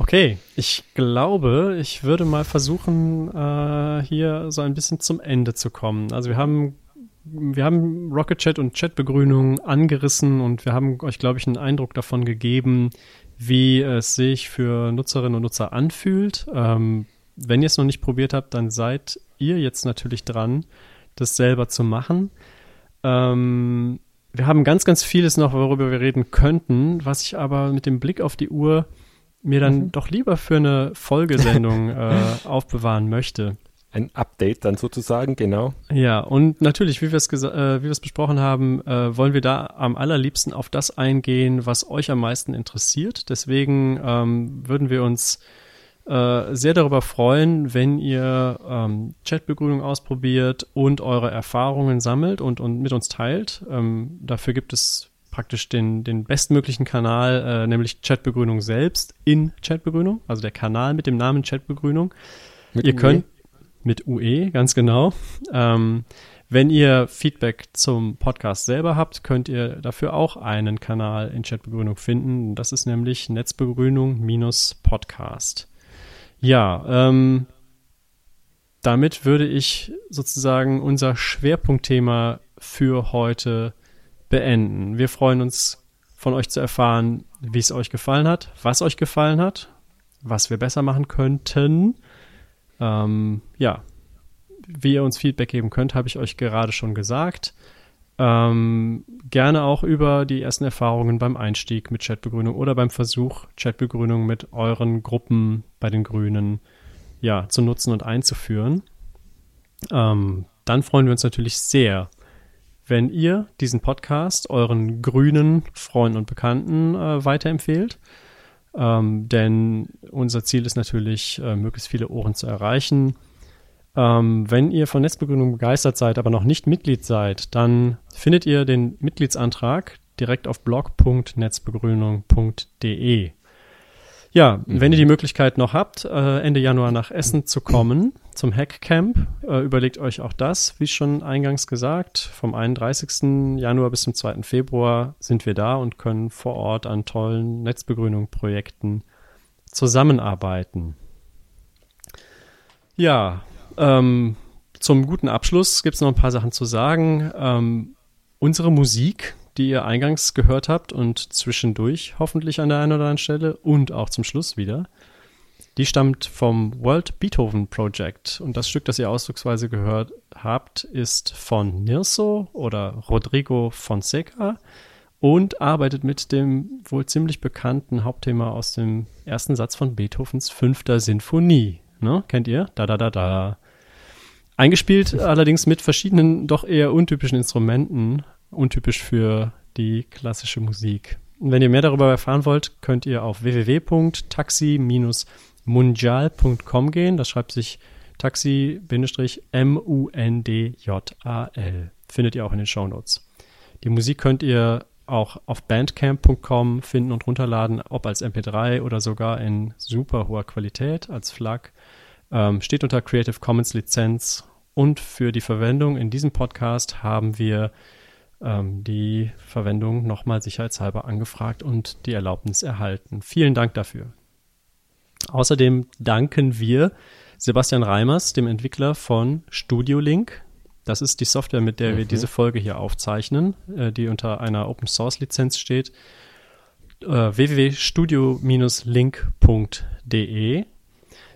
Okay, ich glaube, ich würde mal versuchen, äh, hier so ein bisschen zum Ende zu kommen. Also wir haben, wir haben Rocket Chat und Chatbegrünung angerissen und wir haben euch, glaube ich, einen Eindruck davon gegeben, wie es sich für Nutzerinnen und Nutzer anfühlt. Ähm, wenn ihr es noch nicht probiert habt, dann seid ihr jetzt natürlich dran, das selber zu machen. Ähm, wir haben ganz, ganz vieles noch, worüber wir reden könnten, was ich aber mit dem Blick auf die Uhr mir dann mhm. doch lieber für eine Folgesendung äh, aufbewahren möchte. Ein Update dann sozusagen, genau. Ja, und natürlich, wie wir es äh, wie wir es besprochen haben, äh, wollen wir da am allerliebsten auf das eingehen, was euch am meisten interessiert. Deswegen ähm, würden wir uns äh, sehr darüber freuen, wenn ihr ähm, Chatbegrüßung ausprobiert und eure Erfahrungen sammelt und, und mit uns teilt. Ähm, dafür gibt es praktisch den, den bestmöglichen Kanal, äh, nämlich Chatbegrünung selbst in Chatbegrünung, also der Kanal mit dem Namen Chatbegrünung. Mit ihr UE. könnt mit UE, ganz genau. Ähm, wenn ihr Feedback zum Podcast selber habt, könnt ihr dafür auch einen Kanal in Chatbegrünung finden. Das ist nämlich Netzbegrünung-Podcast. Ja, ähm, damit würde ich sozusagen unser Schwerpunktthema für heute beenden. Wir freuen uns, von euch zu erfahren, wie es euch gefallen hat, was euch gefallen hat, was wir besser machen könnten. Ähm, ja, wie ihr uns Feedback geben könnt, habe ich euch gerade schon gesagt. Ähm, gerne auch über die ersten Erfahrungen beim Einstieg mit Chatbegrünung oder beim Versuch, Chatbegrünung mit euren Gruppen bei den Grünen ja, zu nutzen und einzuführen. Ähm, dann freuen wir uns natürlich sehr, wenn ihr diesen Podcast euren grünen Freunden und Bekannten äh, weiterempfehlt. Ähm, denn unser Ziel ist natürlich, äh, möglichst viele Ohren zu erreichen. Ähm, wenn ihr von Netzbegründung begeistert seid, aber noch nicht Mitglied seid, dann findet ihr den Mitgliedsantrag direkt auf blog.netzbegrünung.de. Ja, mhm. wenn ihr die Möglichkeit noch habt, äh, Ende Januar nach Essen zu kommen, zum Hackcamp, äh, überlegt euch auch das, wie schon eingangs gesagt. Vom 31. Januar bis zum 2. Februar sind wir da und können vor Ort an tollen Netzbegrünung-Projekten zusammenarbeiten. Ja, ähm, zum guten Abschluss gibt es noch ein paar Sachen zu sagen. Ähm, unsere Musik die ihr eingangs gehört habt und zwischendurch hoffentlich an der einen oder anderen Stelle und auch zum Schluss wieder. Die stammt vom World Beethoven Project und das Stück, das ihr ausdrucksweise gehört habt, ist von Nirso oder Rodrigo Fonseca und arbeitet mit dem wohl ziemlich bekannten Hauptthema aus dem ersten Satz von Beethovens fünfter Sinfonie. Ne? Kennt ihr? Da, da, da, da. Eingespielt allerdings mit verschiedenen, doch eher untypischen Instrumenten, untypisch für die klassische Musik. Und wenn ihr mehr darüber erfahren wollt, könnt ihr auf www.taxi-mundial.com gehen. Das schreibt sich Taxi-M-U-N-D-J-A-L. Findet ihr auch in den Show Notes. Die Musik könnt ihr auch auf bandcamp.com finden und runterladen, ob als MP3 oder sogar in super hoher Qualität als FLAC. Ähm, steht unter Creative Commons Lizenz und für die Verwendung in diesem Podcast haben wir ähm, die Verwendung nochmal sicherheitshalber angefragt und die Erlaubnis erhalten. Vielen Dank dafür. Außerdem danken wir Sebastian Reimers, dem Entwickler von Studio Link. Das ist die Software, mit der mhm. wir diese Folge hier aufzeichnen, äh, die unter einer Open Source Lizenz steht. Äh, www.studio-link.de.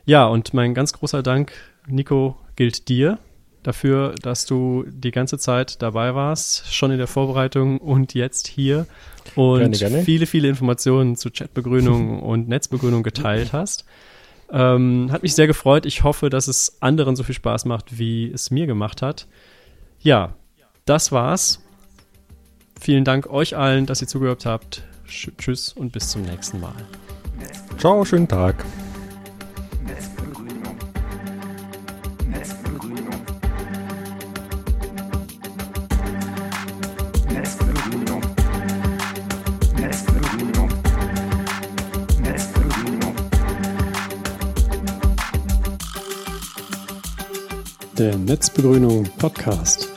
Ja, und mein ganz großer Dank, Nico, gilt dir dafür, dass du die ganze Zeit dabei warst, schon in der Vorbereitung und jetzt hier und gerne, gerne. viele, viele Informationen zu Chatbegrünung und Netzbegrünung geteilt hast. Ähm, hat mich sehr gefreut. Ich hoffe, dass es anderen so viel Spaß macht, wie es mir gemacht hat. Ja, das war's. Vielen Dank euch allen, dass ihr zugehört habt. Tschüss und bis zum nächsten Mal. Ciao, schönen Tag. Der Netzbegrünung Podcast.